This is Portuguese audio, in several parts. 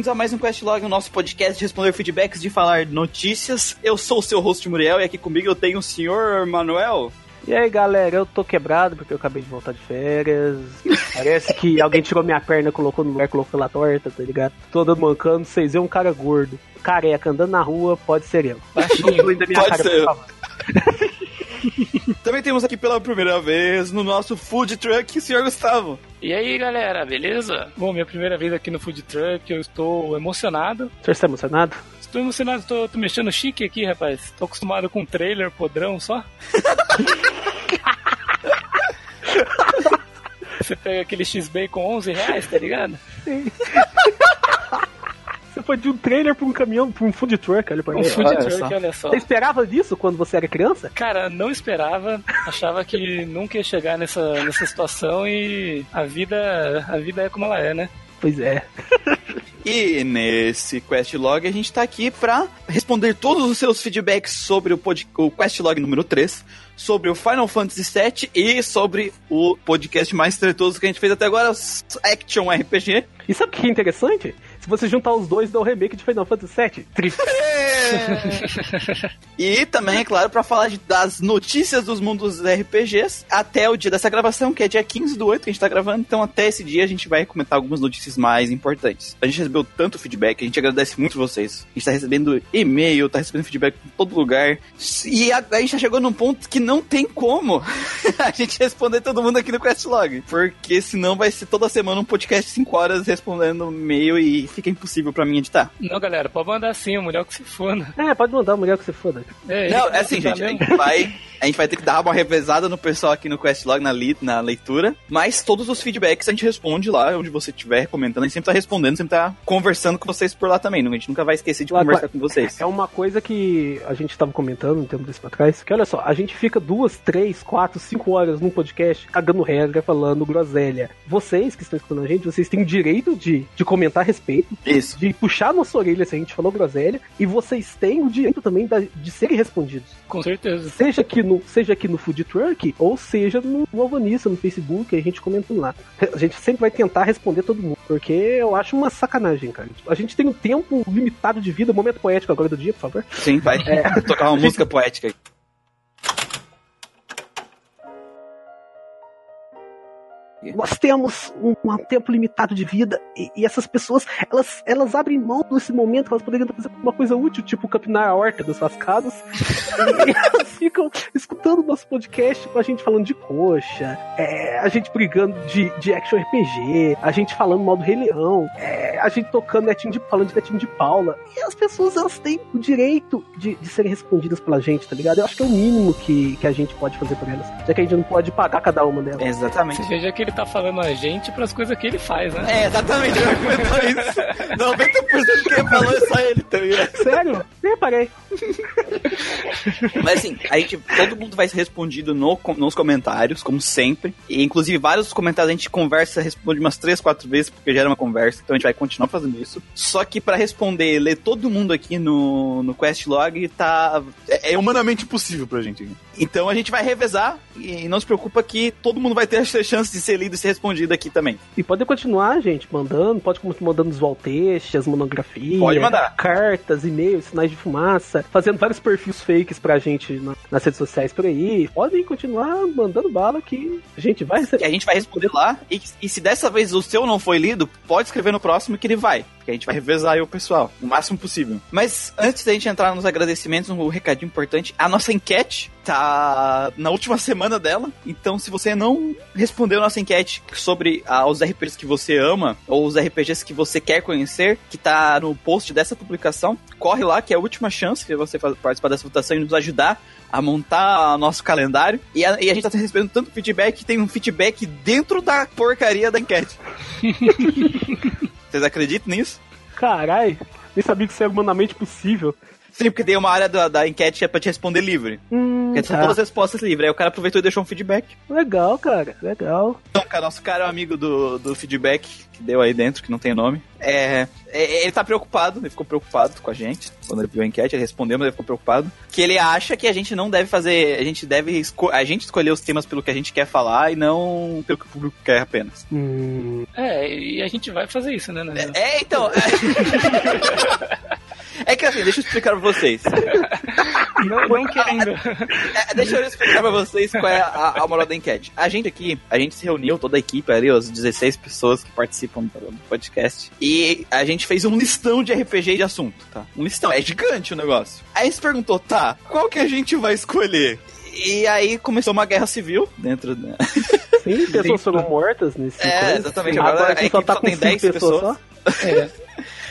bem-vindos a mais um Questlog, o nosso podcast de responder feedbacks, de falar notícias. Eu sou o seu host Muriel e aqui comigo eu tenho o senhor Manuel. E aí galera, eu tô quebrado porque eu acabei de voltar de férias. Parece que alguém tirou minha perna, colocou no lugar, colocou lá torta, tá ligado? Tô andando mancando, vocês é um cara gordo, careca, andando na rua, pode ser eu. Baixinho, pode cara, ser. favor. Também temos aqui pela primeira vez no nosso food truck o senhor Gustavo. E aí galera, beleza? Bom, minha primeira vez aqui no food truck, eu estou emocionado. O senhor está emocionado? Estou emocionado, tô, tô mexendo chique aqui, rapaz. Tô acostumado com trailer podrão só. Você pega aquele X-Bacon 11 reais, tá ligado? Sim. Você foi de um trailer pra um caminhão, pra um food truck, olha pra Um food olha truck, só. olha só. Você esperava disso quando você era criança? Cara, não esperava. Achava que nunca ia chegar nessa, nessa situação e a vida, a vida é como ela é, né? Pois é. E nesse Questlog a gente tá aqui pra responder todos os seus feedbacks sobre o, pod, o Questlog número 3, sobre o Final Fantasy VII e sobre o podcast mais tretoso que a gente fez até agora, Action RPG. E sabe o que é interessante? Se você juntar os dois, dá o remake de Final Fantasy VII. Triste. E também, é claro, para falar de, das notícias dos mundos RPGs até o dia dessa gravação, que é dia 15 do 8 que a gente tá gravando. Então, até esse dia, a gente vai comentar algumas notícias mais importantes. A gente recebeu tanto feedback, a gente agradece muito vocês. A gente tá recebendo e-mail, tá recebendo feedback em todo lugar. E a, a gente já chegou num ponto que não tem como a gente responder todo mundo aqui no Questlog. Porque senão vai ser toda semana um podcast 5 horas respondendo e-mail e fica impossível pra mim editar. Não, galera, pode mandar sim, o mulher que se foda. É, pode mandar o mulher que se foda. É, não, é assim, gente, a gente vai a gente vai ter que dar uma revezada no pessoal aqui no Questlog, na, li, na leitura. Mas todos os feedbacks a gente responde lá, onde você estiver comentando. A gente sempre tá respondendo, sempre tá conversando com vocês por lá também. A gente nunca vai esquecer de conversar com vocês. É uma coisa que a gente tava comentando um tempo desse pra trás, que olha só, a gente fica duas, três, quatro, cinco horas num podcast cagando regra, falando groselha. Vocês que estão escutando a gente, vocês têm o direito de, de comentar a respeito. Isso. De puxar nossa orelha se a gente falou groselha. E vocês têm o direito também de serem respondidos. Com certeza. Seja aqui no, seja aqui no Food Truck ou seja no Alvanista, no Facebook, a gente comentando lá. A gente sempre vai tentar responder todo mundo, porque eu acho uma sacanagem, cara. A gente tem um tempo limitado de vida, momento poético agora do dia, por favor. Sim, vai é. tocar uma música poética aí. Nós temos um, um, tempo limitado de vida e, e, essas pessoas, elas, elas abrem mão desse momento que elas poderiam fazer uma coisa útil, tipo capinar a horta das suas casas. e elas ficam escutando nosso podcast com a gente falando de coxa, é, a gente brigando de, de action RPG, a gente falando mal do Rei Leão, é, a gente tocando netinho de, falando de netinho de Paula. E as pessoas, elas têm o direito de, de serem respondidas pela gente, tá ligado? Eu acho que é o mínimo que, que a gente pode fazer por elas, já que a gente não pode pagar cada uma delas. Exatamente. Seja que ele tá falando a gente pras coisas que ele faz, né? É, exatamente, eu comentou isso. 90% do que ele falou é só ele também. Sério? Nem reparei. Mas assim, a gente, todo mundo vai ser respondido no, nos comentários, como sempre. E inclusive vários comentários a gente conversa, responde umas 3, 4 vezes, porque gera uma conversa, então a gente vai continuar fazendo isso. Só que para responder, ler todo mundo aqui no, no Questlog tá. É, é humanamente impossível pra gente. Então a gente vai revezar e não se preocupa que todo mundo vai ter a chance de ser lido e ser respondido aqui também. E pode continuar, gente, mandando, pode continuar mandando os valtextos, monografias, pode mandar. cartas, e-mails, sinais de fumaça, fazendo vários perfis fakes pra gente na, nas redes sociais por aí. Podem continuar mandando bala que a gente vai receber. a gente vai responder lá. E, e se dessa vez o seu não foi lido, pode escrever no próximo que ele vai. Que a gente vai revezar aí o pessoal, o máximo possível. Mas antes da gente entrar nos agradecimentos, um recadinho importante: a nossa enquete tá na última semana dela. Então, se você não respondeu nossa enquete sobre ah, os RPGs que você ama ou os RPGs que você quer conhecer, que tá no post dessa publicação, corre lá que é a última chance de você participar dessa votação e nos ajudar a montar nosso calendário. E a, e a gente tá recebendo tanto feedback que tem um feedback dentro da porcaria da enquete. Vocês acreditam nisso? Carai, nem sabia que isso era humanamente possível. Sim, porque tem uma área da, da enquete que é pra te responder livre. Hum, Porque são tá. todas as respostas livres. Aí o cara aproveitou e deixou um feedback. Legal, cara. Legal. Então, cara, nosso cara é um amigo do, do feedback que deu aí dentro, que não tem nome. É, é, ele tá preocupado, ele ficou preocupado com a gente. Quando ele viu a enquete, ele respondeu, mas ele ficou preocupado. Que ele acha que a gente não deve fazer. A gente deve esco a gente escolher os temas pelo que a gente quer falar e não pelo que o público quer apenas. Hum, É, e a gente vai fazer isso, né? né? É, então. É, que assim, deixa eu explicar pra vocês. Não, não querendo. É, deixa eu explicar pra vocês qual é a, a moral da enquete. A gente aqui, a gente se reuniu, toda a equipe ali, as 16 pessoas que participam do podcast, e a gente fez um listão de RPG de assunto, tá? Um listão, é gigante o negócio. Aí a gente se perguntou, tá, qual que a gente vai escolher? E aí começou uma guerra civil dentro da. sim, pessoas foram mortas nesse. É, exatamente. Agora, Agora a a gente só equipe tá só com tem cinco 10 pessoas pessoas. só. É.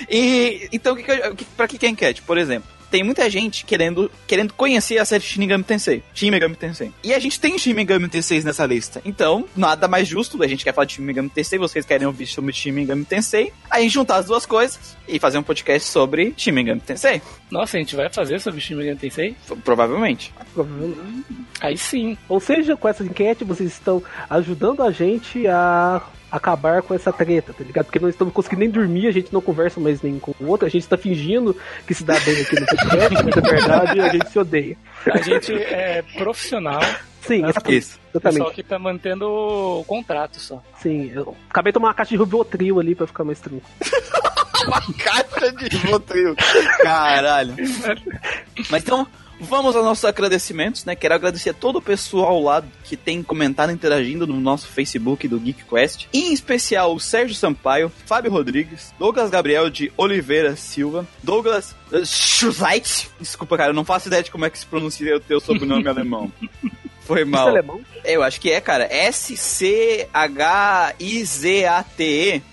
E então, que que pra que que é enquete? Por exemplo, tem muita gente querendo, querendo conhecer a série Shin Megami Tensei. Shin Megami Tensei. E a gente tem Shin Megami Tensei nessa lista. Então, nada mais justo, a gente quer falar de Shin Megami Tensei, vocês querem ouvir sobre Shin Megami Tensei, a gente juntar as duas coisas e fazer um podcast sobre Shin Megami Tensei. Nossa, a gente vai fazer sobre Shin Megami Tensei? Provavelmente. Provavelmente. Aí sim. Ou seja, com essa enquete, vocês estão ajudando a gente a acabar com essa treta, tá ligado? Porque não estamos conseguindo nem dormir, a gente não conversa mais nem com o outro, a gente tá fingindo que se dá bem aqui no podcast, mas na verdade a gente se odeia. A gente é profissional. Sim, exatamente. Isso. Exatamente. que tá mantendo o contrato só. Sim, eu acabei de tomar uma caixa de Rubotril ali pra ficar mais tranquilo. Uma caixa de Rivotril. Caralho. Mas então, vamos aos nossos agradecimentos, né? Quero agradecer a todo o pessoal lá que tem comentado, interagindo no nosso Facebook do Geek Quest. Em especial o Sérgio Sampaio, Fábio Rodrigues, Douglas Gabriel de Oliveira Silva, Douglas uh, Schuzeit. Desculpa, cara, eu não faço ideia de como é que se pronuncia o teu sobrenome alemão. Foi Isso é mal. alemão? Eu acho que é, cara. S-C-H-I-Z-A-T-E.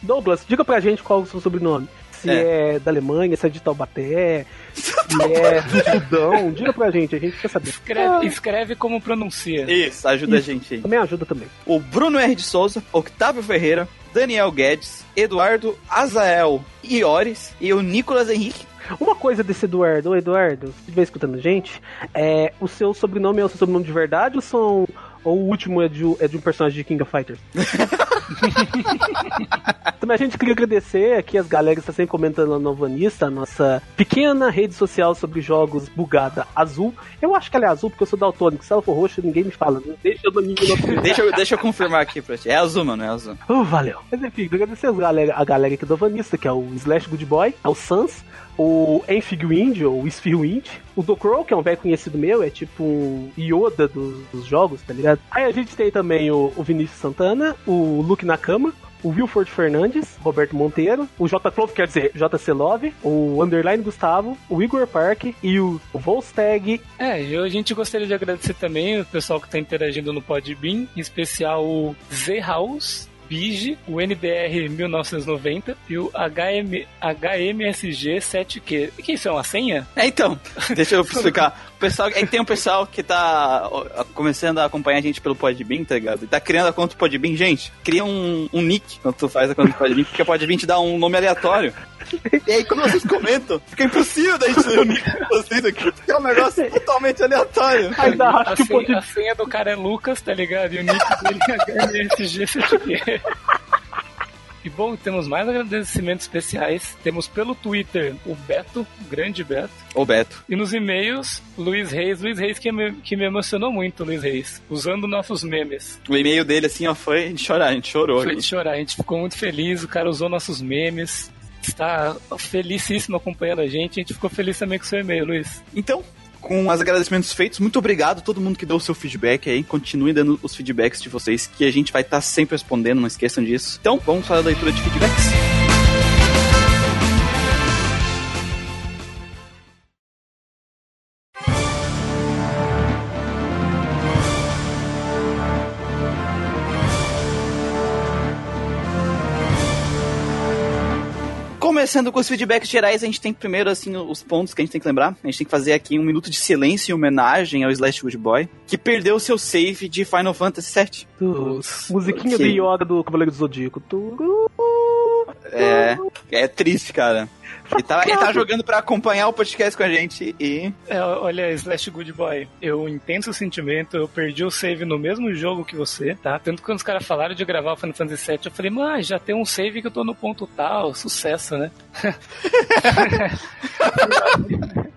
Douglas, diga pra gente qual é o seu sobrenome. Se é, da Alemanha, se é de Taubaté, se é do Sudão. Diga pra gente, a gente quer saber. Escreve, escreve como pronuncia. Isso, ajuda a gente aí. Também ajuda também. o Bruno R. de Souza, Octávio Ferreira, Daniel Guedes, Eduardo Azael Iores e o Nicolas Henrique. Uma coisa desse Eduardo, ô Eduardo, se estiver escutando a gente, é, o seu sobrenome é o seu sobrenome de verdade ou, são, ou o último é de, é de um personagem de King of Fighters? Também a gente queria agradecer aqui as galera que está sempre comentando lá no Vanista, a nossa pequena rede social sobre jogos bugada azul. Eu acho que ela é azul porque eu sou daltônico. Se ela for roxa, ninguém me fala. né? Deixa eu Deixa eu, deixa eu confirmar aqui pra ti. É azul, mano, é azul. Oh, valeu. Mas enfim, agradecer as galera, a galera aqui do Vanista, que é o Slash Good Boy, é o Sans, o Enfigwind, ou Spherewind, o Docrow, que é um velho conhecido meu, é tipo um Yoda dos, dos jogos, tá ligado? Aí a gente tem também o, o Vinícius Santana, o Luke Nakama, o Wilford Fernandes, Roberto Monteiro, o J. Clove, quer dizer, JC Love, o Underline Gustavo, o Igor Park e o Volstag. É, e a gente gostaria de agradecer também o pessoal que está interagindo no Podbean, em especial o Z House, Bige, o NBR 1990 e o HM, HMSG 7Q. O que isso é uma senha? É, então, deixa eu explicar. O pessoal, é tem um pessoal que tá começando a acompanhar a gente pelo Podbean, tá ligado? E tá criando a conta do Podbean. Gente, cria um, um nick quando tu faz a conta do Podbean, porque o Podbean te dá um nome aleatório. E aí, quando vocês comentam, fica impossível da gente ler o nick de vocês aqui, porque é um negócio totalmente aleatório. Ainda A acho que o senha, a senha do cara é Lucas, tá ligado? E o nick dele é HMSG 7Q. E bom, temos mais agradecimentos especiais. Temos pelo Twitter o Beto, o grande Beto. Ô, Beto. E nos e-mails, Luiz Reis. Luiz Reis que me, que me emocionou muito, Luiz Reis. Usando nossos memes. O e-mail dele, assim, ó, foi de chorar, a gente chorou Foi aqui. de chorar. A gente ficou muito feliz. O cara usou nossos memes. Está felicíssimo acompanhando a gente. A gente ficou feliz também com o seu e-mail, Luiz. Então, com os agradecimentos feitos, muito obrigado a todo mundo que deu o seu feedback aí. Continue dando os feedbacks de vocês, que a gente vai estar sempre respondendo, não esqueçam disso. Então, vamos fazer a leitura de feedbacks. Começando com os feedbacks gerais, a gente tem primeiro, assim, os pontos que a gente tem que lembrar. A gente tem que fazer aqui um minuto de silêncio em homenagem ao Slash Good Boy, que perdeu seu save de Final Fantasy VII. Putz. Musiquinha Ok. do Yoda do Cavaleiro do Zodíaco. É, é triste, cara. Ele tá, ele tá jogando pra acompanhar o podcast com a gente e. É, olha, Slash Good Boy, eu entendo o sentimento, eu perdi o save no mesmo jogo que você, tá? Tanto que quando os caras falaram de gravar o Final Fantasy VII, eu falei, mas já tem um save que eu tô no ponto tal, sucesso, né?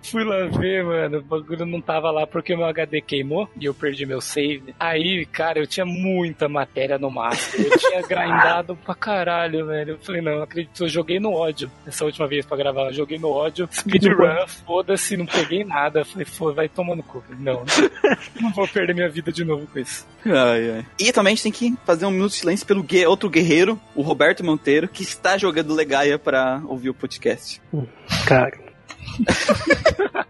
Fui lá ver, mano, o bagulho não tava lá porque meu HD queimou e eu perdi meu save. Aí, cara, eu tinha muita matéria no máximo. Eu tinha grindado pra caralho, velho. Eu falei, não, acredito, eu joguei no ódio essa última vez pra gravar. Eu joguei no ódio, speedrun, foda-se, não peguei nada. Falei, foda, vai tomar no cu. Não, não vou perder minha vida de novo com isso. Ai, ai. E também a gente tem que fazer um minuto de silêncio pelo gue- outro guerreiro, o Roberto Monteiro, que está jogando Legaia pra ouvir o podcast. Cara.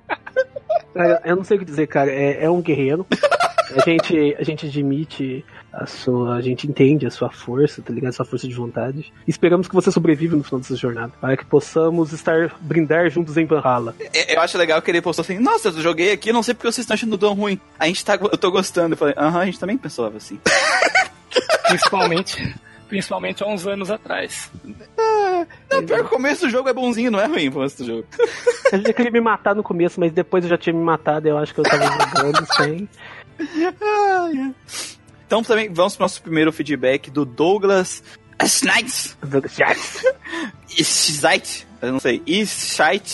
Cara, eu não sei o que dizer, cara. É, é um guerreiro. A gente, a gente admite a sua. A gente entende a sua força, tá ligado? A sua força de vontade. Esperamos que você sobreviva no final dessa jornada. Para que possamos estar brindar juntos em Valhalla. É, Eu acho legal que ele postou assim: Nossa, eu joguei aqui, não sei porque vocês estão achando tão ruim. A gente tá, eu tô gostando. Eu falei: Aham, a gente também pensava assim. Principalmente, principalmente há uns anos atrás. Não, pior que o começo do jogo é bonzinho, não é ruim o começo do jogo. A gente queria me matar no começo, mas depois eu já tinha me matado. Eu acho que eu tava jogando sem. Então também vamos pro nosso primeiro feedback do Douglas Schneitz. Schzeit, eu não sei. Schzeit.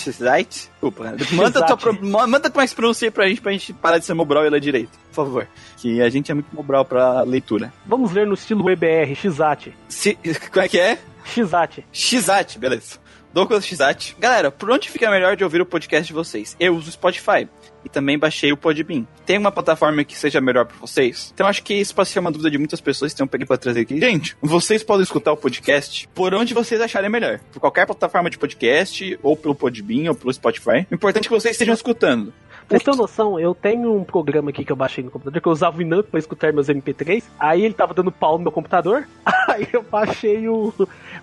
Desculpa. Manda, tua, pro- manda mais pronúncia aí pra gente, pra gente parar de ser Mobral e ler direito, por favor. Que a gente é muito Mobral pra leitura. Vamos ler no estilo EBR, Xat. Se, como é que é? Xat. Xat, beleza. Douglas Xat. Galera, por onde fica melhor de ouvir o podcast de vocês? Eu uso o Spotify. E também baixei o Podbean. Tem uma plataforma que seja melhor pra vocês? Então acho que isso pode ser uma dúvida de muitas pessoas, então eu peguei pra trazer aqui. Gente, vocês podem escutar o podcast por onde vocês acharem melhor. Por qualquer plataforma de podcast, ou pelo Podbean, ou pelo Spotify. O importante é que vocês estejam escutando. Vocês têm noção? Eu tenho um programa aqui que eu baixei no computador, que eu usava o Winamp pra escutar meus MP3. Aí ele tava dando pau no meu computador. Aí eu baixei o.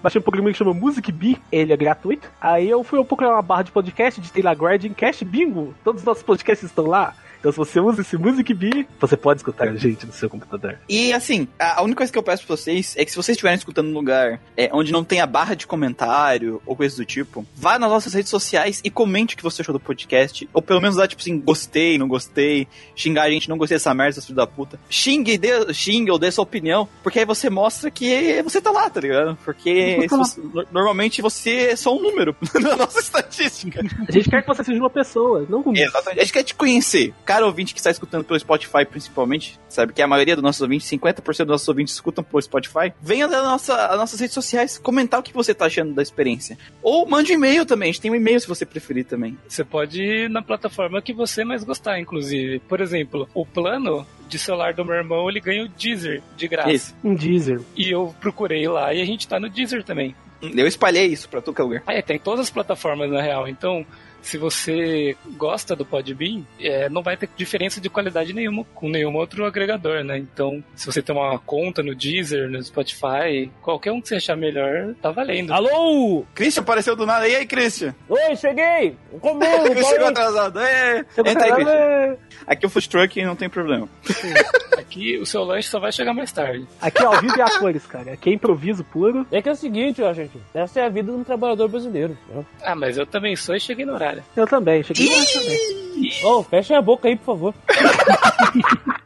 Baixei um programa que chama Music Bee. Ele é gratuito. Aí eu fui procurar uma barra de podcast, de lá Guardian Cast, bingo! Todos os nossos podcasts estão lá. Então se você usa esse Music Bee, você pode escutar a gente no seu computador. E assim, a única coisa que eu peço pra vocês é que se vocês estiverem escutando num lugar é, onde não tem a barra de comentário ou coisa do tipo, vá nas nossas redes sociais e comente o que você achou do podcast. Ou pelo menos dá tipo assim, gostei, não gostei, xingar a gente, não gostei dessa merda, seus filhos da puta. Xingue, dê, xingue ou dê sua opinião, porque aí você mostra que você tá lá, tá ligado? Porque você- no- normalmente você é só um número na nossa estatística. A gente quer que você seja uma pessoa, não um Exatamente. A gente quer te conhecer. Cara ouvinte que está escutando pelo Spotify, principalmente, sabe que a maioria dos nossos ouvintes, 50% dos nossos ouvintes escutam pelo Spotify. Venha das nossa, as nossas redes sociais comentar o que você tá achando da experiência. Ou mande um e-mail também. A gente tem um e-mail se você preferir também. Você pode ir na plataforma que você mais gostar, inclusive. Por exemplo, o plano de celular do meu irmão, ele ganha o Deezer de graça. Isso. Um Deezer. E eu procurei lá e a gente tá no Deezer também. Eu espalhei isso pra todo lugar. Ah, é, tem todas as plataformas na real. Então, se você gosta do Podbean, é, não vai ter diferença de qualidade nenhuma com nenhum outro agregador, né? Então, se você tem uma conta no Deezer, no Spotify, qualquer um que você achar melhor, tá valendo. Alô? Christian apareceu do nada. E aí, Christian? Oi, cheguei! Comendo, Chegou atrasado. É. Eu Entra aí, Christian. Aqui é o Food Truck e não tem problema. Aqui o seu lanche só vai chegar mais tarde. Aqui é ao vivo e a cores, cara. Aqui é improviso puro. É que é o seguinte, ó, gente. Essa é a vida de um trabalhador brasileiro. né? Ah, mas eu também sou e cheguei no horário. Eu também, cheguei lá também. Ô, fecha a boca aí, por favor.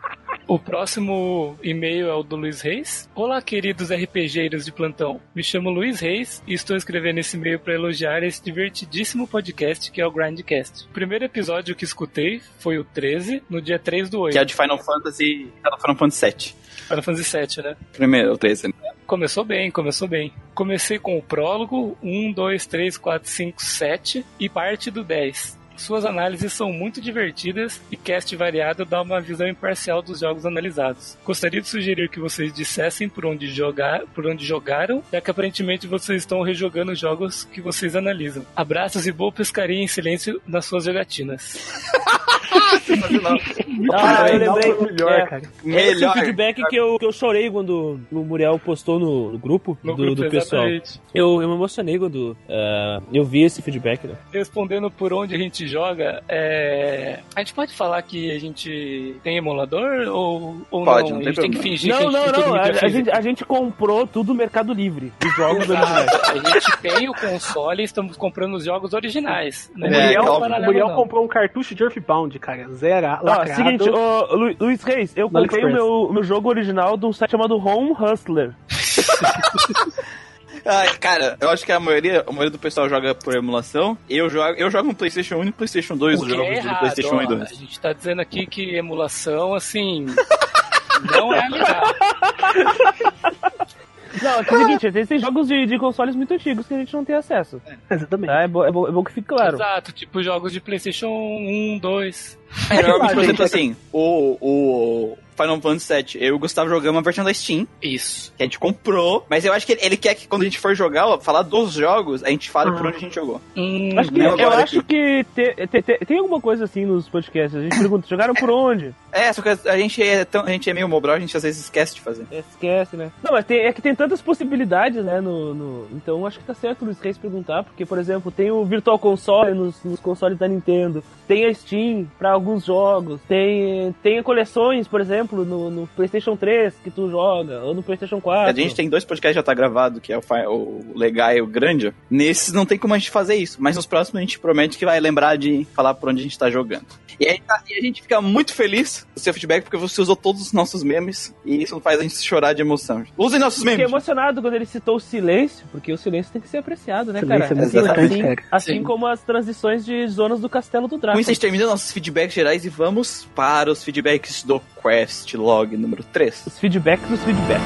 O próximo e-mail é o do Luiz Reis. Olá, queridos RPGeiros de plantão. Me chamo Luiz Reis e estou escrevendo esse e-mail para elogiar esse divertidíssimo podcast que é o Grindcast. O primeiro episódio que escutei foi o 13, no dia 3 do 8. Que é o de Final Fantasy. Final Fantasy VII. Final Fantasy VII, né? Primeiro, o 13. Começou bem, começou bem. Comecei com o prólogo 1, 2, 3, 4, 5, 7 e parte do 10. Suas análises são muito divertidas e cast variado dá uma visão imparcial dos jogos analisados. Gostaria de sugerir que vocês dissessem por onde, jogar, por onde jogaram, já que aparentemente vocês estão rejogando os jogos que vocês analisam. Abraços e boa pescaria em silêncio nas suas jogatinas. Ah, eu Não, lembrei. melhor, é, cara. Esse Melhor. feedback que eu, que eu chorei quando o Muriel postou no, no grupo No do, grupo, do pessoal. Eu, eu me emocionei quando ah, eu vi esse feedback, né? Respondendo por onde a gente joga, é... a gente pode falar que a gente tem emulador ou, ou Pode, não? não a tem gente tem que fingir Não, que a gente não, não. A, a gente, a gente comprou tudo no Mercado Livre, os jogos originais. A gente tem o console e estamos comprando os jogos originais. Não O É, Muriel, o paralelo, Muriel não. comprou um cartucho de Earthbound, cara. Zera, Ó, lacrado. seguinte, ô, Lu- Luiz Reis, eu comprei o meu, meu jogo original de um site chamado Home Hustler. Ai, cara, eu acho que a maioria, a maioria do pessoal joga por emulação. Eu jogo, eu jogo no PlayStation 1 e no PlayStation 2 O os que jogos é do PlayStation 1 e ó. 2. A gente tá dizendo aqui que emulação, assim, não é legal. Não, é que é o seguinte, existem jogos de, de consoles muito antigos que a gente não tem acesso. Exatamente. Tá? É, bom, é, bom, é bom que fique claro. Exato, tipo jogos de Playstation 1, 2. É, normalmente, por Ah, exemplo, assim, o, o Final Fantasy VII, eu e o Gustavo jogamos uma versão da Steam, Isso. que a gente comprou, mas eu acho que ele, ele quer que quando a gente for jogar, ó, falar dos jogos, a gente fale Ah. por onde a gente jogou. Hum, Acho que, Não, eu acho que te- te- te- tem alguma coisa assim nos podcasts. A gente pergunta, jogaram por onde? É, só que a gente é, tão, a gente é meio mobral, a gente às vezes esquece de fazer. Esquece, né? Não, mas tem- é que tem tantas possibilidades, né? No, no- Então acho que tá certo o Luiz Reis perguntar, porque, por exemplo, tem o Virtual Console nos, nos consoles da Nintendo, tem a Steam pra alguns jogos, tem, tem coleções, por exemplo, no, no PlayStation 3 que tu joga, ou no PlayStation 4. A gente tem dois podcasts já tá gravado, que é o, o Legal e o Grande. Nesses não tem como a gente fazer isso, mas nos próximos a gente promete que vai lembrar de falar por onde a gente tá jogando. E, aí, tá- e a gente fica muito feliz do seu feedback, porque você usou todos os nossos memes, e isso faz a gente chorar de emoção. Usem nossos Fiquei memes! emocionado quando ele citou o silêncio, porque o silêncio tem que ser apreciado, né, Silêncio cara? é Assim, assim, assim Sim. como as transições de zonas do castelo do Com Drácula. isso a gente termina nossos feedbacks gerais e vamos para os feedbacks do Quest Log número 3. Os feedbacks dos feedbacks.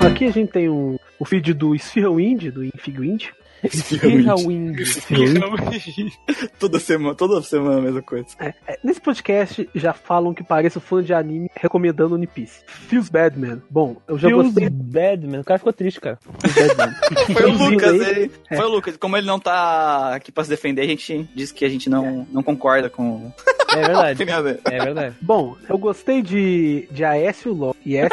Aqui a gente tem um, o feed do Sphere Wind, do Infigwind. Guerra Wind. toda semana, toda semana a mesma coisa. É, é, nesse podcast já falam que parece fã de anime recomendando One Piece. Feels Bad Man. Bom, eu já Feels gostei bad, man. O cara ficou triste, cara. Foi o Lucas, aí- ele, foi o Lucas. Como ele não tá aqui pra se defender, a gente diz que a gente não, não concorda com É verdade. É verdade. Bom, eu gostei de, de Aécio LOL. IS, YS,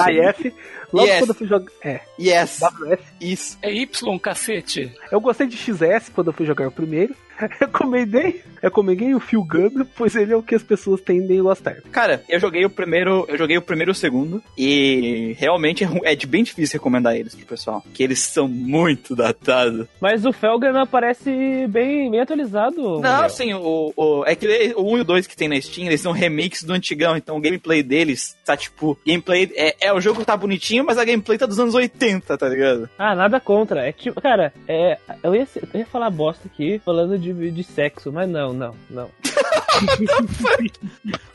é. AF. Logo Yes. quando eu fui jogar. É, Yes. WS. Isso. É Y, cacete. Eu gostei de XS quando eu fui jogar o primeiro. Recomendei, recomendei o Phil Gunn, pois ele é o que as pessoas tendem a gostar. Cara, eu joguei o primeiro, eu joguei o primeiro e o segundo e realmente é, é de bem difícil recomendar eles pro pessoal, que eles são muito datados. Mas o Felgan aparece bem, bem atualizado. Não, assim, o, o- é que o 1 e o 2 que tem na Steam, eles são remakes do antigão, então o gameplay deles tá tipo, gameplay é, é o jogo tá bonitinho, mas a gameplay tá dos anos 80, tá ligado? Ah, nada contra. É tipo, cara, é, eu, ia, eu ia falar bosta aqui falando de, de sexo, mas não, não, não.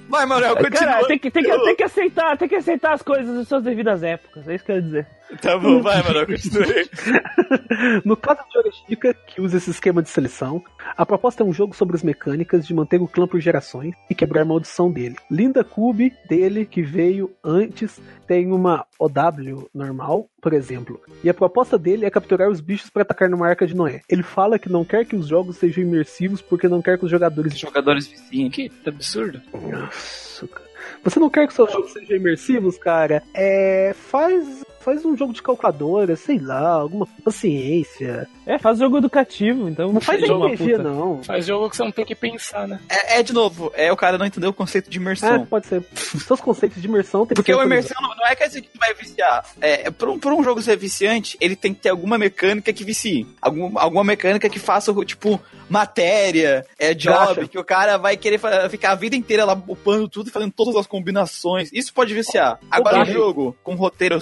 Vai, Manuel, continua. Cara, tem que, tem, que, tem que aceitar, tem que aceitar as coisas em suas devidas épocas. É isso que eu ia dizer. Tá bom, vai, Manuel, continua. No caso de Oreshika, que usa esse esquema de seleção, a proposta é um jogo sobre as mecânicas de manter o clã por gerações e quebrar a maldição dele. Linda Cube, dele, que veio antes, tem uma OW normal, por exemplo. E a proposta dele é capturar os bichos para atacar numa arca de Noé. Ele fala que não quer que os jogos sejam imersivos porque não quer que os jogadores Jogadores vizinhos. Que absurdo. Nossa, cara. Você não quer que seus jogos sejam imersivos, cara? É. Faz. Faz um jogo de calculadora, sei lá, alguma paciência. É, faz jogo educativo, então. Não faz uma RPG, não. Faz jogo que você não tem que pensar, né? É, é, de novo, é o cara não entendeu o conceito de É, imersão. pode ser. Seus conceitos de imersão tem que Porque ser o atualizados. imersão não não é quer dizer que tu vai viciar. É, pra, um, pra um jogo ser viciante, ele tem que ter alguma mecânica que vicie. Algum, alguma mecânica que faça, tipo, matéria, é job, que o cara vai querer ficar a vida inteira lá upando tudo e fazendo todas as combinações. Isso pode viciar. Agora, um jogo com roteiro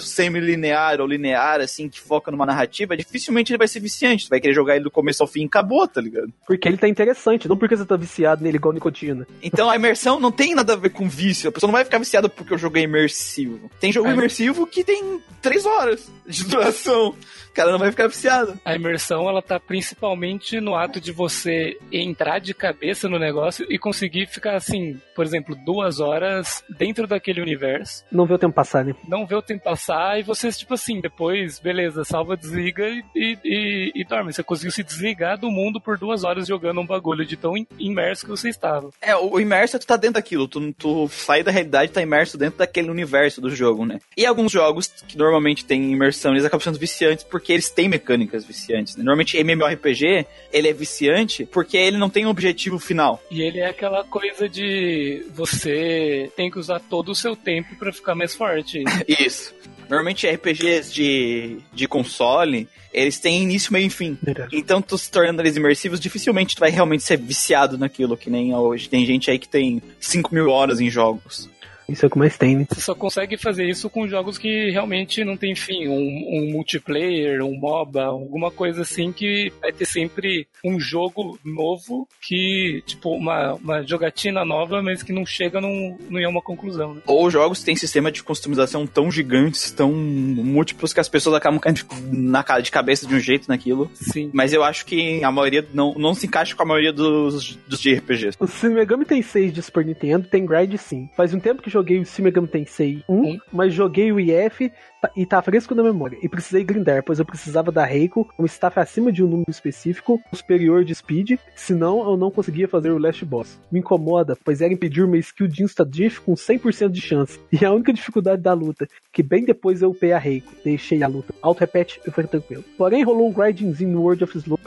semi-linear ou linear, assim, que foca numa narrativa, dificilmente ele vai ser viciante. Tu vai querer jogar ele do começo ao fim e acabou, tá ligado? Porque ele tá interessante, não porque você tá viciado nele igual nicotina. Então a imersão não tem nada a ver com vício. A pessoa não vai ficar viciada porque o jogo é imersivo. Tem jogo É. imersivo que tem três horas de duração. Cara não vai ficar viciado. A imersão, ela tá principalmente no ato de você entrar de cabeça no negócio e conseguir ficar assim, por exemplo, duas horas dentro daquele universo, Não vê o tempo passar, né? não ver o tempo passar e você, tipo assim, depois, beleza, salva, desliga e, e, e- e dorme. Você conseguiu se desligar do mundo por duas horas jogando um bagulho de tão im- imerso que você estava. É, o o imerso é tu tá dentro daquilo. Tu, tu sai da realidade e tá imerso dentro daquele universo do jogo, né? E alguns jogos que normalmente tem imersão, eles acabam sendo viciantes porque eles têm mecânicas viciantes. Né? Normalmente MMORPG, ele é viciante porque ele não tem um objetivo final. E ele é aquela coisa de você tem que usar todo o seu tempo pra ficar mais forte. Isso. Normalmente RPGs de, de console, eles têm início, meio e fim. Verdade. Então, tu se tornando eles imersivos, dificilmente tu vai realmente ser viciado naquilo, que nem hoje. Tem gente aí que tem 5 mil horas em jogos. Isso é o que mais tem, né? Você só consegue fazer isso com jogos que realmente não tem fim. Um, um multiplayer, um MOBA, alguma coisa assim que vai ter sempre um jogo novo que, tipo, uma, uma jogatina nova, mas que não chega num, num, em uma conclusão. Né? Ou jogos que têm sistema de customização tão gigantes, tão múltiplos, que as pessoas acabam caindo na cara de cabeça de um jeito naquilo. Sim. Mas eu acho que a maioria não, não se encaixa com a maioria dos, dos de RPGs. O Shin Megami Tensei de Super Nintendo tem grind sim. Faz um tempo que joguei o Shin Megami Tensei 1, Um. mas joguei o IF tá- e tá fresco na memória. E precisei grindar, pois eu precisava da Reiko, um staff acima de um número específico, um superior de speed, senão eu não conseguia fazer o last boss. Me incomoda, pois era impedir uma skill de insta-diff com 100% de chance. E a única dificuldade da luta, que bem depois eu upei a Reiko, deixei a luta. Auto-repete e foi tranquilo. Porém, rolou um grindzinho no World of Sloth,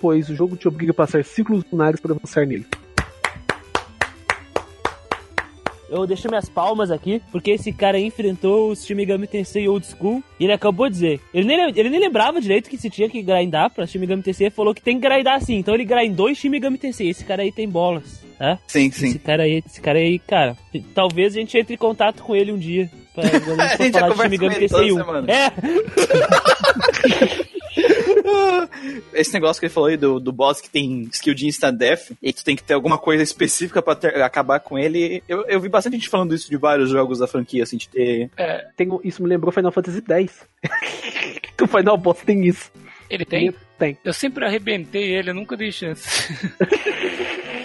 pois o jogo te obriga a passar ciclos lunares para avançar nele. Eu deixo minhas palmas aqui, porque esse cara aí enfrentou o Shin Megami Tensei Old School e ele acabou de dizer. Ele nem, ele nem lembrava direito que se tinha que grindar pra Shin Megami Tensei, ele falou que tem que grindar sim. Então ele grindou em Shin Megami Tensei. Esse cara aí tem bolas, tá? Sim, Esse cara aí, esse cara aí, cara, talvez a gente entre em contato com ele um dia. Pra, A gente já falar de conversa com ele Tensei toda 1. semana. É, Esse negócio que ele falou aí do, do boss que tem skill de instant death e tu tem que ter alguma coisa específica pra ter- acabar com ele. Eu, eu vi bastante gente falando isso de vários jogos da franquia, assim, de ter. É, Tem, isso me lembrou Final Fantasy X. que o Final Boss tem isso. ele tem? Tem. Eu sempre arrebentei ele, eu nunca dei chance.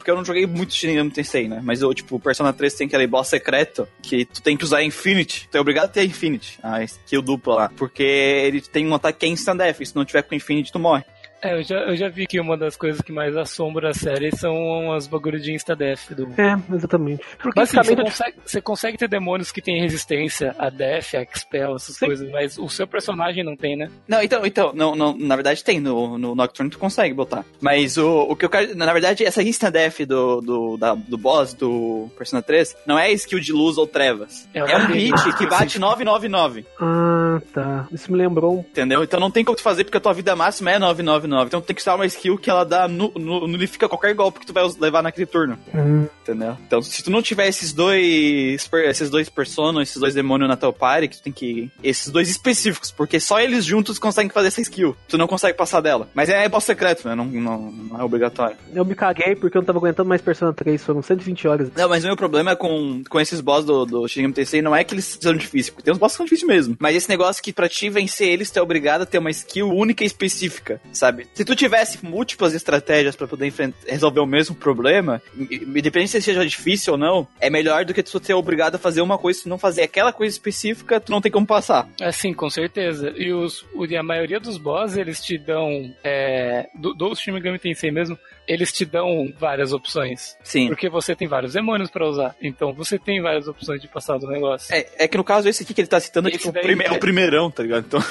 Porque eu não joguei muito Shin Megami Tensei, né? Mas eu, tipo, o Persona 3 tem aquele boss secreto que tu tem que usar Infinity. Tu é obrigado a ter Infinity, a skill dupla lá. Porque ele tem um ataque que é instant death. E se não tiver com Infinity, tu morre. É, eu já, eu já vi que uma das coisas que mais assombra a série são as bagulhos de Insta-Death do, É, exatamente. Porque Mas assim, você, basicamente consegue, você consegue ter demônios que têm resistência a Death, a Expel, essas Sim. coisas, mas o seu personagem não tem, né? Não, então, então não, não, na verdade tem. No, no Nocturne tu consegue botar. Mas o, o que eu quero. Na verdade, essa instant death do, do, da- do boss do Persona 3 não é skill de luz ou trevas. É É, um hit que bate 999. Ah, tá. Isso me lembrou. Entendeu? Então não tem como tu fazer porque a tua vida máxima é 999. Então tu tem que usar uma skill que ela dá nu, nu, nulifica qualquer golpe que tu vai levar naquele turno. Hum, Entendeu? Então se tu não tiver esses dois esses dois personas, esses dois demônios na tua party, que tu tem que esses dois específicos, porque só eles juntos conseguem fazer essa skill. Tu não consegue passar dela. Mas é boss secreto, né? Não, não, não é obrigatório. eu me caguei porque eu não tava aguentando mais Persona 3. Foram 120 horas. Não, mas o meu problema com, com esses boss do, do Shin Megami Tensei não é que eles são difíceis, porque tem uns boss que são difíceis mesmo. Mas esse negócio que pra te vencer eles, tu é obrigado a ter uma skill única e específica, sabe? Se tu tivesse múltiplas estratégias pra poder resolver o mesmo problema, independente se seja difícil ou não, é melhor do que tu ser obrigado a fazer uma coisa, se não fazer aquela coisa específica, tu não tem como passar. Assim, com certeza. E, os, a maioria dos boss, eles te dão. É, do, do Shin Megami Tensei mesmo, eles te dão várias opções. Sim. Porque você tem vários demônios pra usar. Então você tem várias opções de passar do negócio. É, é que no caso esse aqui que ele tá citando é, Esse tipo, o daí prime- é é- o primeirão, tá ligado? Então,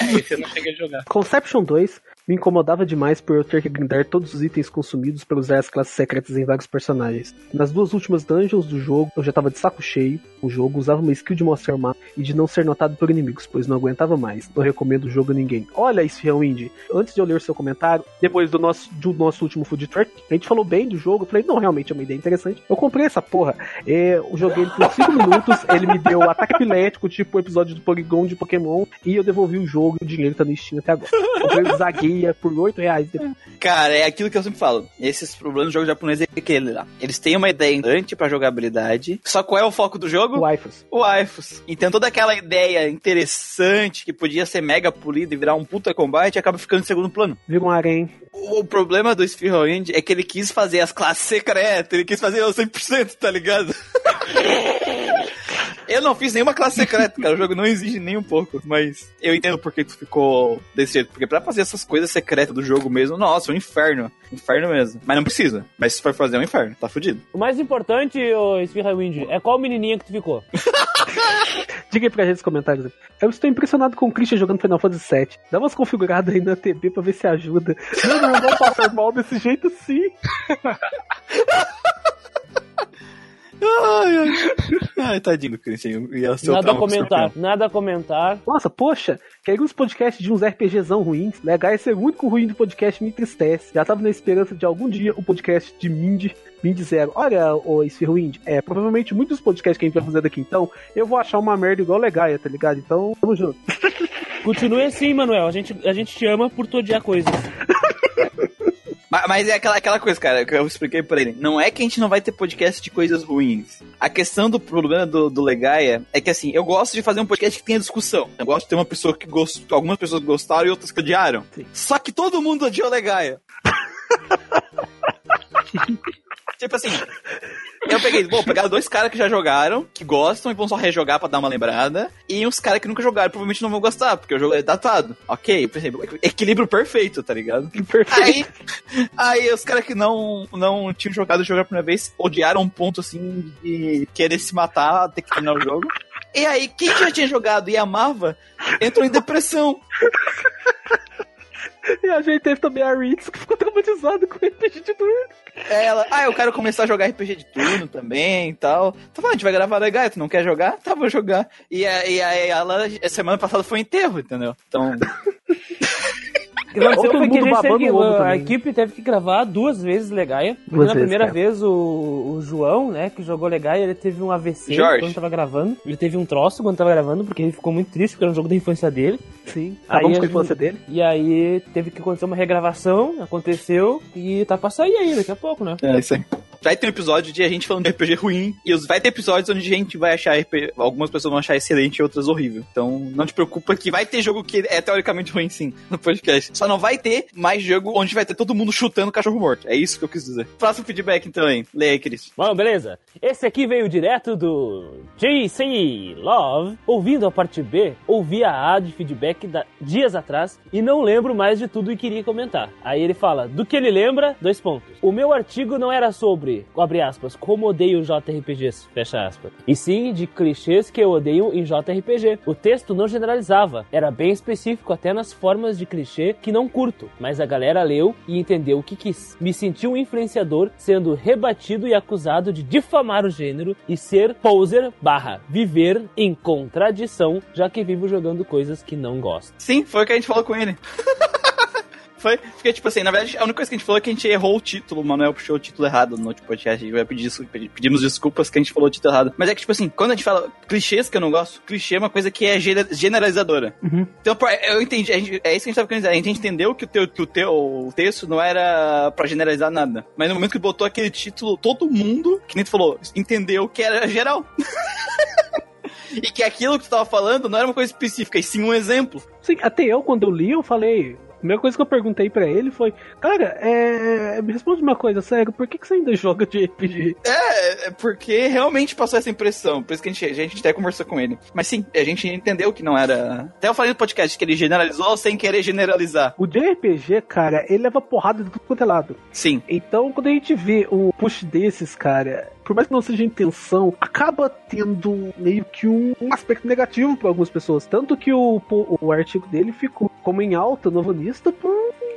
É, esse eu não cheguei a jogar. Conception 2 Me incomodava demais por eu ter que grindar todos os itens consumidos para usar as classes secretas em vários personagens. Nas duas últimas dungeons do jogo, eu já tava de saco cheio. O jogo usava uma skill de mostrar mapa e de não ser notado por inimigos, pois não aguentava mais. Não recomendo o jogo a ninguém. Olha, Esfião Indie, antes de eu ler o seu comentário, depois do nosso, do nosso último food truck, a gente falou bem do jogo. Eu falei, não, realmente é uma ideia interessante. Eu comprei essa porra. É, eu joguei ele por 5 minutos, ele me deu ataque epilético, tipo o episódio do Polygon de Pokémon, e eu devolvi o jogo e o dinheiro tá no Steam até agora. Comprei o Zagueia por 8 reais. Cara, é aquilo que eu sempre falo. Esses problemas do jogo japonês é aquele lá. Eles têm uma ideia importante pra jogabilidade. Só qual é o foco do jogo? O iFus. O iFus. Então toda aquela ideia interessante que podia ser mega polida e virar um puta combate acaba ficando em segundo plano. Vira um harém. O, o problema do Spearwind é que ele quis fazer as classes secretas, ele quis fazer o 100%, tá ligado? Eu não fiz nenhuma classe secreta, cara. O jogo não exige nem um pouco. Mas eu entendo por que tu ficou desse jeito. Porque pra fazer essas coisas secretas do jogo mesmo, nossa, é um inferno. Inferno mesmo. Mas não precisa. Mas se for fazer, é um inferno. Tá fudido. O mais importante, ô Spearwind, é qual menininha que tu ficou? Diga aí pra gente nos comentários. Eu estou impressionado com o Christian jogando Final Fantasy VII. Dá umas configuradas aí na TV pra ver se ajuda. Meu não vou passar mal desse jeito sim. Ai, ai. ai tadinho do Christian. Ia ser o Nada a comentar, nada a comentar. Nossa, poxa, queria uns podcasts de uns RPGzão ruins. Legal, esse é o único ruim do podcast me entristece. Já tava na esperança de algum dia o podcast de Mindy, Mindy Zero. Olha, ô Spherowind, é, provavelmente muitos podcasts que a gente vai fazer daqui então, eu vou achar uma merda igual Legaia, tá ligado? Então, tamo junto. Continue assim, Manuel. A gente, a gente te ama por tu odiar coisas. Mas, mas é aquela, aquela coisa, cara, que eu expliquei pra ele. Não é que a gente não vai ter podcast de coisas ruins. A questão do problema do, do Legaia é que, assim, eu gosto de fazer um podcast que tenha discussão. Eu gosto de ter uma pessoa que gostou, algumas pessoas gostaram e outras que odiaram. Sim. Só que todo mundo odiou Legaia. tipo assim, eu peguei, vou pegar dois caras que já jogaram, que gostam e vão só rejogar pra dar uma lembrada, e uns caras que nunca jogaram provavelmente não vão gostar, porque o jogo é datado. Ok, por exemplo, equilíbrio perfeito, tá ligado? Aí, aí os caras que não, não tinham jogado o jogo a primeira vez odiaram um ponto assim de querer se matar, ter que terminar o jogo. E aí, quem já tinha jogado e amava, entrou em depressão. E a gente teve também a Ritz que ficou traumatizada com o RPG de turno. Ela, ah, eu quero começar a jogar RPG de turno também e tal. Tá falando, a gente vai gravar legal, tu não quer jogar? Tá, vou jogar. E, a- e aí ela, semana passada foi enterro, entendeu? Então, aconteceu foi que a, gente teve a também. equipe teve que gravar duas vezes Legaia. Porque Duas na primeira cara. vez o, o João, né, que jogou Legaia, ele teve um AVC Jorge. quando tava gravando. Ele teve um troço quando tava gravando, porque ele ficou muito triste, porque era um jogo da infância dele. Sim. Aí Acabamos a com a infância dele. E aí teve que acontecer uma regravação, aconteceu, e tá pra sair aí daqui a pouco, né? é isso aí. Vai ter um episódio de a gente falando de RPG ruim, e vai ter episódios onde a gente vai achar RPG, algumas pessoas vão achar excelente e outras horrível. Então, não te preocupa que vai ter jogo que é teoricamente ruim sim, no podcast. Só não vai ter mais jogo onde vai ter todo mundo chutando cachorro morto. É isso que eu quis dizer. Próximo feedback então aí. Leia aí, Cris. Bom, beleza. Esse aqui veio direto do JC Love. Ouvindo a parte B, ouvi a A de feedback da- dias atrás e não lembro mais de tudo e queria comentar. Aí ele fala, do que ele lembra, dois pontos. O meu artigo não era sobre, abre aspas, como odeio JRPGs, fecha aspas. E sim de clichês que eu odeio em JRPG. O texto não generalizava, era bem específico até nas formas de clichê que não curto, mas a galera leu e entendeu o que quis. Me senti um influenciador sendo rebatido e acusado de difamar o gênero e ser poser barra viver em contradição, já que vivo jogando coisas que não gosto. Sim, foi o que a gente falou com ele. Foi, porque, tipo assim, na verdade, a única coisa que a gente falou é que a gente errou o título. O Manuel puxou o título errado no último podcast. A gente vai pedir, pedimos desculpas que a gente falou o título errado. Mas é que, tipo assim, quando a gente fala clichês que eu não gosto, clichê é uma coisa que é gene- generalizadora. Uhum. Então, eu entendi. a gente- é isso que a gente tava querendo dizer. A gente entendeu que o teu, que o teu texto não era pra generalizar nada. Mas no momento que botou aquele título, todo mundo, que nem tu falou, entendeu que era geral. e que aquilo que tu tava falando não era uma coisa específica, e sim um exemplo. Sim, até eu, quando eu li, eu falei. A primeira coisa que eu perguntei pra ele foi: Cara, é... me responde uma coisa, sério, por que, que você ainda joga de RPG? É, é porque realmente passou essa impressão. Por isso que a gente, a gente até conversou com ele. Mas sim, a gente entendeu que não era. Até eu falei no podcast que ele generalizou sem querer generalizar. O de RPG, cara, ele leva porrada de tudo quanto é lado. Sim. Então, quando a gente vê um push desses, cara, por mais que não seja intenção, acaba tendo meio que um, um aspecto negativo para algumas pessoas. Tanto que o, o artigo dele ficou como em alta no Vanista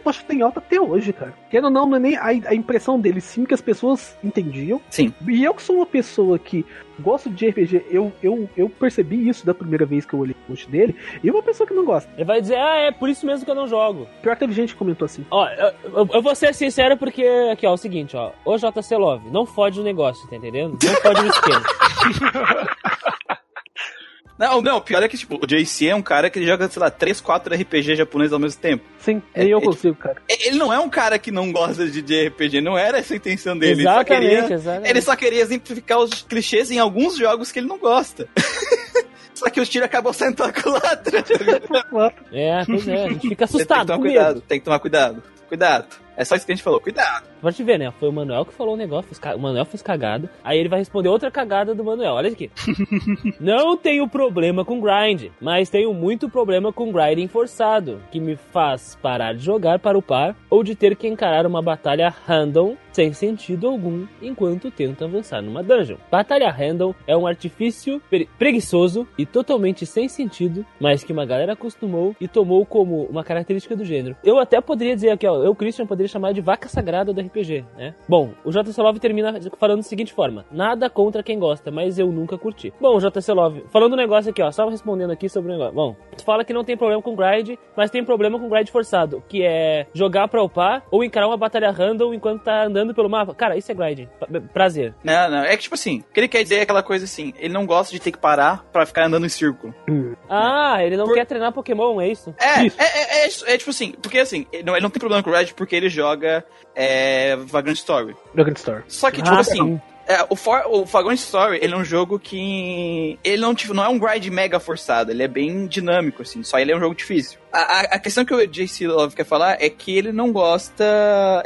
por tocha tem alta até hoje, cara. Querendo ou não, não é nem a, a impressão dele, sim, que as pessoas entendiam. Sim. E eu que sou uma pessoa que gosto de RPG, eu, eu, eu percebi isso da primeira vez que eu olhei o post dele, e uma pessoa que não gosta. Ele vai dizer, ah, é por isso mesmo que eu não jogo. Pior que teve gente que comentou assim. Ó, eu, eu- eu vou ser sincero porque, aqui, ó, é o seguinte, ó. Ô JC Love, não fode o negócio, tá entendendo? Não fode o esquema. Não, não, o pior é que, tipo, o JC é um cara que joga, sei lá, 3, 4 RPG japoneses ao mesmo tempo. Sim, É, eu é, consigo, cara. E- Ele não é um cara que não gosta de, de RPG, não era essa a intenção dele. Ele só exatamente, queria, exatamente. ele só queria exemplificar os clichês em alguns jogos que ele não gosta. só que o tiro acabou saindo pela culatra. É, pois é, a gente fica Tem que assustado, tomar cuidado, tem que tomar cuidado. Cuidado. É só isso que a gente falou, cuidado. Pode te ver, né? Foi o Manuel que falou o negócio, o Manuel fez cagada, aí ele vai responder outra cagada do Manuel. Olha aqui. Não tenho problema com grind, mas tenho muito problema com grinding forçado, que me faz parar de jogar para upar ou de ter que encarar uma batalha random sem sentido algum enquanto tento avançar numa dungeon. Batalha random é um artifício pre- preguiçoso e totalmente sem sentido, mas que uma galera acostumou e tomou como uma característica do gênero. Eu até poderia dizer aqui, ó, eu, Christian, poderia chamar de vaca sagrada do RPG, né? Bom, o JC Love termina falando da seguinte forma: nada contra quem gosta, mas eu nunca curti. Bom, JC Love, falando um negócio aqui, ó, só respondendo aqui sobre o negócio. Bom, tu fala que não tem problema com grind, mas tem problema com grind forçado, que é jogar pra upar ou encarar uma batalha random enquanto tá andando pelo mapa. Cara, isso é grind. Pra- Prazer. Não, não. É que, tipo assim, o que ele quer dizer é aquela coisa assim, ele não gosta de ter que parar pra ficar andando em círculo. Ah, ele não Por- quer treinar Pokémon, é isso? É, Isso. é, é, é, é tipo assim, porque assim, ele não, ele não tem problema com o Red porque ele joga é, Vagrant Story. Dragon Store. Só que, tipo Ah, assim, é, o, For, o Vagrant Story, ele é um jogo que. Ele não, tipo, não é um grind mega forçado, ele é bem dinâmico, assim, só ele é um jogo difícil. A, a, questão que o JC Love quer falar é que ele não gosta.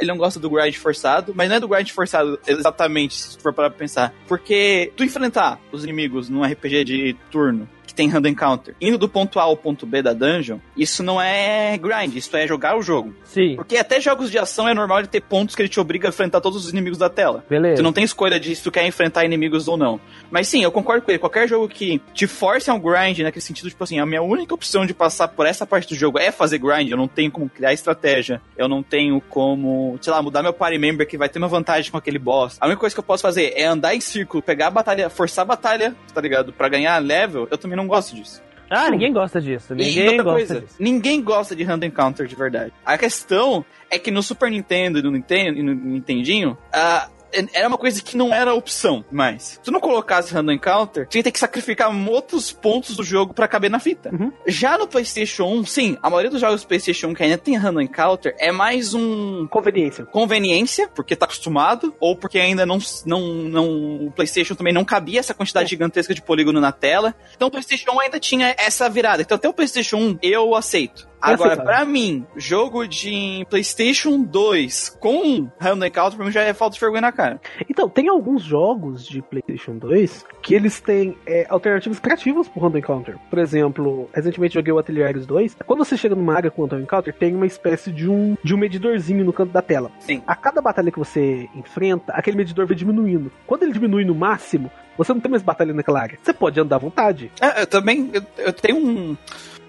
Ele não gosta do grind forçado, mas não é do grind forçado exatamente, se for parar pra pensar. Porque tu enfrentar os inimigos num RPG de turno que tem random encounter, indo do ponto A ao ponto B da dungeon, isso não é grind, isso é jogar o jogo. Sim. Porque até jogos de ação é normal de ter pontos que ele te obriga a enfrentar todos os inimigos da tela. Beleza. Tu não tem escolha de se tu quer enfrentar inimigos ou não. Mas sim, eu concordo com ele. Qualquer jogo que te force a um grind, naquele sentido, tipo assim, a minha única opção de passar por essa parte do jogo é fazer grind. Eu não tenho como criar estratégia. Eu não tenho como, sei lá, mudar meu party member que vai ter uma vantagem com aquele boss. A única coisa que eu posso fazer é andar em círculo, pegar a batalha, forçar a batalha, tá ligado? Pra ganhar level. Eu também não gosto disso. Ah, ninguém gosta disso. Ninguém gosta coisa, disso. ninguém gosta de random encounter de verdade. A questão é que no Super Nintendo e no Nintendo e no Nintendinho, ah, era uma coisa que não era opção mais. Se tu não colocasse random encounter, tu ia ter que sacrificar outros pontos do jogo pra caber na fita. Uhum. Já no PlayStation 1, sim, a maioria dos jogos do PlayStation 1 que ainda tem random encounter é mais um Conveniência. conveniência, porque tá acostumado, ou porque ainda não, não, não. O PlayStation também não cabia essa quantidade gigantesca de polígono na tela. Então o PlayStation 1 ainda tinha essa virada. Então até o PlayStation 1 eu aceito. Agora, aceitável. pra mim, jogo de PlayStation 2 com Random Encounter, pra mim já é falta de vergonha na cara. Então, tem alguns jogos de PlayStation 2 que eles têm é, alternativas criativas pro Random Encounter. Por exemplo, recentemente joguei o Ateliers 2. Quando você chega numa área com Random Encounter, tem uma espécie de um, de um medidorzinho no canto da tela. Sim. A cada batalha que você enfrenta, aquele medidor vai diminuindo. Quando ele diminui no máximo, você não tem mais batalha naquela área. Você pode andar à vontade. É, eu também. Eu, eu tenho um.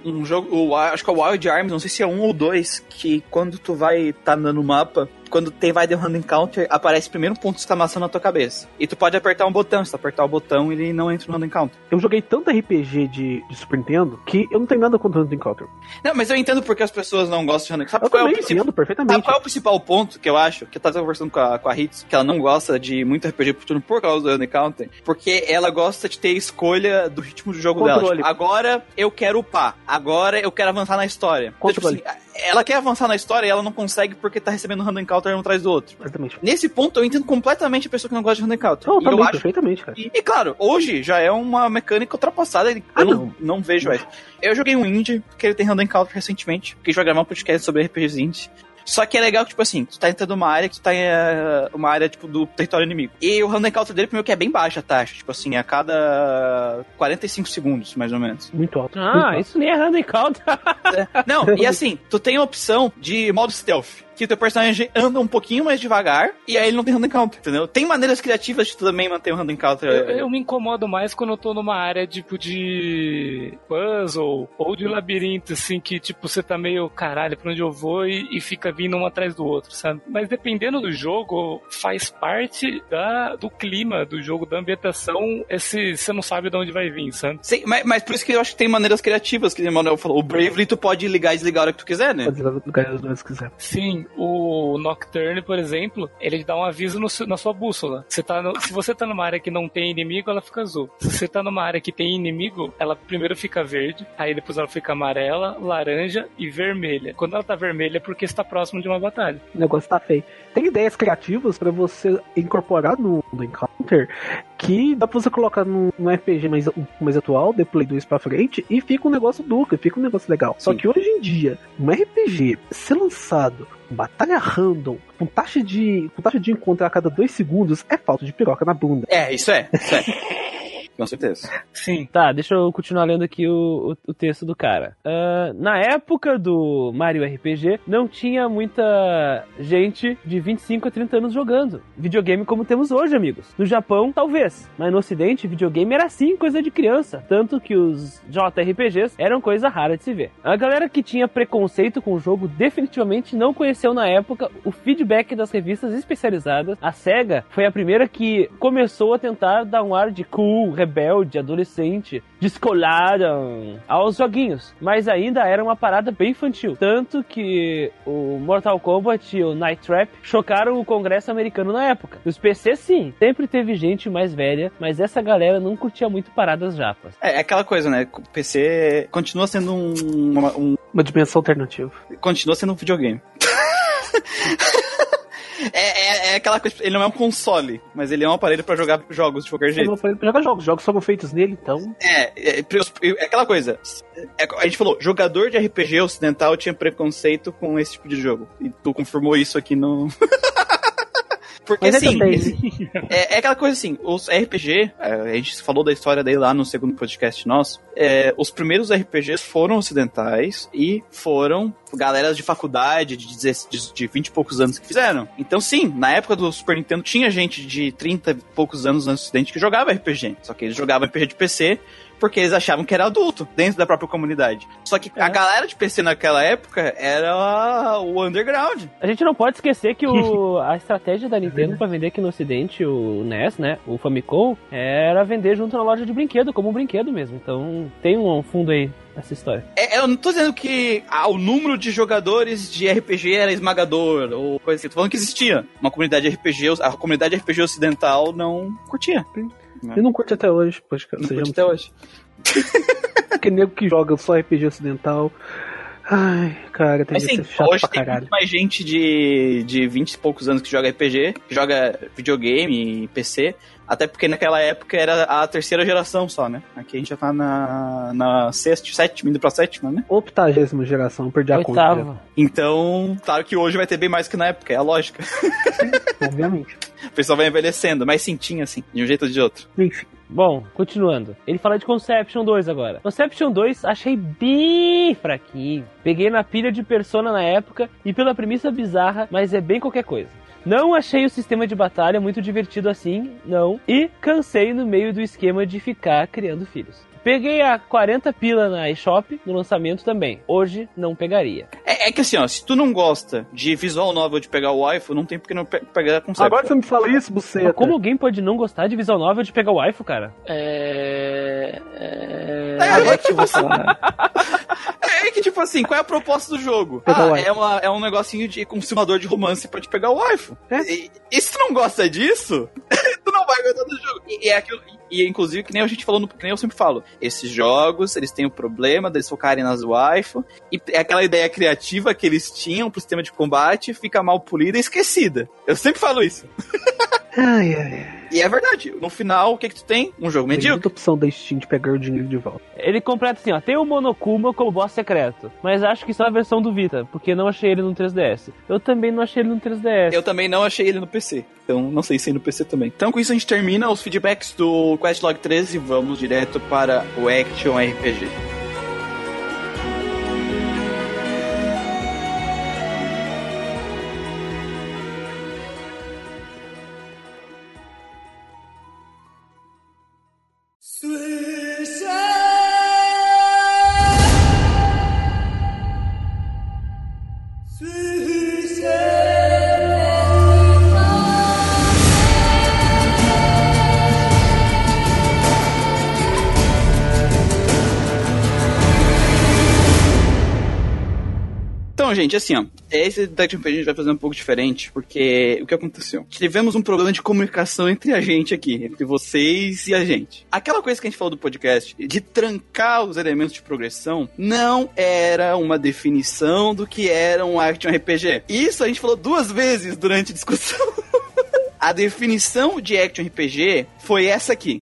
Um jogo, o- acho que é o Wild Arms, não sei se é um ou dois, que quando tu vai tá no mapa, quando tem vai de random encounter, aparece primeiro um ponto de exclamação na tua cabeça. E tu pode apertar um botão, se tu apertar o botão, ele não entra no random encounter. Eu joguei tanto RPG de, de Super Nintendo que eu não tenho nada contra o Random Encounter. Não, mas eu entendo porque as pessoas não gostam de random encounter. Eu Sabe qual é o entendo Sabe perfeitamente. qual é o principal ponto que eu acho? Que eu tava conversando com a, com a Hitz, que ela não gosta de muito RPG por turno por causa do Random Encounter, porque ela gosta de ter escolha do ritmo do jogo Controle. dela. Tipo, agora eu quero upar, agora eu quero avançar na história. Então, tipo assim, ela quer avançar na história e ela não consegue porque tá recebendo um Random Encounter um atrás do outro. Exatamente. Nesse ponto, eu entendo completamente a pessoa que não gosta de Random Encounter. Eu e também, eu acho perfeitamente, cara. e, e, claro, hoje já é uma mecânica ultrapassada. Eu Ah, não, não vejo essa. Eu joguei um indie, que ele tem Random Encounter recentemente, que a gente vai gravar um podcast sobre RPGs indie. Só que é legal que, tipo assim, tu tá entrando numa área que tu tá em eh, uma área, tipo, do território inimigo. E o Random Encounter dele, primeiro, que é bem baixa a taxa. Tipo assim, a cada 45 segundos, mais ou menos. Muito alto. muito Ah, alto. isso nem é random encounter. É. Não, e assim, tu tem a opção de modo stealth. Que o teu personagem anda um pouquinho mais devagar e aí ele não tem random counter, entendeu? Tem maneiras criativas de tu também manter o random counter. Eu, eu me incomodo mais quando eu tô numa área tipo de puzzle ou de labirinto, assim, que tipo você tá meio caralho pra onde eu vou e, e fica vindo um atrás do outro, sabe? Mas dependendo do jogo, faz parte da, do clima do jogo, da ambientação, esse você não sabe de onde vai vir, sabe? Sim, mas, mas por isso que eu acho que tem maneiras criativas, que o Manuel falou. O Bravely tu pode ligar e desligar a hora que tu quiser, né? Pode ligar as se quiser. Sim, o Nocturne, por exemplo, ele dá um aviso no, na sua bússola. Você tá no, se você tá numa área que não tem inimigo, ela fica azul. Se você tá numa área que tem inimigo, ela primeiro fica verde, aí depois ela fica amarela, laranja e vermelha. Quando ela tá vermelha é porque está próximo de uma batalha. O negócio tá feio. Tem ideias criativas para você incorporar no, no Encounter que dá pra você colocar num, RPG mais, mais atual, de Play 2 pra frente, e fica um negócio duplo, fica um negócio legal. Só que hoje em dia, um RPG ser lançado batalha random, com taxa de, com taxa de encontro a cada dois segundos, é falta de piroca na bunda. É, isso é. Isso é. Com certeza. Sim. Tá, deixa eu continuar lendo aqui o, o, o texto do cara. Uh, na época do Mario RPG, não tinha muita gente de 25 a 30 anos jogando videogame como temos hoje, amigos. No Japão, talvez, mas no Ocidente, videogame era assim, coisa de criança. Tanto que os JRPGs eram coisa rara de se ver. A galera que tinha preconceito com o jogo definitivamente não conheceu na época o feedback das revistas especializadas. A SEGA foi a primeira que começou a tentar dar um ar de cool, rebelde, adolescente, descolada aos joguinhos. Mas ainda era uma parada bem infantil. Tanto que o Mortal Kombat e o Night Trap chocaram o Congresso americano na época. Os PC, sim, sempre teve gente mais velha, mas essa galera não curtia muito paradas japas. É, é aquela coisa, né? O PC continua sendo um, uma, um... uma dimensão alternativa. Continua sendo um videogame. É, é, é, aquela coisa. Ele não é um console, mas ele é um aparelho pra jogar jogos de qualquer jeito. É um aparelho pra jogar jogos. Jogos são feitos nele, então. É, é, é aquela coisa. É, a gente falou, jogador de RPG ocidental tinha preconceito com esse tipo de jogo. E tu confirmou isso aqui no. Porque Mas assim, é, é, aquela coisa assim, os RPG, é, a gente falou da história dele lá no segundo podcast nosso, é, os primeiros RPGs foram ocidentais e foram galera de faculdade de, de, de 20 e poucos anos que fizeram. Então sim, na época do Super Nintendo tinha gente de 30 e poucos anos no ocidente que jogava RPG, só que eles jogavam RPG de PC porque eles achavam que era adulto dentro da própria comunidade. Só que é. a galera de PC naquela época era o underground. A gente não pode esquecer que o, a estratégia da Nintendo para vender aqui no ocidente o NES, né, o Famicom, era vender junto na loja de brinquedo, como um brinquedo mesmo. Então tem um fundo aí essa história. É, eu não tô dizendo que ah, o número de jogadores de RPG era esmagador ou coisa assim. Tô falando que existia uma comunidade de RPG, a comunidade de RPG ocidental não curtia. Né? E não curte até hoje, pois não curte até hoje. que nego que joga só RPG ocidental. Ai, cara, tem Mas, sim, chato hoje pra tem caralho. mais gente de, de 20 e poucos anos que joga RPG, que joga videogame e PC, até porque naquela época era a terceira geração só, né? Aqui a gente já tá na, na sexta, sétima, indo pra sétima, né? Optagésima geração, perdi a Oitava. conta. Então, claro que hoje vai ter bem mais que na época, é a lógica. Obviamente. O pessoal vai envelhecendo, mas sim, tinha assim, de um jeito ou de outro. Enfim. Bom, continuando. Ele fala de Conception 2 agora. Conception 2 achei bem fraquinho. Peguei na pilha de Persona na época e pela premissa bizarra, mas é bem qualquer coisa. Não achei o sistema de batalha muito divertido assim, não. E cansei no meio do esquema de ficar criando filhos. Peguei a 40 pila na eShop no lançamento também. Hoje não pegaria. É, é, que assim, ó, se tu não gosta de visual novel de pegar o waifu, não tem porque não pe pegar concept. Agora você me fala isso, você. Como alguém pode não gostar de visual novel de pegar o waifu, cara? É. É. é Agora que você. é que, tipo assim, qual é a proposta do jogo? Ah, é, uma, é um negocinho de consumador de romance pra te pegar o waifu. É? E, e, se tu não gosta disso, tu não vai gostar do jogo. E, e é aquilo. E inclusive, que nem a gente falou, no, que nem eu sempre falo, esses jogos, eles têm o problema deles focarem nas waifu, e aquela ideia criativa que eles tinham pro sistema de combate fica mal polida e esquecida. Eu sempre falo isso. Ai, ai, E é verdade. No final, o que que tu tem? Um jogo medíocre. Tem muita opção da Steam de pegar o dinheiro de volta. Ele completa assim, ó. Tem o Monokuma como boss secreto. Mas acho que só a versão do Vita, porque não achei ele no 3DS. Eu também não achei ele no 3DS. Eu também não achei ele no PC. Então, não sei se é no PC também. Então, com isso a gente termina os feedbacks do Questlog 13 e vamos direto para o Action RPG. Então, gente, assim, ó, esse Detective RPG a gente vai fazer um pouco diferente, porque o que aconteceu? Tivemos um problema de comunicação entre a gente aqui, entre vocês e a gente. Aquela coisa que a gente falou do podcast, de trancar os elementos de progressão, não era uma definição do que era um action RPG. Isso a gente falou duas vezes durante a discussão. a definição de action RPG foi essa aqui.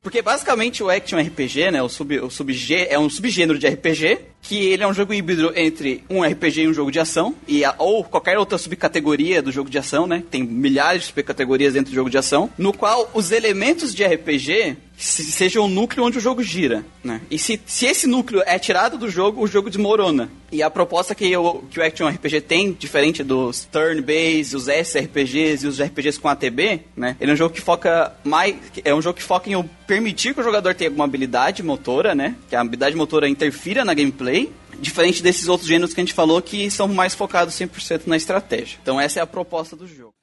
Porque basicamente o action RPG, né, o sub, o sub é um subgênero de RPG que ele é um jogo híbrido entre um RPG e um jogo de ação, e a, ou qualquer outra subcategoria do jogo de ação, né? Tem milhares de subcategorias dentro do jogo de ação, no qual os elementos de RPG sejam o núcleo onde o jogo gira, né? E se, se esse núcleo é tirado do jogo, o jogo desmorona. E a proposta que, eu, que o Action RPG tem, diferente dos turn-based, os SRPGs e os RPGs com ATB, né? Ele é um jogo que foca mais... É um jogo que foca em permitir que o jogador tenha alguma habilidade motora, né? Que a habilidade motora interfira na gameplay, diferente desses outros gêneros que a gente falou que são mais focados 100% na estratégia. Então essa é a proposta do jogo.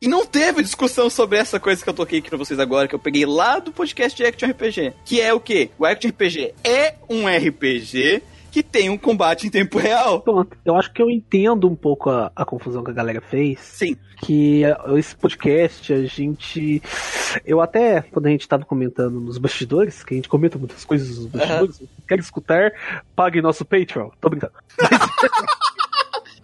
E não teve discussão sobre essa coisa que eu toquei aqui pra vocês agora, que eu peguei lá do podcast de Action RPG. Que é o quê? O Action RPG é um RPG que tem um combate em tempo real. Pronto, eu acho que eu entendo um pouco a, a confusão que a galera fez. Sim. Que esse podcast, a gente. Eu até, quando a gente tava comentando nos bastidores, que a gente comenta muitas coisas nos bastidores, uhum. quer escutar, pague nosso Patreon. Tô brincando.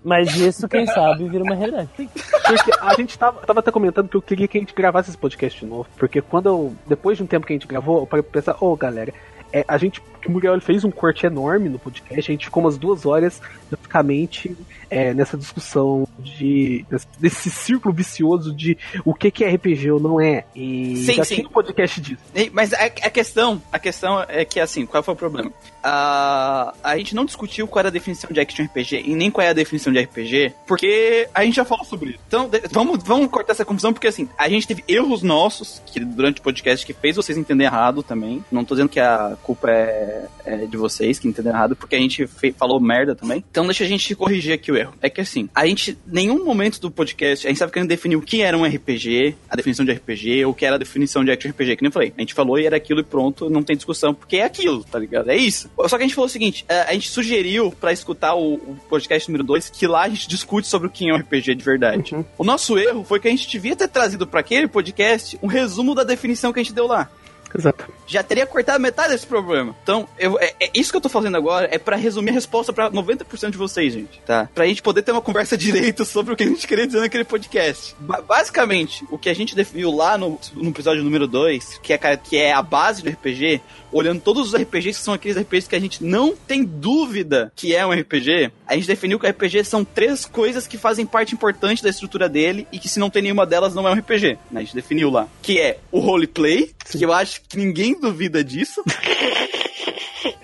Mas isso, quem sabe, vira uma realidade. Porque a gente tava, tava até comentando que eu queria que a gente gravasse esse podcast de novo. Porque quando eu. Depois de um tempo que a gente gravou, eu parei pra pensar, ô oh, galera, é, a gente. O Muriel fez um corte enorme no podcast, a gente ficou umas duas horas basicamente é, nessa discussão de desse círculo vicioso de o que, que é RPG ou não é. E sim, já sim. tem um podcast disso. Mas a, a, questão, a questão é que assim, qual foi o problema? Uh, a gente não discutiu qual era a definição de action RPG e nem qual é a definição de RPG, porque a gente já falou sobre isso. Então, vamos, vamos cortar essa confusão, porque assim, a gente teve erros nossos que durante o podcast que fez vocês entenderem errado também. Não tô dizendo que a culpa é, é de vocês que entenderam errado, porque a gente falou merda também. Então deixa a gente corrigir aqui o erro. É que assim, a gente, nenhum momento do podcast, a gente estava querendo definir o que era um RPG, a definição de RPG, ou o que era a definição de action RPG, que nem eu falei. A gente falou e era aquilo e pronto, não tem discussão, porque é aquilo, tá ligado? É isso. Só que a gente falou o seguinte, é, a gente sugeriu para escutar o, o, podcast número 2, que lá a gente discute sobre o que é um RPG de verdade. Uhum. O nosso erro foi que a gente devia ter trazido para aquele podcast um resumo da definição que a gente deu lá. Exato. Já teria cortado metade desse problema. Então, eu, é, é isso que eu tô fazendo agora é para resumir a resposta para 90% de vocês, gente, tá? Pra gente poder ter uma conversa direito sobre o que a gente queria dizer naquele podcast. Ba basicamente, o que a gente definiu lá no, no episódio número 2, que é, que é a base do RPG, olhando todos os RPGs que são aqueles RPGs que a gente não tem dúvida que é um RPG, a gente definiu que o RPG são três coisas que fazem parte importante da estrutura dele e que se não tem nenhuma delas não é um RPG. A gente definiu lá. Que é o roleplay, que eu acho que ninguém duvida disso.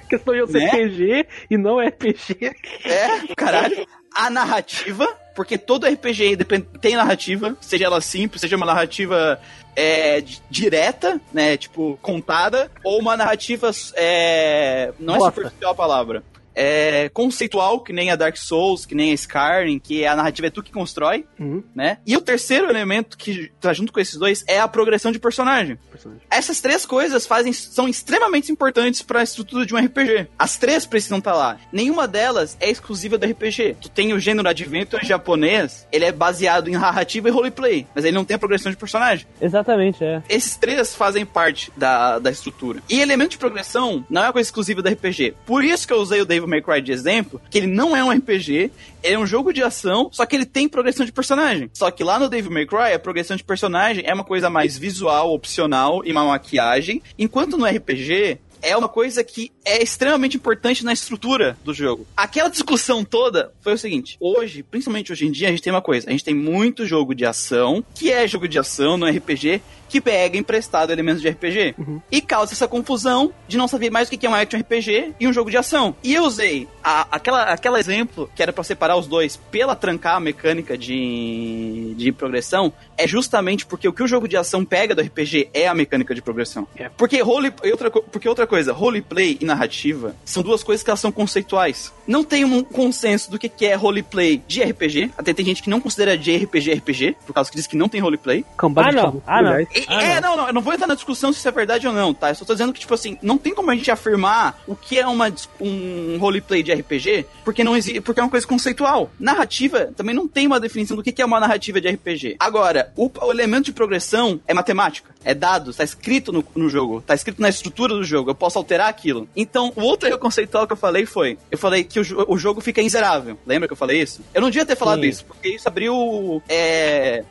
questão de eu ser né? e não RPG. É, caralho. A narrativa, porque todo RPG tem narrativa, seja ela simples, seja uma narrativa é, direta, né, tipo, contada, ou uma narrativa é, não é superficial a palavra é, conceitual, que nem a Dark Souls, que nem a Skyrim, que a narrativa é tu que constrói, uhum. né? E o terceiro elemento que tá junto com esses dois é a progressão de personagem. personagem. Essas três coisas fazem são extremamente importantes para a estrutura de um RPG. As três precisam estar tá lá. Nenhuma delas é exclusiva do RPG. Tu tem o gênero Adventure japonês, ele é baseado em narrativa e roleplay, mas ele não tem a progressão de personagem. Exatamente, é. Esses três fazem parte da, da estrutura. E elemento de progressão não é uma coisa exclusiva do RPG. Por isso que eu usei o Dave Devil May Cry de exemplo, que ele não é um RPG, é um jogo de ação, só que ele tem progressão de personagem. Só que lá no Devil May Cry, a progressão de personagem é uma coisa mais visual, opcional e uma maquiagem, enquanto no RPG é uma coisa que é extremamente importante na estrutura do jogo. Aquela discussão toda foi o seguinte: hoje, principalmente hoje em dia, a gente tem uma coisa: a gente tem muito jogo de ação, que é jogo de ação no RPG, que pega emprestado elementos de RPG. Uhum. E causa essa confusão de não saber mais o que é um action RPG e um jogo de ação. E eu usei a, aquela, aquela exemplo que era para separar os dois pela trancar a mecânica de, de progressão, é justamente porque o que o jogo de ação pega do RPG é a mecânica de progressão. É. Porque, role, outra, porque outra coisa, roleplay e narrativa são duas coisas que elas são conceituais. Não tem um consenso do que é roleplay de RPG. Até tem gente que não considera de RPG RPG, por causa que diz que não tem roleplay. ah, não. Ah, não. Ah, é, não. não, não, eu não vou entrar na discussão se isso é verdade ou não, tá? Eu só tô dizendo que, tipo assim, não tem como a gente afirmar o que é uma, um roleplay de RPG, porque não existe, porque é uma coisa conceitual. Narrativa também não tem uma definição do que é uma narrativa de RPG. Agora, o, o elemento de progressão é matemática, é dados, tá escrito no, no jogo, tá escrito na estrutura do jogo, eu posso alterar aquilo. Então, o outro erro conceitual que eu falei foi, eu falei que o, o jogo fica inzerável. Lembra que eu falei isso? Eu não devia ter falado Sim. isso, porque isso abriu é,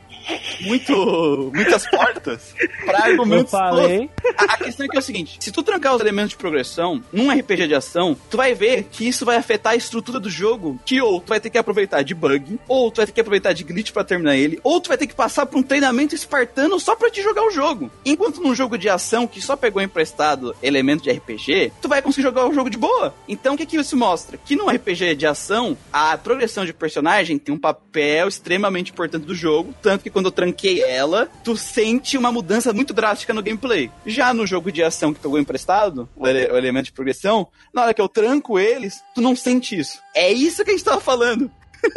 muito, muitas portas pra Eu argumentos falei. a, a questão é que é o seguinte: se tu trancar os elementos de progressão num RPG de ação, tu vai ver que isso vai afetar a estrutura do jogo. Que ou tu vai ter que aproveitar de bug, ou tu vai ter que aproveitar de glitch pra terminar ele, ou tu vai ter que passar por um treinamento espartano só pra te jogar o jogo. Enquanto num jogo de ação que só pegou emprestado elemento de RPG, tu vai conseguir jogar o jogo de boa. Então o que que isso mostra? Que num RPG de ação, a progressão de personagem tem um papel extremamente importante do jogo, tanto que quando eu tranquei ela, tu sente uma mudança muito drástica no gameplay. Já no jogo de ação que pegou emprestado, o, ele- o elemento de progressão, na hora que eu tranco eles, tu não sente isso. É isso que a gente tava falando.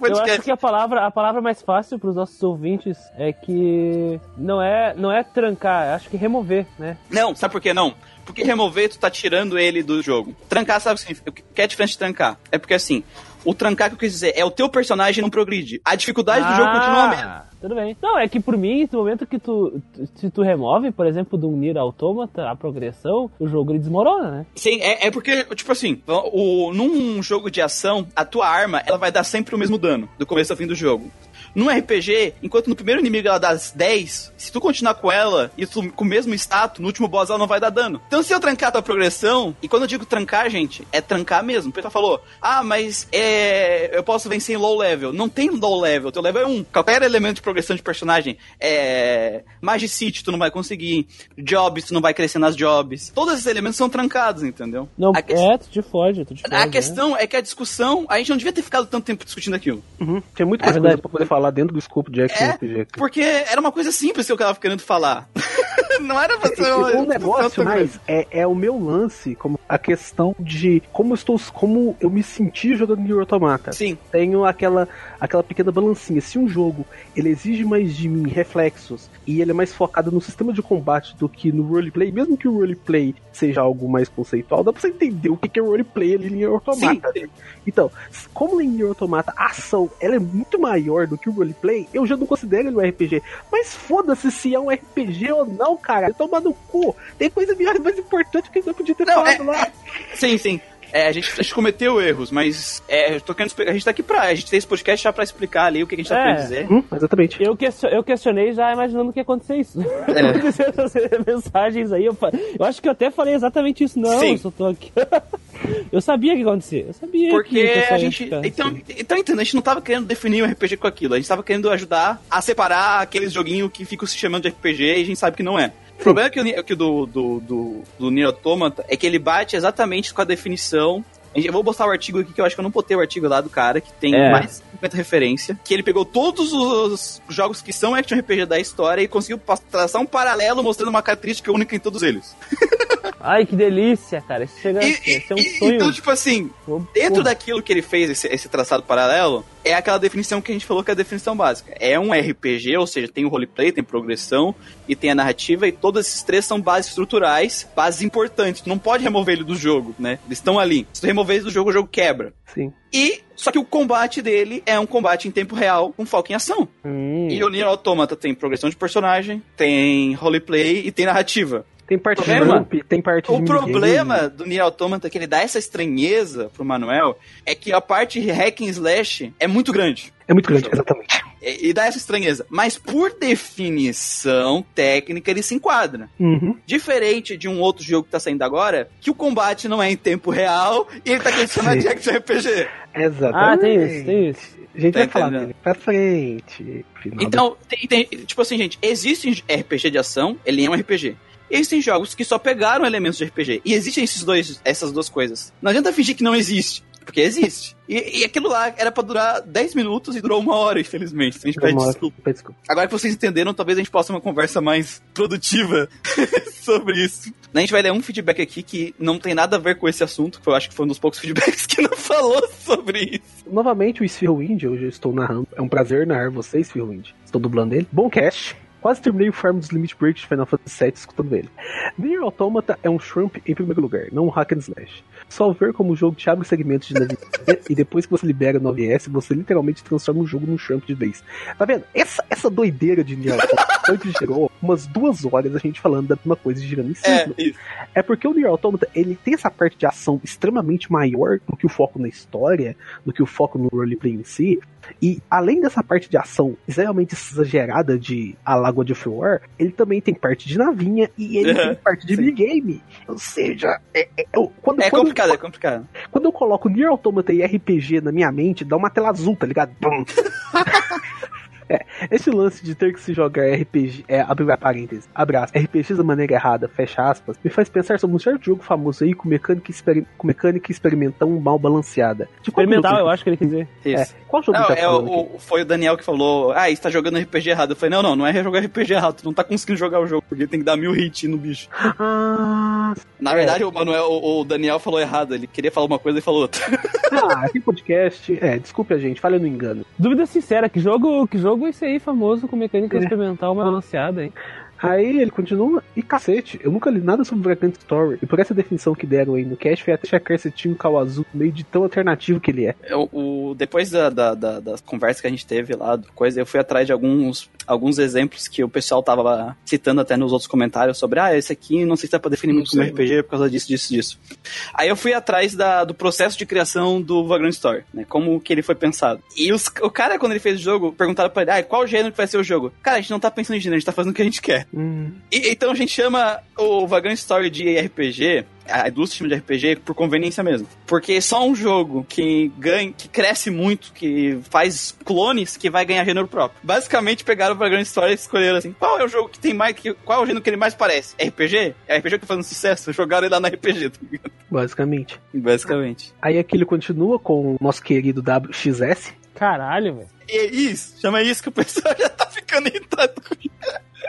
Eu acho que a palavra, a palavra mais fácil para os nossos ouvintes é que não é, não é trancar, acho que remover, né? Não, sabe por que não? Porque remover, tu tá tirando ele do jogo. Trancar, sabe o que significa? O que é diferente de trancar? É porque assim, o trancar que eu quis dizer é o teu personagem não progride. A dificuldade do jogo continua a mesma. Ah, Tudo bem. Não, é que por mim, no momento que tu, tu- se tu remove, por exemplo, do Nier Automata, a progressão, o jogo ele desmorona, né? Sim, é, é porque, tipo assim, o, num jogo de ação, a tua arma, ela vai dar sempre o mesmo dano, do começo ao fim do jogo. Num RPG, enquanto no primeiro inimigo ela dá 10, se tu continuar com ela e tu, com o mesmo status, no último boss ela não vai dar dano. Então se eu trancar a tua progressão, e quando eu digo trancar, gente, é trancar mesmo. O pessoal falou, ah, mas é, eu posso vencer em low level. Não tem low level, teu level é 1. Qualquer elemento de progressão de personagem, é, Magicite tu não vai conseguir, jobs tu não vai crescer nas jobs. Todos esses elementos são trancados, entendeu? Não, A que- é, tu te foge, tu te foge. a né? questão é que a discussão, a gente não devia ter ficado tanto tempo discutindo aquilo. Uhum. Tinha muito É mais coisa verdade. pra poder falar dentro do escopo de action É, RPG. Porque era uma coisa simples que eu tava querendo falar. não era pra ser uma O negócio mais é, é o meu lance, como a questão de como eu estou, como eu me senti jogando Nier Automata. Sim, Tenho aquela, aquela pequena balancinha. Se um jogo ele exige mais de mim reflexos e ele é mais focado no sistema de combate do que no roleplay, mesmo que o roleplay seja algo mais conceitual, dá pra você entender o que que é roleplay ali em Nier Automata. Sim. né? Então, como em Nier Automata a ação ela é muito maior do que o roleplay, eu já não considero ele um RPG. Mas foda-se se é um RPG ou não, cara. Toma no cu. Tem coisa mais mais importante que eu não podia ter Não, falado é- lá. sim, sim. É, a, gente, a gente cometeu erros, mas é, eu tô querendo, explicar- a gente tá aqui pra. A gente tem esse podcast já pra explicar ali o que a gente tá É. querendo dizer. Hum, exatamente. Eu, question- eu questionei já imaginando que ia acontecer isso. É. Acontecer essas mensagens aí. Eu, eu acho que eu até falei exatamente isso. Não, Sim. eu só tô aqui. eu sabia que ia acontecer. Eu sabia Porque o a gente. ficar Então, assim. então entenda, a gente não tava querendo definir um RPG com aquilo. A gente tava querendo ajudar a separar aqueles joguinhos que ficam se chamando de RPG e a gente sabe que não é. O problema é que o, Ni- que do, do, do, do Nier Automata é que ele bate exatamente com a definição. A Eu vou postar o artigo aqui, que eu acho que eu não botei o artigo lá do cara, que tem É. mais de 50 referência. Que ele pegou todos os jogos que são action RPG da história e conseguiu traçar um paralelo mostrando uma característica única em todos eles. Ai, que delícia, cara. Isso chega E- esse é um e- sonho. Então, tipo assim, Dentro daquilo que ele fez, esse, esse traçado paralelo, é aquela definição que a gente falou que é a definição básica. É um RPG, ou seja, tem o roleplay, tem progressão e tem a narrativa, e todos esses três são bases estruturais, bases importantes. Tu não pode remover ele do jogo, né? Eles estão ali. Se tu remover eles do jogo, o jogo quebra. Sim. E, só que o combate dele é um combate em tempo real, com foco em ação. Hum. E o Nier Automata tem progressão de personagem, tem roleplay e tem narrativa. Tem parte de Problema? grupo, tem parte de O problema do Nier Automata que ele dá essa estranheza pro Manuel é que a parte hack and slash é muito grande. É muito grande, exatamente. E, e dá essa estranheza. Mas por definição técnica ele se enquadra. Uhum. Diferente de um outro jogo que tá saindo agora, que o combate não é em tempo real e ele tá de action RPG. Exatamente. Ah, tem isso, tem isso. A gente Tá vai falar dele pra frente. Final Então, tem, tem- tipo assim, gente, existe RPG de ação, ele é um RPG. Existem jogos que só pegaram elementos de RPG. E existem esses dois, essas duas coisas. Não adianta fingir que não existe, porque existe. E, e aquilo lá era pra durar 10 minutos e durou uma hora, infelizmente. A gente pede desculpa. Desculpa. Agora que vocês entenderam, talvez a gente possa ter uma conversa mais produtiva sobre isso. A gente vai ler um feedback aqui que não tem nada a ver com esse assunto, que eu acho que foi um dos poucos feedbacks que não falou sobre isso. Novamente, o Spherewind, hoje eu estou narrando. É um prazer narrar você, Spherewind. Estou dublando ele. Bom cast. Quase terminei o Farm dos Limit Break de Final Fantasy VII escutando ele. Nier Automata é um Shrimp em primeiro lugar, não um hack and slash. Só ver como o jogo te abre segmentos de navegação e depois que você libera no OBS, você literalmente transforma o jogo num Shrimp de vez. Tá vendo? Essa, essa doideira de Nier Automata gerou umas duas horas a gente falando da mesma coisa girando em círculo. É, isso. É porque o Nier Automata, ele tem essa parte de ação extremamente maior do que o foco na história, do que o foco no roleplay em si. E além dessa parte de ação extremamente exagerada de A Lagoa de War, ele também tem parte de navinha e ele tem parte de minigame. Ou seja, é, é- eu- quando, É quando, complicado, é complicado. quando eu coloco Nier Automata e RPG na minha mente, dá uma tela azul, tá ligado? É, esse lance de ter que se jogar RPG, é, abre parênteses, abraço, RPGs da maneira errada, fecha aspas, me faz pensar sobre um certo jogo famoso aí com mecânica, experi com mecânica experimentão mal balanceada. Tipo, qual Experimental, jogo eu acho que ele quis dizer. que- Isso. É, qual jogo Não, que tá é, o, foi o Daniel que falou, ah, você tá jogando RPG errado. Eu falei, não, não, não é jogar RPG errado, tu não tá conseguindo jogar o jogo, porque tem que dar mil hits no bicho. Ah, Na É. verdade, o Manuel, o, o Daniel falou errado, ele queria falar uma coisa e falou outra. ah, aqui podcast. É, desculpe a gente, falha no engano. Dúvida sincera, que jogo, que jogo é esse aí famoso com mecânica É. experimental mais balanceada, hein? Aí ele continua, e cacete, eu nunca li nada sobre Vagrant Story, e por essa definição que deram aí no cast, foi até checar esse time Kawazu, meio de tão alternativo que ele é. Eu- o, depois da, da, da, das conversas que a gente teve lá, do coisa, eu fui atrás de alguns, alguns exemplos que o pessoal tava citando até nos outros comentários sobre, ah, esse aqui não sei se dá pra definir muito como RPG por causa disso, disso, disso. Aí eu fui atrás da, do processo de criação do Vagrant Story, né? Como que ele foi pensado. E os, o cara, quando ele fez o jogo, perguntaram pra ele, ah, qual gênero que vai ser o jogo? Cara, a gente não tá pensando em gênero, a gente tá fazendo o que a gente quer. Hum, E- então a gente chama o Vagrant Story de RPG, a indústria de RPG por conveniência mesmo. Porque só um jogo que ganha, que cresce muito, que faz clones, que vai ganhar gênero próprio. Basicamente pegaram o Vagrant Story e escolheram assim, qual é o jogo que tem mais, que, qual é o gênero que ele mais parece? RPG? É RPG que tá fazendo sucesso? Jogaram ele lá na RPG, tá ligado? basicamente. Basicamente. Aí aqui ele continua com o nosso querido WXS. Caralho, velho. E é isso, chama isso que o pessoal já tá ficando irritado com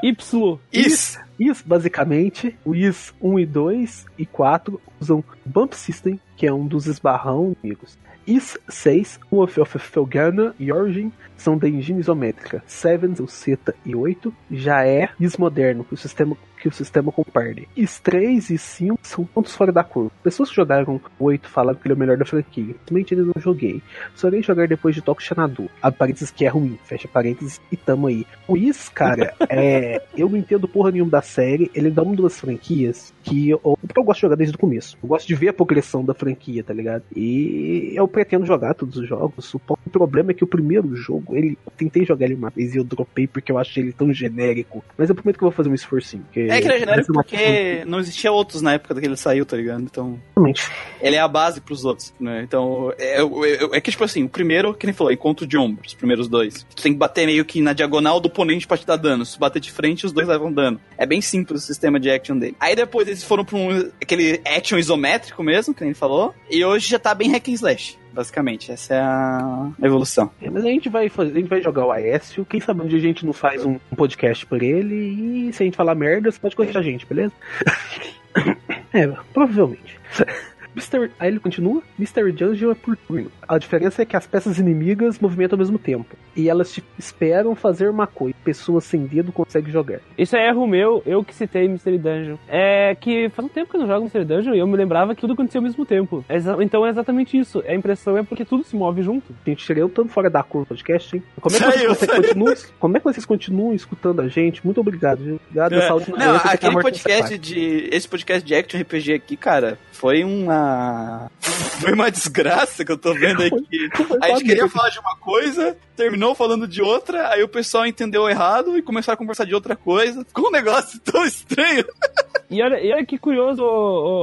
Y. isso. Isso, basicamente, o IS 1 e 2 e 4 usam Bump System, que é um dos esbarrão amigos. IS 6, Wolf of Felgana e Origin são da engine isométrica. 7, o Zeta e 8 já é IS moderno, que o sistema que o sistema comparte. IS 3 e 5 são pontos fora da curva. Pessoas que jogaram 8 falaram que ele é o melhor da franquia. Simplesmente ainda não joguei. Só irei jogar depois de Toco Xanadu. Abre parênteses que é ruim. Fecha parênteses e tamo aí. O Is, cara, é. Eu não entendo porra nenhuma da série. Ele dá uma das franquias que eu, eu gosto de jogar desde o começo. Eu gosto de ver a progressão da franquia, tá ligado? E eu pretendo jogar todos os jogos. O problema é que o primeiro jogo, ele. Eu tentei jogar ele uma vez e eu dropei porque eu achei ele tão genérico. Mas eu prometo que eu vou fazer um esforcinho. porque É que ele é genérico uma porque não existia outros na época que ele saiu, tá ligado? Então. Realmente. ele é a base pros outros, né? Então, é, é- é que, tipo assim, o primeiro, que nem falou, encontro de ombro, os primeiros dois. Tu tem que bater meio que na diagonal do oponente pra te dar dano. Se bater de frente, os dois levam dano. É bem simples o sistema de action dele. Aí depois eles foram pra um, aquele action isométrico mesmo, que nem ele falou, e hoje já tá bem hack and slash. Basicamente, essa é a evolução. É, mas a gente vai fazer, a gente vai jogar o Aécio. Quem sabe dia a gente não faz um podcast por ele e se a gente falar merda, você pode corrigir a gente, beleza? é, provavelmente. Mr. Aí ele continua: Mr. Dungeon é por turno. A diferença é que as peças inimigas movimentam ao mesmo tempo. E elas tipo, esperam fazer uma coisa. Pessoas sem dedo conseguem jogar. Isso é erro meu, eu que citei Mystery Dungeon. É que faz um tempo que eu não jogo Mystery Dungeon e eu me lembrava que tudo acontecia ao mesmo tempo. É então é exatamente isso. A impressão é porque tudo se move junto. Gente, tirei eu tanto fora da curva podcast, hein? Como é que, Saiu, vocês, continuam, como é que vocês continuam escutando a gente? Muito obrigado. viu? Obrigado, É. Não, aquele podcast de. Esse podcast de Action RPG aqui, cara, foi uma. Foi uma desgraça que eu tô vendo aqui. A gente queria falar de uma coisa, terminou falando de outra, aí o pessoal entendeu errado e começou a conversar de outra coisa. Ficou um negócio tão estranho. E olha, e olha que curioso, ô,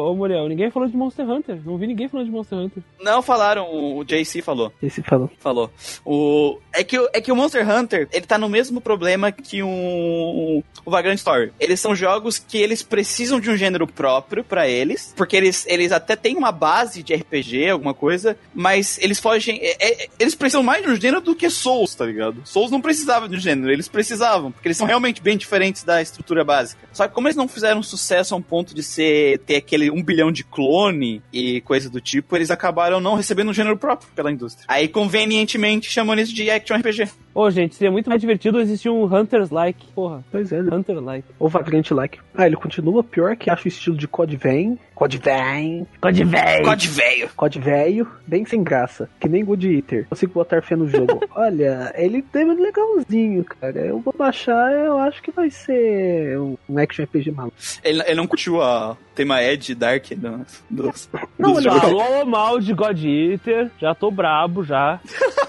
ô, ô Muriel, ninguém falou de Monster Hunter. Não vi ninguém falando de Monster Hunter. Não falaram, o JC falou. Esse falou. Falou. O... É, que, o- é que o Monster Hunter, ele tá no mesmo problema que o, o Vagrant Story. Eles são jogos que eles precisam de um gênero próprio pra eles, porque eles, eles até têm uma base de RPG, alguma coisa, mas eles fogem... é- é- eles precisam mais de um gênero do que Souls, tá ligado? Souls não precisava de um gênero, eles precisavam, porque eles são realmente bem diferentes da estrutura básica. Só que como eles não fizeram sucesso sucesso a um ponto de ser ter aquele um bilhão de clone e coisa do tipo, eles acabaram não recebendo um gênero próprio pela indústria. Aí, convenientemente, chamam isso de action RPG. Ô, gente, seria muito mais divertido existir um Hunters Like. Porra, Pois é, né? Hunter Like. Ou Vagrant Like. Ah, ele continua pior que acho o estilo de Code Vein. Code Vein. Code véi! Code velho. Code velho, bem sem graça. Que nem Good Eater. Consigo botar fé no jogo. Olha, ele teve legalzinho, cara. Eu vou baixar, eu acho que vai ser um action RPG maluco. Ele, ele não curtiu a tema Ed Dark dos, dos, Não, ele. Falou mal de God Eater, já tô brabo já,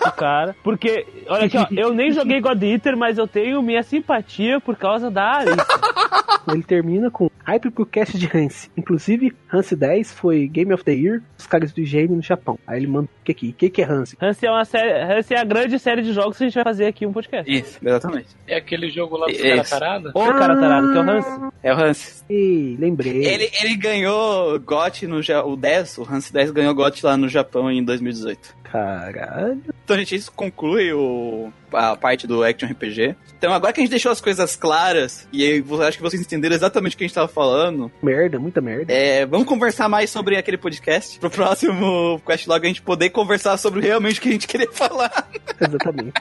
o cara. Porque, olha aqui, ó, eu nem joguei God Eater, mas eu tenho minha simpatia por causa da Alice. Ele termina com hype pro cast de Hansi. Inclusive, Hansi 10 foi Game of the Year dos caras do IGN no Japão. Aí ele manda o que aqui? O que, que é Hansi? Hansi é, uma série, Hansi é a grande série de jogos que a gente vai fazer aqui um podcast. Isso, exatamente. É aquele jogo lá dos Isso. caras tarados? Ô, cara tarado, que é o Hansi. É o Hans. Ei, lembrei. Ele, ele ganhou GOT no o 10, o Hans 10 ganhou GOT lá no Japão em 2018. Caralho. Então, gente, isso conclui o, a parte do Action RPG. Então, agora que a gente deixou as coisas claras, e eu acho que vocês entenderam exatamente o que a gente tava falando, Merda, muita merda. é, vamos conversar mais sobre aquele podcast. Pro próximo Questlog a gente poder conversar sobre realmente o que a gente queria falar. Exatamente.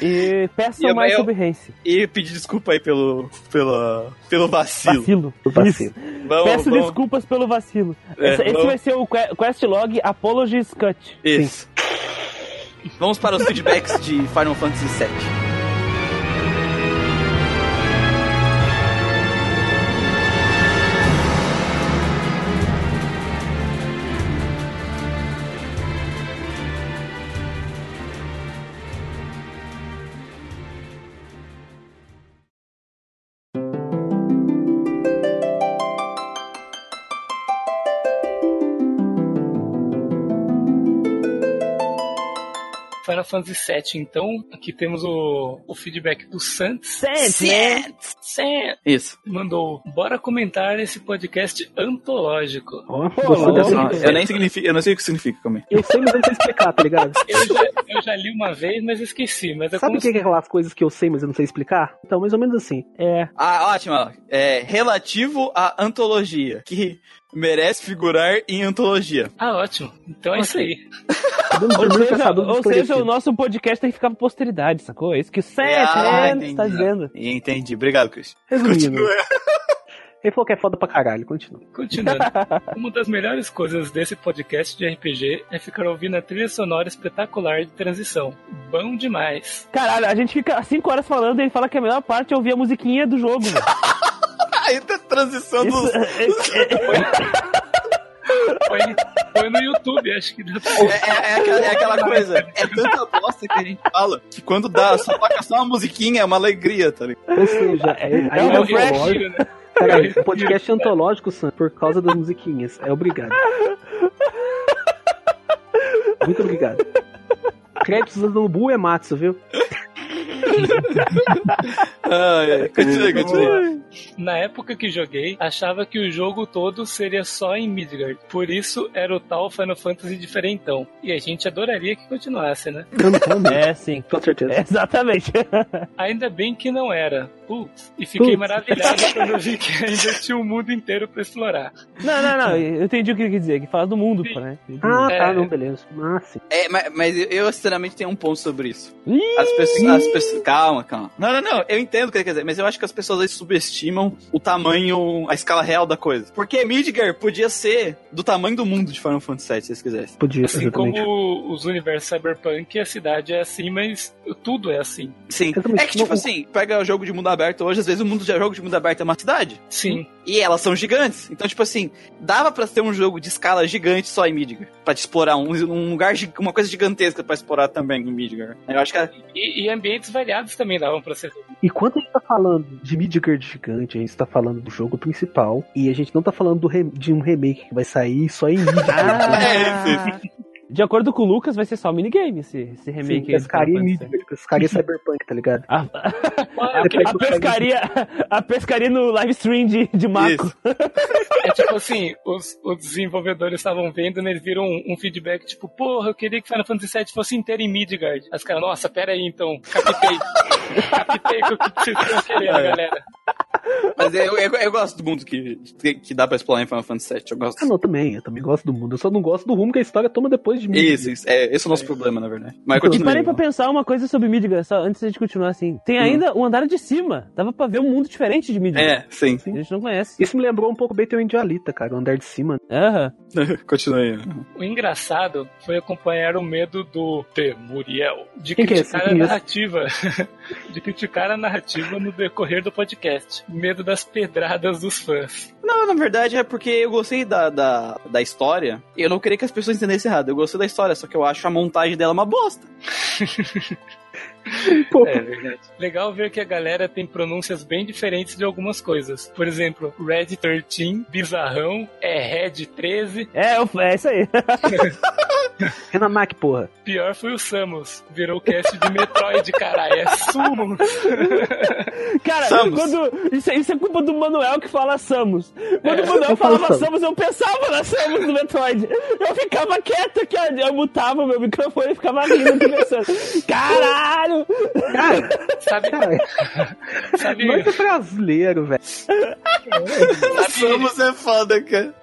E peçam E eu- mais eu- sobre Hansi. E pedir desculpa aí pelo, pelo, pelo vacilo. Vacilo. Vacilo. Vamos, Peço vamos- desculpas pelo vacilo. É, esse vamos- vai ser o que- Questlog Apologies Cut. Isso. Vamos para os feedbacks de Final Fantasy VII. Fantasy VII, então, aqui temos o, o feedback do Santos. Sente, né? Santos Isso. mandou, bora comentar esse podcast antológico. Louco. edição? Eu nem significa, eu não sei o que significa também. Eu sei, mas eu não sei explicar, tá ligado? Eu já, eu já li uma vez, mas esqueci. Mas é Sabe o que é aquelas coisas que eu sei, mas eu não sei explicar? Então, mais ou menos assim. É. Ah, ótimo. É relativo à antologia, que merece figurar em antologia. Ah, ótimo. Então é isso aí. Ou seja, ou seja, o nosso podcast tem que ficar pra posteridade, sacou? É isso que o Sete Ah, está dizendo. Entendi. Obrigado, Chris. Resumindo. Ele falou que é foda pra caralho, continua. Continuando. Uma das melhores coisas desse podcast de RPG é ficar ouvindo a trilha sonora espetacular de transição. Bom demais. Caralho, a gente fica 5 horas falando e ele fala que a melhor parte é ouvir a musiquinha do jogo, velho. Aí tá transição Isso, dos. é- é- Foi, foi no YouTube, acho que É, é- é aquela, é aquela coisa. É tanta bosta que a gente fala que quando dá, só toca só uma musiquinha, é uma alegria, tá ligado? Ou seja, é, É um é Eu antológico. retiro, né? Peraí, o podcast antológico, Sam, por causa das musiquinhas. É obrigado. Muito obrigado. Créditos do Nobu Ematsu, viu? Ah, é. Continue, continue. Na época que joguei, achava que o jogo todo seria só em Midgard. Por isso era o tal Final Fantasy diferentão. E a gente adoraria que continuasse, né? É, sim. com certeza. Exatamente. Ainda bem que não era. Putz. E fiquei Putz. maravilhado quando eu vi que ainda tinha o mundo inteiro pra explorar. Não, não, não. Eu entendi o que ele quer dizer, que fala do mundo, pô, né? Ah, É. tá, não, beleza. Sim. É, mas, mas eu, eu, sinceramente, tenho um ponto sobre isso. As pessoas, as pessoas. Calma, calma. Não, não, não. Eu entendo o que ele quer dizer, mas eu acho que as pessoas aí subestimam o tamanho, a escala real da coisa. Porque Midgar podia ser do tamanho do mundo de Final Fantasy VII, se vocês quisessem. Podia, Assim exatamente. como os universos cyberpunk, a cidade é assim, mas tudo é assim. Sim. Exatamente. É que, tipo Não, assim, pega o jogo de mundo aberto hoje, às vezes o mundo de jogo de mundo aberto é uma cidade. Sim. E elas são gigantes. Então, tipo assim, dava pra ter um jogo de escala gigante só em Midgar. Pra te explorar um, um lugar, gi- uma coisa gigantesca pra explorar também em Midgar. Eu acho que é- E, e ambientes variados também davam pra ser. E quando a gente tá falando de Midgard gigante, a gente tá falando do jogo principal. E a gente não tá falando do re- de um remake que vai sair só em Midgard. Ah, de acordo com o Lucas, vai ser só minigame esse, esse Sim, remake. aí do pescaria. Midgard, pescaria cyberpunk, tá ligado? A, Depois a pescaria, a pescaria no live stream de, de. Isso. É tipo assim, os, os desenvolvedores estavam vendo, né, eles viram um, um feedback, tipo, porra, eu queria que Final Fantasy VII fosse inteiro em Midgard. As caras, nossa, pera aí então, captei. captei o que vocês estão querendo, É. galera. Mas eu, eu, eu gosto do mundo que, que dá pra explorar em Final Fantasy VII. Eu gosto. Ah, não, também. Eu também gosto do mundo. Eu só não gosto do rumo que a história toma depois de mim. Isso, isso. É, esse é o nosso problema, na verdade. Mas E continue. parei pra pensar uma coisa sobre Midgar, só antes de continuar assim. Tem ainda o andar de cima. Dava pra ver um mundo diferente de Midgar. É, sim. A gente não conhece. Isso me lembrou um pouco bem teu Indialita, cara. O andar de cima. Aham. continue. O engraçado foi acompanhar o medo do Temuriel de Quem que é criticar a Conheço. narrativa, de criticar a narrativa no decorrer do podcast. Medo das pedradas dos fãs. Não, na verdade é porque eu gostei da, da, da história. E eu não queria que as pessoas entendessem errado. Eu gostei da história, só que eu acho a montagem dela uma bosta. Pô, É verdade. Legal ver que a galera tem pronúncias bem diferentes de algumas coisas. Por exemplo, Red 13, bizarrão, é Red 13. É, é isso aí. Renan Mac, porra. Pior foi o Samus. Virou cast de Metroid, caralho. É Summons. Cara, Samus. quando. Isso, é- isso é culpa do Manuel que fala Samus. Quando o Manuel falava Samus. Samus, eu pensava na Samus do Metroid. Eu ficava quieto aqui, ó, eu mutava meu microfone e ficava rindo aqui pensando. Caralho! Cara, Sabe, cara, sabe, nós é brasileiro, velho. Samus é foda, cara.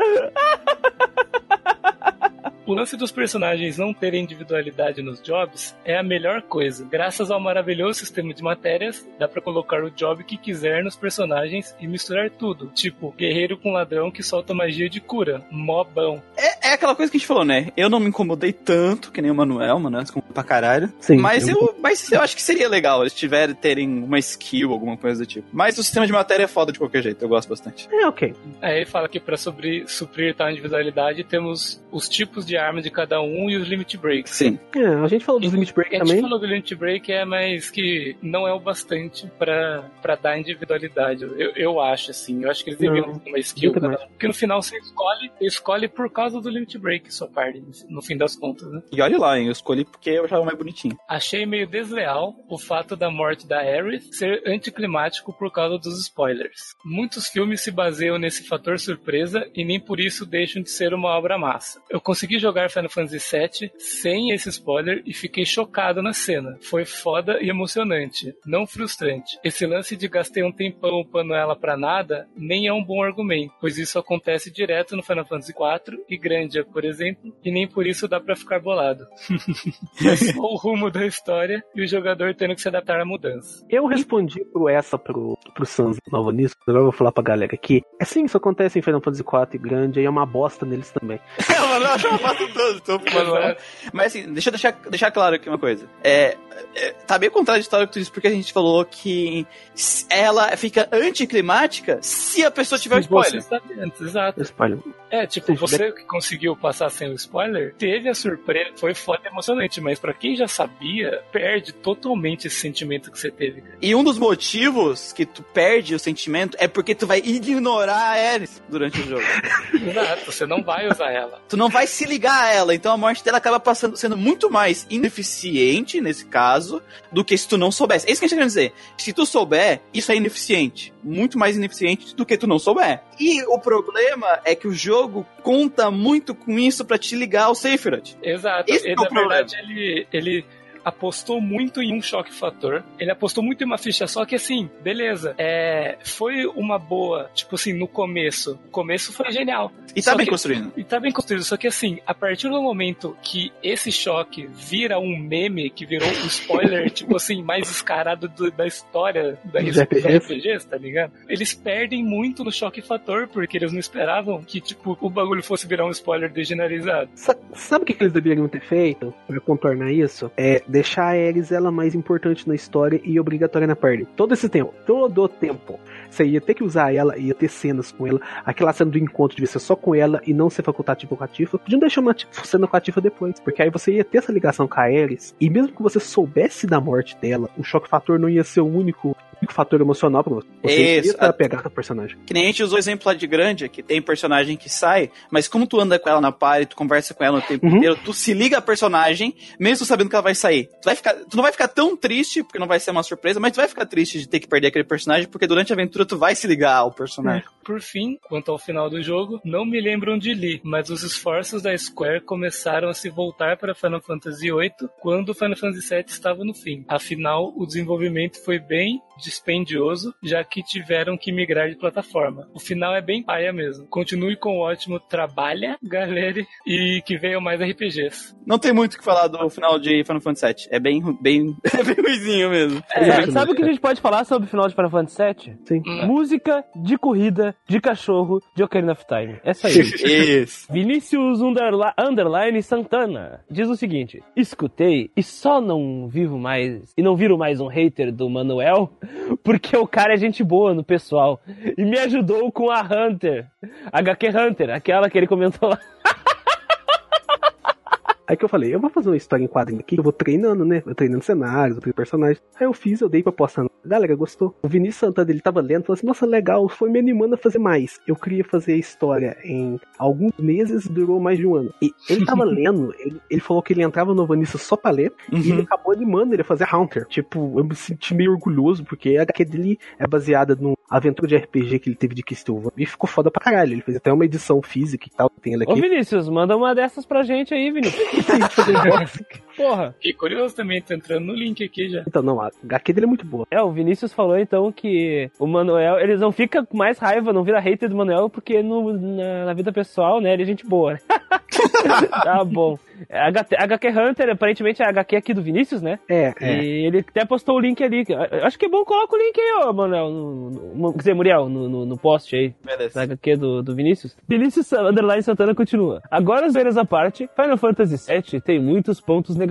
O lance dos personagens não terem individualidade nos jobs é a melhor coisa. Graças ao maravilhoso sistema de matérias, dá pra colocar o job que quiser nos personagens e misturar tudo. Tipo, guerreiro com ladrão que solta magia de cura. Mobão. É, é aquela coisa que a gente falou, né? Eu não me incomodei tanto, que nem o Manuel, mano, incomodou pra caralho. Sim. Mas eu, mas eu acho que seria legal eles tiverem terem uma skill, alguma coisa do tipo. Mas o sistema de matéria é foda de qualquer jeito, eu gosto bastante. É, ok. Aí ele fala que pra sobre- suprir tal individualidade temos os tipos de arma de cada um e os limit breaks. Sim. É, a gente falou dos limit break A gente também. falou do limit break, é, mas que não é o bastante pra, pra dar individualidade. Eu, eu acho, assim. Eu acho que eles deveriam Não, ter uma skill. também cada. Porque no final você escolhe, escolhe por causa do limit break sua parte, no fim das contas, né? E olha lá, hein, eu escolhi porque eu achava mais bonitinho. Achei meio desleal o fato da morte da Aerith ser anticlimático por causa dos spoilers. Muitos filmes se baseiam nesse fator surpresa e nem por isso deixam de ser uma obra massa. Eu consegui jogar Final Fantasy VII sem esse spoiler e fiquei chocado na cena. Foi foda e emocionante, não frustrante. Esse lance de gastei um tempão upando ela pra nada nem é um bom argumento, pois isso acontece direto no Final Fantasy IV e Grandia, por exemplo, e nem por isso dá pra ficar bolado. É só o rumo da história e o jogador tendo que se adaptar à mudança. Eu respondi pro essa pro, pro Sans Nova nisso. Agora eu vou falar pra galera aqui. É sim, isso acontece em Final Fantasy IV e grande, e é uma bosta neles também. É, tô Mas, Mas assim, deixa eu deixar, deixar claro aqui uma coisa. É, é, tá bem contraditório tudo isso, porque a gente falou que ela fica anticlimática se a pessoa tiver o Você spoiler. sabe antes, exato. Spoiler. É, tipo, você que conseguiu passar sem o spoiler, teve a surpresa, foi foda e emocionante, mas pra quem já sabia, perde totalmente esse sentimento que você teve. cara. E um dos motivos que tu perde o sentimento é porque tu vai ignorar a Ares durante o jogo. Exato, você não vai usar ela. tu não vai se ligar a ela, então a morte dela acaba passando, sendo muito mais ineficiente, nesse caso, do que se tu não soubesse. É isso que a gente quer dizer. Se tu souber, isso é ineficiente. Muito mais ineficiente do que tu não souber. E o problema é que o jogo conta muito com isso pra te ligar ao Sephiroth. Exato. Esse e, é o na verdade, ele, ele apostou muito em um choque fator. Ele apostou muito em uma ficha só que assim, beleza. É, foi uma boa, tipo assim, no começo. O começo foi genial. E tá Só bem que- construindo. E tá bem construído, só que assim, a partir do momento que esse choque vira um meme, que virou um spoiler, tipo assim, mais descarado do- da história da dos RPGs. Tá ligado? Eles perdem muito no choque fator, porque eles não esperavam que, tipo, o bagulho fosse virar um spoiler degeneralizado. Sa- Sabe o que, que eles deveriam ter feito pra contornar isso? É deixar a Ares ela mais importante na história e obrigatória na party. Todo esse tempo, todo o tempo. Você ia ter que usar ela, ia ter cenas com ela. Aquela cena do encontro devia ser só com ela e não ser facultativo com a Tifa. Podiam deixar uma cena com a Tifa depois. Porque aí você ia ter essa ligação com a Ares. E mesmo que você soubesse da morte dela, o choque fator não ia ser o único fator emocional pra você. Você Isso. estar apegado ao personagem. Que nem a gente usou o exemplo lá de Grande, que tem personagem que sai, mas como tu anda com ela na party, tu conversa com ela o tempo Uhum. inteiro, tu se liga a personagem, mesmo sabendo que ela vai sair. Tu, vai ficar, tu não vai ficar tão triste, porque não vai ser uma surpresa, mas tu vai ficar triste de ter que perder aquele personagem, porque durante a aventura tu vai se ligar ao personagem. Por fim, quanto ao final do jogo, não me lembro onde li, mas os esforços da Square começaram a se voltar para Final Fantasy VIII quando o Final Fantasy VII estava no fim. Afinal, o desenvolvimento foi bem dispendioso, já que tiveram que migrar de plataforma. O final é bem paia mesmo. Continue com o ótimo trabalho, galera, e que venham mais RPGs. Não tem muito o que falar do final de Final Fantasy VII. É bem, bem, é bem ruizinho mesmo. É, sabe o que a gente pode falar sobre o final de Final Fantasy VII? Sim. Hum. Música de corrida, de cachorro, de Ocarina of Time. Essa aí. Isso. Vinícius Underli- Underline Santana diz o seguinte: escutei e só não vivo mais e não viro mais um hater do Manuel porque o cara é gente boa no pessoal e me ajudou com a Hunter, HQ Hunter, aquela que ele comentou lá. Aí que eu falei, eu vou fazer uma história em quadrinho aqui, eu vou treinando, né? Eu treinando cenários, eu personagens. Aí eu fiz, eu dei pra postar. Galera, gostou? O Vinícius Santana, ele tava lendo, falou assim, nossa, legal, foi me animando a fazer mais. Eu queria fazer a história em alguns meses, durou mais de um ano. E ele tava lendo, ele, ele falou que ele entrava no Vanissa só pra ler, e ele Uhum. acabou animando ele a fazer Hunter. Tipo, eu me senti meio orgulhoso, porque a HQ dele é baseada aventura de RPG que ele teve de Castlevania. E ficou foda pra caralho. Ele fez até uma edição física e tal, tem ela Ô aqui. Vinícius, manda uma dessas pra gente aí, Vinícius. Porra. Fiquei curioso também, tô entrando no link aqui já. Então, não, a HQ dele é muito boa. É, o Vinícius falou então que o Manuel, eles não ficam com mais raiva, não vira hater do Manuel, porque no, na, na vida pessoal, né, ele é gente boa, né? tá bom. É, HT, HQ Hunter, aparentemente é a HQ aqui do Vinícius, né? É, é. E ele até postou o link ali. Acho que é bom coloca o link aí, ô Manuel. No, no, quer dizer, Muriel, no, no, no post aí. Da Beleza. HQ do, do Vinícius. Vinícius Underline Santana continua. Agora, as veiras à parte, Final Fantasy VII tem muitos pontos negativos.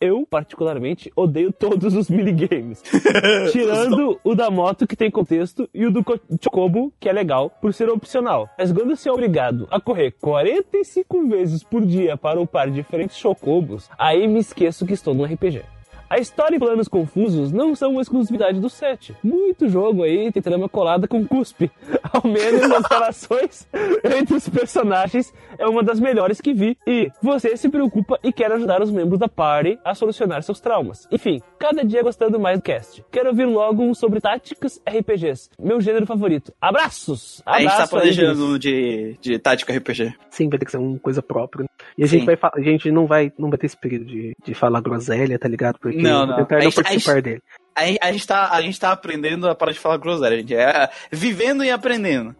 Eu, particularmente, odeio todos os minigames. Tirando o da moto, que tem contexto, e o do co- Chocobo, que é legal, por ser opcional. Mas quando você é obrigado a correr 45 vezes por dia para upar diferentes Chocobos, aí me esqueço que estou no RPG. A história e planos confusos não são uma exclusividade do set. Muito jogo aí tem trama colada com cuspe. Ao menos as relações entre os personagens é uma das melhores que vi. E você se preocupa e quer ajudar os membros da party a solucionar seus traumas. Enfim, cada dia gostando mais do cast. Quero ouvir logo um sobre táticas RPGs. Meu gênero favorito. Abraços! A gente tá Abraço aí, planejando de, de tática RPG. Sim, vai ter que ser uma coisa própria. né? E a Sim. gente, vai, a gente não vai não vai ter esse período de, de falar groselha, tá ligado? Porque Não, eu vou não. tentar A não participar dele. A, a gente tá, a gente tá aprendendo a parar de falar groselha, gente. É vivendo e aprendendo.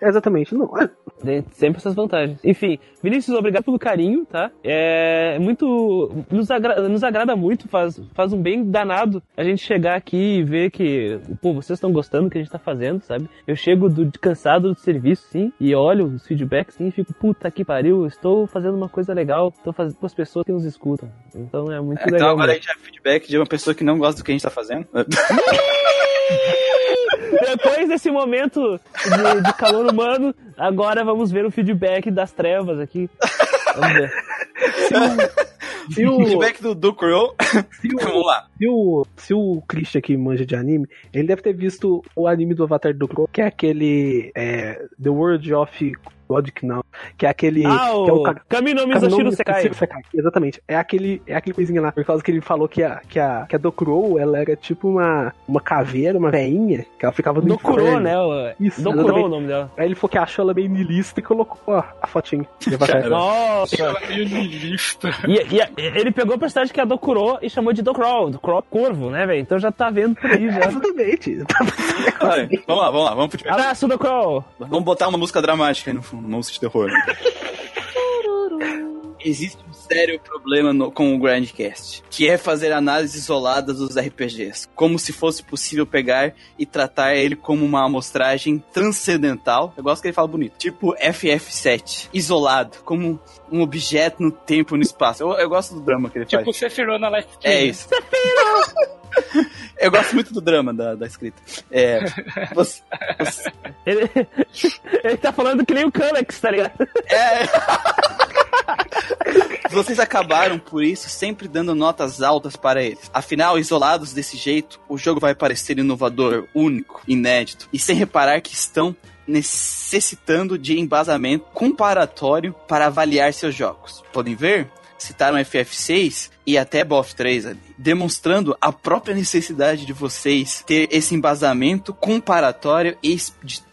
Exatamente. Não, é, Tem sempre essas vantagens. Enfim, Vinícius, obrigado pelo carinho, tá? É muito. Nos, agra- nos agrada muito, faz, faz um bem danado a gente chegar aqui e ver que, pô, vocês estão gostando do que a gente tá fazendo, sabe? Eu chego do, cansado do serviço, sim, e olho os feedbacks, sim, e fico, puta que pariu, estou fazendo uma coisa legal, estou fazendo com as pessoas que nos escutam. Então é muito Então legal. agora a mesmo. gente é feedback de uma pessoa que não gosta do que a gente tá fazendo. Depois desse momento de, de calor humano, agora vamos ver o feedback das trevas aqui. Vamos ver. se o, feedback do, do Crow. se o, Vamos lá. se o, se o Christian aqui manja de anime, ele deve ter visto o anime do Avatar do Crow, que é aquele é, The World of Logic Now, que é aquele Ah, que é o ca- Kamino Cara, Mizoshiro não- Sekai. Exatamente. É aquele, é aquele coisinha lá. Por causa que ele falou que a, que a, que a Dokuro, ela era tipo uma, uma caveira, uma veinha, que ela ficava no Dokuro, inferno. né? o- Isso, Dokuro exatamente. o nome dela. Aí ele falou que achou ela meio nilista e colocou ó, a fotinha. de Avatar. Cara. Nossa! Violinista. E, e a- ele pegou a personagem que é a Dokuro e chamou de Dokuro, Dokuro Corvo, né, velho? Então já tá vendo por aí já. Exatamente. Vai, vamos lá, vamos lá, vamos pro. Abraço, Dokuro! Vamos botar uma música dramática aí no fundo, música de terror. Existe um sério problema no- com o Grandcast, que é fazer análises isoladas dos RPGs, como se fosse possível pegar e tratar ele como uma amostragem transcendental. Eu gosto que ele fala bonito, tipo FF7, isolado, como um objeto no tempo e no espaço. Eu, eu gosto do drama que ele Tipo faz. Sephiroth na Last É isso. Eu gosto muito do drama da, da escrita. É, você- você- Ele, ele tá falando que nem o Kanex, tá ligado? É. Vocês acabaram, por isso, sempre dando notas altas para eles. Afinal, isolados desse jeito, o jogo vai parecer inovador, único, inédito, e sem reparar que estão necessitando de embasamento comparatório para avaliar seus jogos. Podem ver? Citaram FF6 e até BOF 3 ali, demonstrando a própria necessidade de vocês ter esse embasamento comparatório e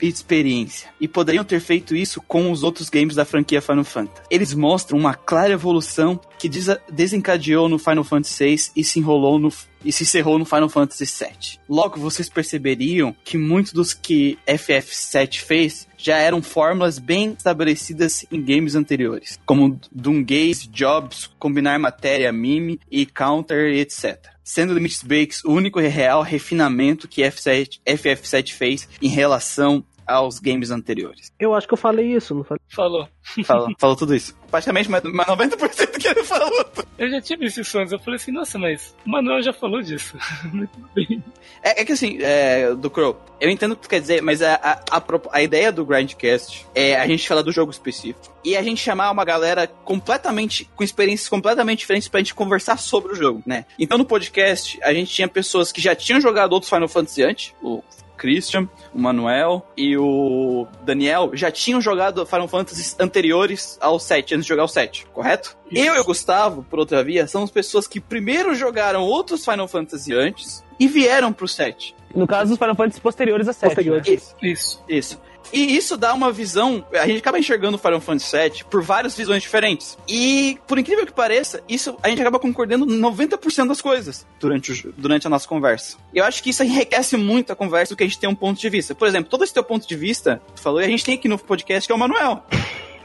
experiência. E poderiam ter feito isso com os outros games da franquia Final Fantasy. Eles mostram uma clara evolução que desencadeou no Final Fantasy VI e se enrolou no, e se encerrou no Final Fantasy VII. Logo, vocês perceberiam que muitos dos que FF7 fez já eram fórmulas bem estabelecidas em games anteriores, como Doomgaze, Jobs, combinar matéria, mime e counter, etc. Sendo Limits Breaks o único e real refinamento que F7, FF7 fez em relação aos games anteriores. Eu acho que eu falei isso, não falei? Falou. Falou, falou tudo isso. Praticamente, mas mas 90% que ele falou. Eu já tive esses sonhos. Eu falei assim, nossa, mas o Manuel já falou disso. Muito bem. É, é que assim, é, do Crow, eu entendo o que tu quer dizer, mas a, a, a, a ideia do Grindcast é a gente falar do jogo específico. E a gente chamar uma galera completamente, com experiências completamente diferentes pra gente conversar sobre o jogo, né? Então no podcast, a gente tinha pessoas que já tinham jogado outros Final Fantasy antes, o Christian, o Manuel e o Daniel já tinham jogado Final Fantasy anteriores ao 7, antes de jogar o 7, correto? Eu e o Gustavo, por outra via, somos pessoas que primeiro jogaram outros Final Fantasy antes e vieram pro 7. No caso dos Final Fantasy posteriores a 7. Posteriores. né? Isso, Isso. isso. E isso dá uma visão. A gente acaba enxergando o Final Fantasy VII por várias visões diferentes. E, por incrível que pareça, isso a gente acaba concordando 90% das coisas durante, o, durante a nossa conversa. Eu acho que isso enriquece muito a conversa do que a gente tem um ponto de vista. Por exemplo, todo esse teu ponto de vista, tu falou, e a gente tem aqui no podcast que é o Manuel.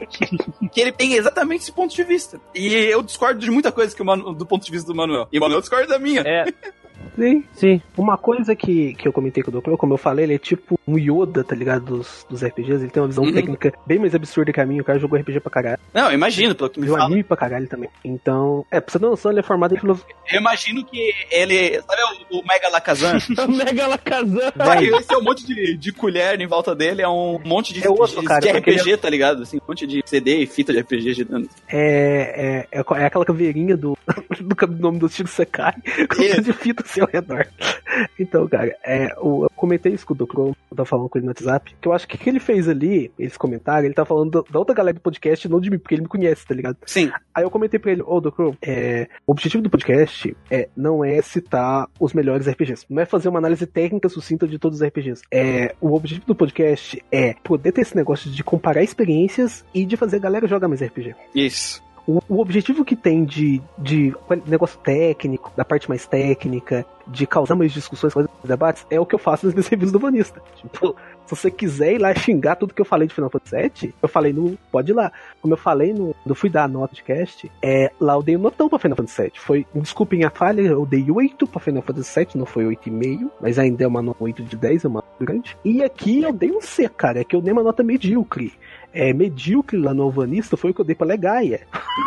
que ele tem exatamente esse ponto de vista. E eu discordo de muita coisa que o Manu- do ponto de vista do Manuel. E o Manuel discorda da minha. É, Sim. sim. Uma coisa que, que eu comentei com o Dr. como eu falei, ele é tipo um Yoda, tá ligado? Dos, dos RPGs. Ele tem uma visão Uhum. técnica bem mais absurda que a minha. O cara jogou RPG pra caralho. Não, eu imagino, pelo que me Viu fala. anime pra caralho também. Então, é, pra você ter noção, ele é formado em filosofia. Eu imagino que ele. Sabe o, o Mega Lakazan? Mega Lakazan. Vai, esse é um monte de, de colher em volta dele, é um monte de, É outro, de, cara, de RPG, tá ligado? Assim, um monte de CD e fita de RPG girando. É, é, é, é aquela caveirinha do, do nome do Chico Sekai com Isso. de fita ao redor. Então, cara, é, o- eu comentei isso com o Docro, eu tava falando com ele no WhatsApp, que eu acho que o que ele fez ali, eles comentaram, ele tá falando da, da outra galera do podcast, não de mim, porque ele me conhece, tá ligado? Sim, Aí eu comentei pra ele, ô Docro, é, o objetivo do podcast é, não é citar os melhores RPGs, não é fazer uma análise técnica sucinta de todos os RPGs. É, o objetivo do podcast é poder ter esse negócio de comparar experiências e de fazer a galera jogar mais RPG. isso. O, o objetivo que tem de, de negócio técnico, da parte mais técnica, de causar mais discussões, mais debates, é o que eu faço nas minhas reviews do Vanista. Tipo, se você quiser ir lá xingar tudo que eu falei de Final Fantasy VII, eu falei no. Pode ir lá. Como eu falei no. Eu fui dar a nota de cast, é, lá eu dei um notão pra Final Fantasy VII. Foi. Desculpem a falha, eu dei 8 pra Final Fantasy VII, não foi 8,5, mas ainda é uma nota 8 de 10, é uma grande. E aqui eu dei um C, cara, é que eu dei uma nota medíocre. É, medíocre lá no Alvanista foi o que eu dei pra Legaia.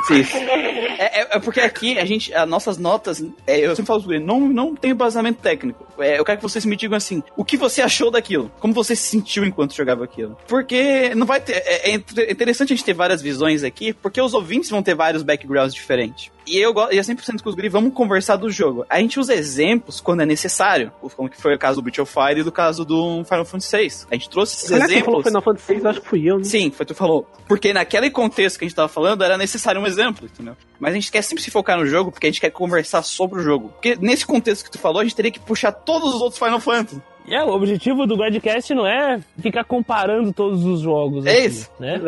Sim. É, é- é porque aqui a gente, as nossas notas, é, eu sempre falo sobre não, não tem embasamento técnico. É, eu quero que vocês me digam assim, o que você achou daquilo? Como você se sentiu enquanto jogava aquilo? Porque não vai ter. É, é inter- interessante a gente ter várias visões aqui, porque os ouvintes vão ter vários backgrounds diferentes. E eu gosto, e é 100% com os guri, vamos conversar do jogo. A gente usa exemplos quando é necessário, como que foi o caso do Breath of Fire e do caso do Final Fantasy VI. A gente trouxe esses Aliás, você falou exemplos. Final Fantasy VI, eu acho que fui eu, né? Sim, foi tu falou. Porque naquele contexto que a gente tava falando, era necessário um exemplo, entendeu? Mas a gente quer sempre se focar no jogo, porque a gente quer conversar sobre o jogo. Porque nesse contexto que tu falou, a gente teria que puxar todos os outros Final Fantasy. E é, o objetivo do Gradcast não é ficar comparando todos os jogos. É aqui, isso. Né?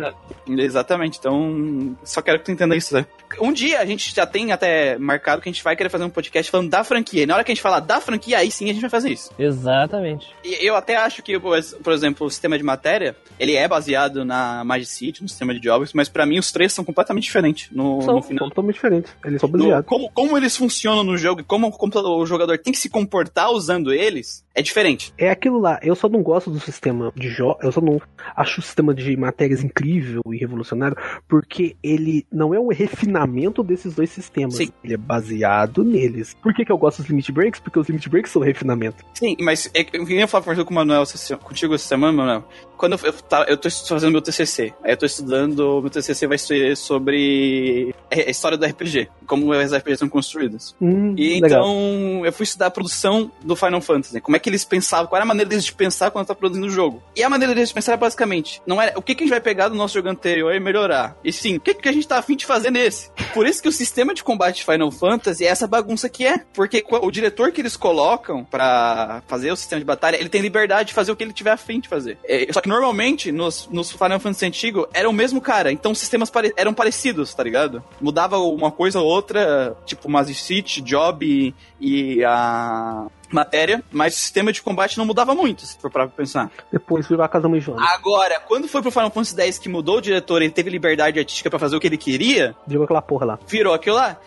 Exatamente, então só quero que tu entenda isso, né? Um dia a gente já tem até marcado que a gente vai querer fazer um podcast falando da franquia. E na hora que a gente falar da franquia, aí sim a gente vai fazer isso. Exatamente. E eu até acho que, por exemplo, o sistema de matéria, ele é baseado na Magic City, no sistema de jogos, mas pra mim os três são completamente diferentes no, São no final. totalmente diferentes. Eles são baseados. como, como eles funcionam no jogo e como o computador- o jogador tem que se comportar usando eles, é diferente. É aquilo lá, eu só não gosto do sistema de jogos, eu só não acho o sistema de matérias incrível e revolucionário, porque ele não é um refinamento desses dois sistemas. Sim. Ele é baseado neles. Por que, que eu gosto dos limit breaks? Porque os limit breaks são refinamento. Sim, mas é, que eu queria falar com o Manuel, contigo essa semana, Manuel. Quando eu, eu, tá, eu tô fazendo meu TCC, aí eu tô estudando, meu TCC vai ser sobre a história do RPG, como os RPGs são construídos. Hum, E legal. então eu fui estudar a produção do Final Fantasy, como é que eles pensaram qual era a maneira deles de pensar quando tá produzindo o jogo. E a maneira deles de pensar é basicamente, não era o que, que a gente vai pegar do nosso jogo anterior e melhorar. E sim, o que, que a gente tá afim de fazer nesse. Por isso que o sistema de combate de Final Fantasy é essa bagunça que é. Porque o diretor que eles colocam para fazer o sistema de batalha, ele tem liberdade de fazer o que ele tiver afim de fazer. É, só que normalmente, nos, nos Final Fantasy antigo, era o mesmo cara. Então os sistemas pare eram parecidos, tá ligado? Mudava uma coisa ou outra, tipo Master City, Job e a matéria, mas o sistema de combate não mudava muito, se for pra pensar. Depois virou a casa mãe Joana. Agora, quando foi pro Final Fantasy X que mudou o diretor e ele teve liberdade artística para fazer o que ele queria, virou aquela porra lá. Virou aquilo lá.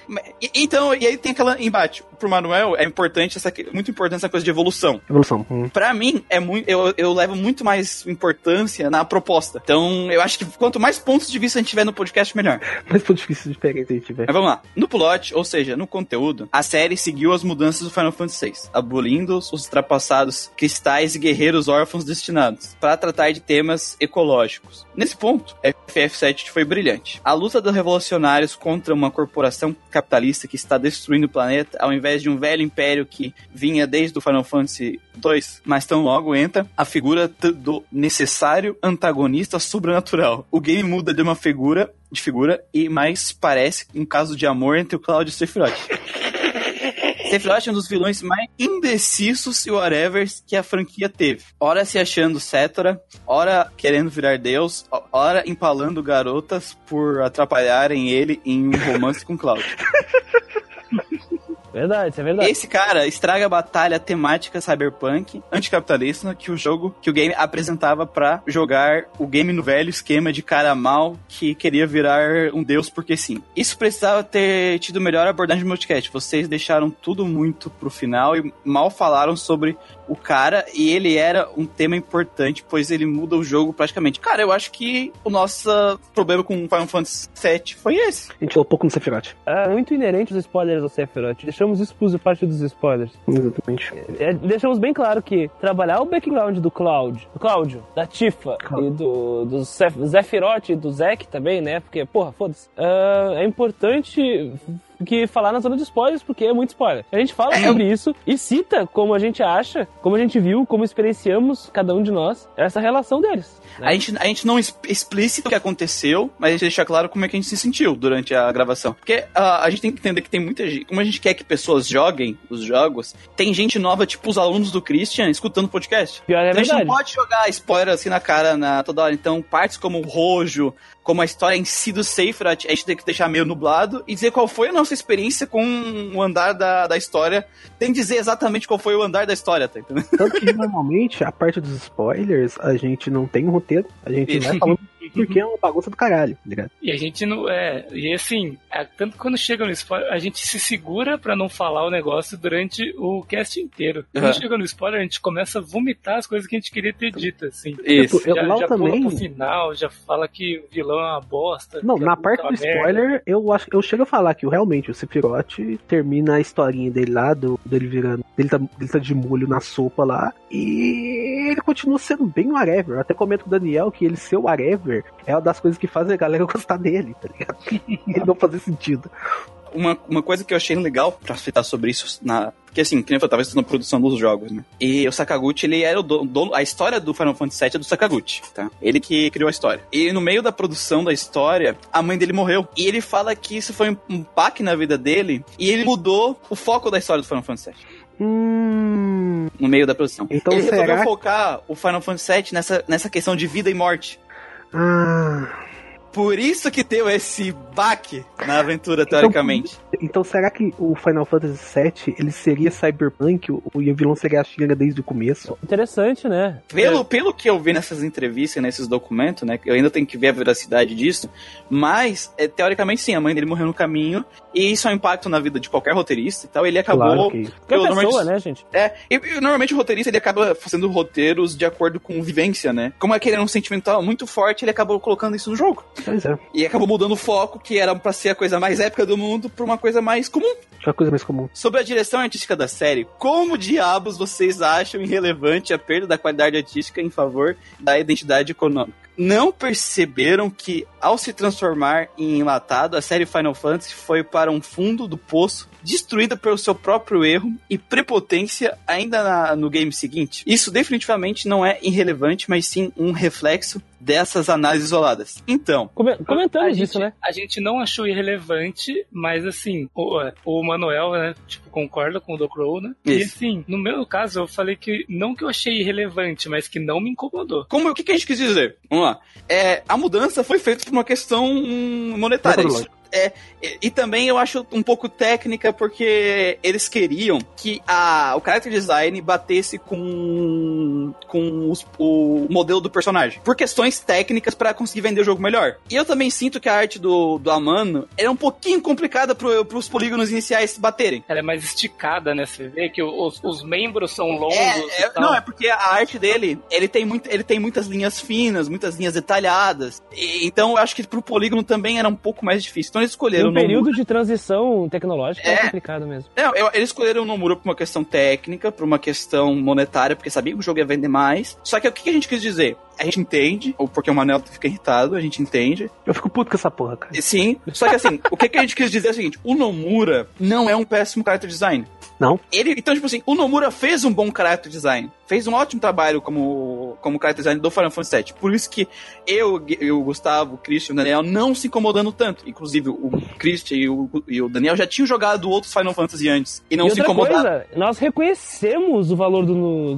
Então, e aí tem aquela embate. Pro Manuel é importante essa muito importante essa coisa de evolução. Evolução. Hum. Para mim é muito eu, eu levo muito mais importância na proposta. Então, eu acho que quanto mais pontos de vista a gente tiver no podcast, melhor. Mais pontos de vista diferentes a gente tiver. Mas vamos lá. No plot, ou seja, no conteúdo, a série seguiu as mudanças do Final Fantasy VI, abolindo os ultrapassados cristais e guerreiros órfãos destinados, para tratar de temas ecológicos. Nesse ponto, FF7 foi brilhante. A luta dos revolucionários contra uma corporação capitalista que está destruindo o planeta, ao invés de um velho império que vinha desde o Final Fantasy 2, mas tão logo entra a figura do necessário antagonista sobrenatural. O game muda de uma figura de figura e mais parece um caso de amor entre o Cloud e o Sephiroth. Sephiroth é um dos vilões mais indecisos e whatever que a franquia teve. Ora se achando Cetora, ora querendo virar Deus, ora empalando garotas por atrapalharem ele em um romance com Cloud. Verdade, isso é verdade. Esse cara estraga a batalha temática cyberpunk anticapitalista que o jogo, que o game apresentava para jogar o game no velho esquema de cara mal que queria virar um deus porque sim. Isso precisava ter tido melhor abordagem no podcast. Vocês deixaram tudo muito pro final e mal falaram sobre o cara e ele era um tema importante, pois ele muda o jogo praticamente. Cara, eu acho que o nosso problema com Final Fantasy VII foi esse. A gente falou pouco no Sephiroth. É muito inerente os spoilers do Sephiroth. Deixamos por parte dos spoilers. Exatamente. É, deixamos bem claro que trabalhar o background do Cloud, do Cláudio, da Tifa e do, do Zephyroth e do Zack também, né? Porque, porra, foda-se. Uh, é importante que falar na zona de spoilers, porque é muito spoiler. A gente fala é, sobre isso e cita como a gente acha, como a gente viu, como experienciamos, cada um de nós, essa relação deles. Né? A, gente, a gente não explícita o que aconteceu, mas a gente deixa claro como é que a gente se sentiu durante a gravação. Porque uh, a gente tem que entender que tem muita gente. Como a gente quer que pessoas joguem os jogos, tem gente nova, tipo os alunos do Christian, escutando o podcast. Pior é então a gente não pode jogar spoiler assim na cara na, toda hora. Então, partes como o Rojo, como a história em si do Seyfried, a gente tem que deixar meio nublado e dizer qual foi a nossa experiência com o andar da, da história, tem que dizer exatamente qual foi o andar da história, tá entendendo? Tanto que normalmente a parte dos spoilers a gente não tem um roteiro, a gente vai falando porque é uma bagunça do caralho, tá ligado? E a gente não. É, e assim, é, tanto quando chega no spoiler, a gente se segura para não falar o negócio durante o cast inteiro. Quando uhum. chega no spoiler, a gente começa a vomitar as coisas que a gente queria ter dito, assim. Isso. Já, eu, já também... pro final, já fala que o vilão é uma bosta. Não, na parte do spoiler, eu acho eu chego a falar que realmente o Sephiroth termina a historinha dele lá, do, dele virando. Ele tá, ele tá de molho na sopa lá. E ele continua sendo bem whatever. Eu até comento com o Daniel que ele ser whatever é uma das coisas que faz a galera gostar dele, tá ligado? ele não fazer sentido. Uma, uma coisa que eu achei legal pra citar sobre isso, na, porque assim, que nem eu tava na produção dos jogos, né? E o Sakaguchi, ele era o dono, a história do Final Fantasy VII é do Sakaguchi, tá? Ele que criou a história. E no meio da produção da história, a mãe dele morreu. E ele fala que isso foi um, pack na vida dele, e ele mudou o foco da história do Final Fantasy VII. Hum... No meio da produção. Então ele será... resolveu focar o Final Fantasy VII nessa, nessa questão de vida e morte. Ah. Por isso que deu esse baque na aventura, então, teoricamente. Então, então, será que o Final Fantasy VII ele seria cyberpunk? O, o vilão seria a Xinga desde o começo? Interessante, né? Pelo, é. pelo que eu vi nessas entrevistas, nesses documentos, né? Eu ainda tenho que ver a veracidade disso. Mas, é, teoricamente, sim, a mãe dele morreu no caminho. E isso é um impacto na vida de qualquer roteirista e tal. Ele acabou. Claro que... Qualquer pessoa, né, gente? É. E, e, normalmente o roteirista ele acaba fazendo roteiros de acordo com vivência, né? Como é que ele era um sentimental muito forte, ele acabou colocando isso no jogo. Pois é. E acabou mudando o foco, que era pra ser a coisa mais épica do mundo, pra uma coisa mais comum. Uma coisa mais comum. Sobre a direção artística da série, como diabos vocês acham irrelevante a perda da qualidade artística em favor da identidade econômica? não perceberam que, ao se transformar em enlatado, a série Final Fantasy foi para um fundo do poço, destruída pelo seu próprio erro e prepotência ainda na- no game seguinte? Isso definitivamente não é irrelevante, mas sim um reflexo dessas análises isoladas. Então, Comentamos gente, isso, né? a gente não achou irrelevante, mas assim, o, o Manuel, né, tipo, concorda com o Do Crow, né? E Isso. assim, no meu caso, eu falei que não que eu achei irrelevante, mas que não me incomodou. como o que, que a gente quis dizer? Vamos lá. É, a mudança foi feita por uma questão monetária. Isso. É, e, e também eu acho um pouco técnica porque eles queriam que a, o character design batesse com, com os- o modelo do personagem. Por questões técnicas para conseguir vender o jogo melhor. E eu também sinto que a arte do, do Amano é um pouquinho complicada pro, pros polígonos iniciais baterem. Ela é mais esticada, né? Você vê que os, os membros são longos É, é- não, é porque a arte dele, ele tem, muito, ele tem muitas linhas finas, muitas linhas detalhadas. E- então eu acho que pro polígono também era um pouco mais difícil. Então eles escolheram Um o Nomura. período de transição tecnológica é, É. complicado mesmo. Não, eu- eles escolheram o Nomura por uma questão técnica, por uma questão monetária, porque sabia que o jogo ia vender mais. Só que o que a gente quis dizer? A gente entende, ou porque o Manel fica irritado, a gente entende. Eu fico puto com essa porra, cara. Sim, só que assim, o que, que a gente quis dizer é o seguinte: o Nomura não é um péssimo character design. Não. Ele, então, tipo assim, o Nomura fez um bom character design. Fez um ótimo trabalho como, como character design do Final Fantasy VII. Por isso que eu, eu o Gustavo, o Christian e o Daniel não se incomodando tanto. Inclusive, o Christian e o, e o Daniel já tinham jogado outros Final Fantasy antes. E não e se incomodaram. coisa, nós reconhecemos o valor do, do,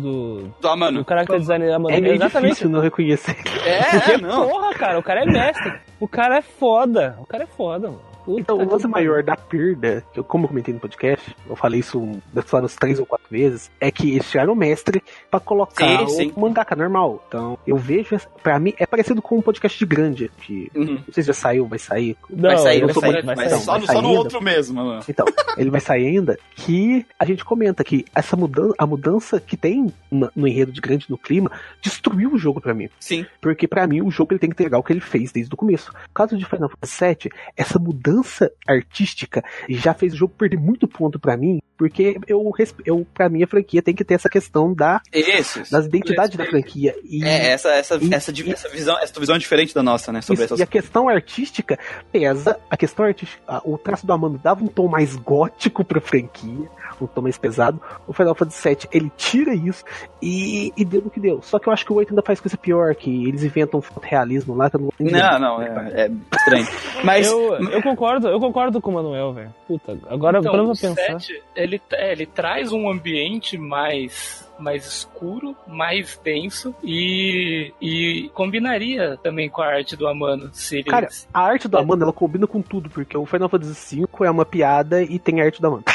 do, Ah, mano. character design da Amanda. É meio Exatamente. difícil não reconhecer. É, Porque, é, não. porra, cara, o cara é mestre. O cara é foda. O cara é foda, mano. Então, o lance maior da perda, que eu, como eu comentei no podcast, eu falei isso deve falar uns três ou quatro vezes, é que eles tiraram o mestre pra colocar Sim, sim. o mangaka normal. Então, eu vejo, essa- pra mim, é parecido com um podcast de grande, que Uhum. não sei se já saiu, vai sair. Não, vai sair, vai sou sair, vai sair. só, vai no- sair só no ainda. outro mesmo, mano. Então, ele vai sair ainda que a gente comenta que essa mudança, a mudança que tem no enredo de grande no clima, destruiu o jogo pra mim. Sim. Porque pra mim o jogo ele tem que entregar o que ele fez desde o começo. No caso de Final Fantasy VII, essa mudança artística já fez o jogo perder muito ponto pra mim, porque eu, eu para mim a franquia tem que ter essa questão da, Isso. das identidades da franquia. E, É, essa, essa, E- essa, div- essa visão, essa visão é diferente da nossa, né? Sobre isso, essas e a questão artística pesa. A questão artística, a- o traço do Amando dava um tom mais gótico pra franquia, um tom mais pesado. O Final Fantasy VII ele tira isso e, e deu no que deu. Só que eu acho que o 8 ainda faz coisa pior, que eles inventam um realismo lá que eu não. Não, não, é, é estranho. Mas. Eu, eu concordo, eu concordo com o Manuel, velho. Puta, agora Então, pra pensar. 7, ele, é, ele traz um ambiente mais mais escuro, mais denso e, e combinaria também com a arte do Amano. Se. Cara, a arte do Amanda ela combina com tudo, porque o Final Fantasy V é uma piada e tem a arte do Amanda.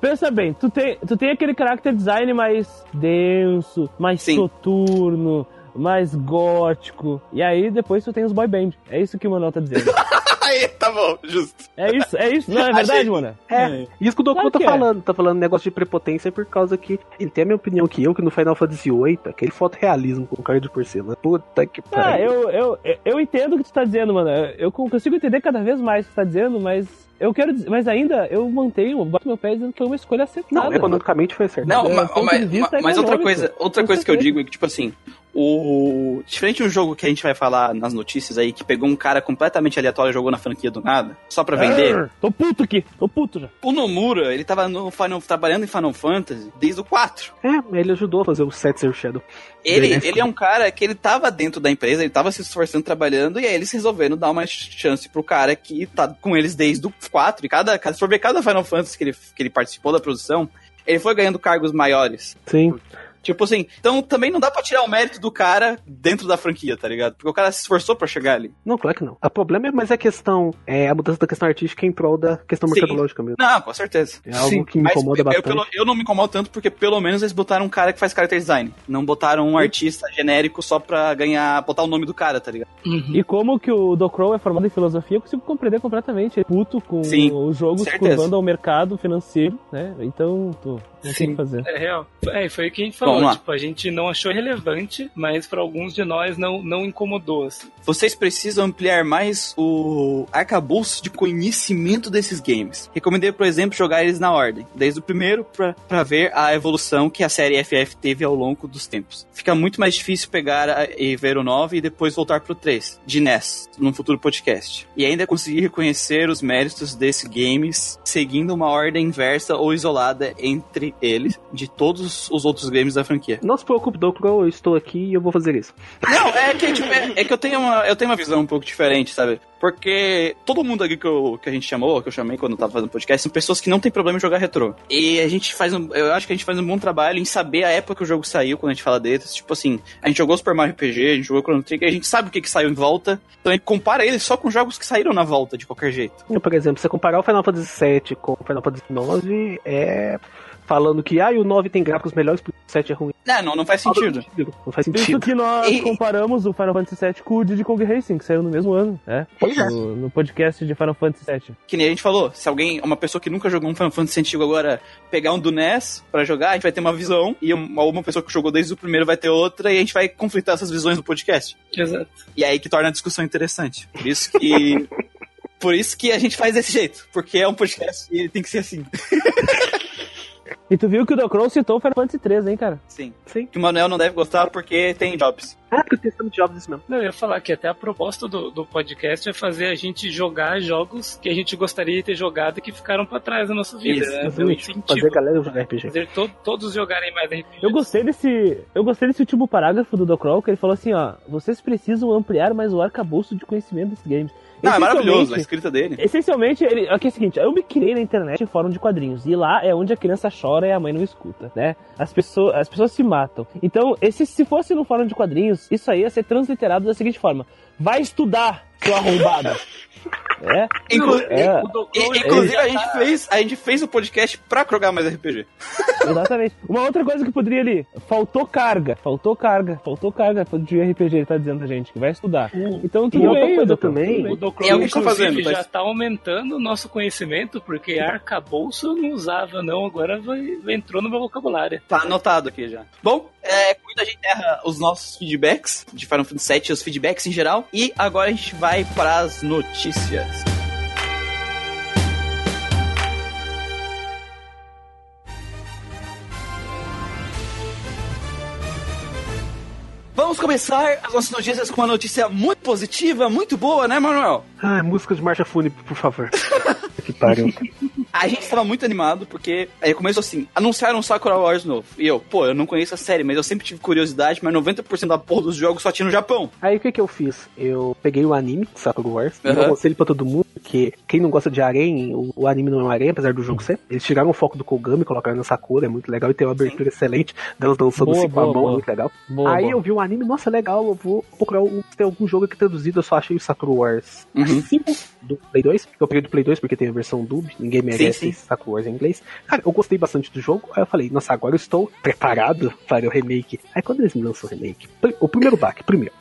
Pensa bem, tu tem, tu tem aquele character design mais denso, mais Sim. soturno, mais gótico. E aí depois tu tem os boy band. É isso que o Manuel tá dizendo. Aí, tá bom, justo. É isso, é isso. Não é verdade, Achei- mano? É, isso que o Doku Claro tá é. falando, tá falando negócio de prepotência por causa que ele tem a minha opinião que eu, que no Final Fantasy VIII, aquele fotorrealismo com cara de porcelana. Puta que Ah, pariu. eu, eu, eu entendo o que tu tá dizendo, mano. Eu consigo entender cada vez mais o que tu tá dizendo, mas eu quero dizer, mas ainda eu mantenho, boto meu pé dizendo que foi uma escolha acertada. Não, economicamente foi certo. Não, É, mas, vista mas outra coisa, outra coisa que eu digo é que, tipo assim, o. Diferente de um jogo que a gente vai falar nas notícias aí, que pegou um cara completamente aleatório e jogou na franquia do nada, só pra vender. Arr, Tô puto aqui, tô puto já. O Nomura, ele tava no Final, trabalhando em Final Fantasy desde o 4. É, ele ajudou a fazer o Set Zero Shadow. Ele, ele é um cara que ele tava dentro da empresa, ele tava se esforçando trabalhando, e aí eles resolveram dar uma chance pro cara que tá com eles desde o 4. E cada, se for ver cada Final Fantasy que ele, que ele participou da produção, ele foi ganhando cargos maiores. Sim. Tipo assim, então também não dá pra tirar o mérito do cara dentro da franquia, tá ligado? Porque o cara se esforçou pra chegar ali. Não, claro que não. O problema é mais a questão, é a mudança da questão artística em prol da questão mercadológica mesmo. Não, com certeza. É algo Sim, que me mas incomoda eu, bastante. pelo- eu não me incomodo tanto porque pelo menos eles botaram um cara que faz character design. Não botaram um artista genérico só pra ganhar, botar o nome do cara, tá ligado? Uhum. E como que o Do Crow é formado em filosofia, eu consigo compreender completamente. Ele é puto com Sim, os jogos certeza. curvando ao mercado financeiro, né? Então, tô, tem Sim. que fazer. É real. É, foi o que a gente falou. Tipo, a gente não achou relevante, mas para alguns de nós não, não incomodou. Assim. Vocês precisam ampliar mais o arcabouço de conhecimento desses games. Recomendei, por exemplo, jogar eles na ordem, desde o primeiro pra, pra ver a evolução que a série FF teve ao longo dos tempos. Fica muito mais difícil pegar a- e ver o 9 e depois voltar pro 3, de NES, num futuro podcast. E ainda conseguir reconhecer os méritos desses games seguindo uma ordem inversa ou isolada entre eles, de todos os outros games da franquia. Não se preocupe, Docro, eu estou aqui e eu vou fazer isso. Não, é que, tipo, é, é que eu tenho uma, eu tenho uma visão um pouco diferente, sabe? Porque todo mundo aqui que, eu- que a gente chamou, que eu chamei quando eu tava fazendo podcast, são pessoas que não tem problema em jogar retrô. E a gente faz um. Eu acho que a gente faz um bom trabalho em saber a época que o jogo saiu, quando a gente fala deles. Tipo assim, a gente jogou Super Mario RPG, a gente jogou Chrono Trigger, a gente sabe o que, que saiu em volta. Então a gente compara eles só com jogos que saíram na volta, de qualquer jeito. Por exemplo, você comparar o Final Fantasy VII com o Final Fantasy IX, é falando que ah, e o 9 tem gráficos melhores porque o 7 é ruim. Não, não, não faz sentido. Não faz Por isso sentido. que nós E- comparamos o Final Fantasy VII com o Diddy Kong Racing, que saiu no mesmo ano, né? Pois é. No, no podcast de Final Fantasy VII. Que nem a gente falou, se alguém, uma pessoa que nunca jogou um Final Fantasy antigo agora, pegar um do NES pra jogar, a gente vai ter uma visão, e uma, uma pessoa que jogou desde o primeiro vai ter outra, e a gente vai conflitar essas visões no podcast. Exato. E aí que torna a discussão interessante. Por isso que. Por isso que a gente faz desse jeito. Porque é um podcast e ele tem que ser assim. E tu viu que o Docron citou o Final Fantasy 3, hein, cara? Sim. Sim. Que o Manuel não deve gostar porque tem jobs. Ah, porque testando jogos isso mesmo. Não, eu ia falar que até a proposta do, do podcast é fazer a gente jogar jogos que a gente gostaria de ter jogado e que ficaram pra trás da nossa vida. Isso, né? Exatamente. Fazer a galera jogar RPG. Fazer to- todos jogarem mais RPG. Eu gostei desse. Eu gostei desse último parágrafo do Docron, que ele falou assim, ó, vocês precisam ampliar mais o arcabouço de conhecimento desses games. Não, é maravilhoso a escrita dele. Essencialmente, ele, aqui é o seguinte, eu me criei na internet em fórum de quadrinhos, e lá é onde a criança chora e a mãe não escuta, né? As pessoas, as pessoas se matam. Então, esse, se fosse no fórum de quadrinhos, isso aí ia ser transliterado da seguinte forma: vai estudar, seu arrombado. é? Inclu- É. Inclusive, a gente, fez, a gente fez o podcast pra jogar mais RPG. Exatamente. Uma outra coisa que poderia ali, faltou carga, faltou carga, faltou carga de RPG, ele tá dizendo a gente, que vai estudar. Então, tudo E outra bem, coisa também- tudo bem. O Docron, É o que tá fazendo, já tá aumentando o nosso conhecimento, porque arcabouço eu não usava, não. Agora vai, entrou no meu vocabulário. Tá anotado aqui já. Bom, é, cuida a gente erra os nossos feedbacks de Final Fantasy VII, os feedbacks em geral. E agora a gente vai para as notícias. Vamos começar as nossas notícias com uma notícia muito positiva, muito boa, né, Manuel? Ah, música de marcha fúnebre, por favor. que pariu. A gente tava muito animado porque aí começou assim: anunciaram um Sakura Wars novo. E eu, pô, eu não conheço a série, mas eu sempre tive curiosidade, mas 90% da porra dos jogos só tinha no Japão. Aí o que que eu fiz? Eu peguei o anime, Sakura Wars, e Aham. eu aconselho pra todo mundo que quem não gosta de harém, o, o anime não é um harém, apesar do jogo ser. Eles tiraram o foco do Kogami, colocaram na Sakura, é muito legal, e tem uma abertura excelente delas dançando Boa, assim com a boa, mão, boa. é muito legal. Boa, Aí boa. eu vi o anime, nossa, legal, eu vou procurar um, se tem algum jogo aqui traduzido, eu só achei o Sakura Wars Uhum. 5 do Play 2, que eu peguei do Play 2 porque tem a versão dub, ninguém merece. Sakura Wars em inglês. Cara, eu gostei bastante do jogo, aí eu falei, nossa, agora eu estou preparado para o remake. Aí quando eles me lançam o remake, o primeiro baque, primeiro,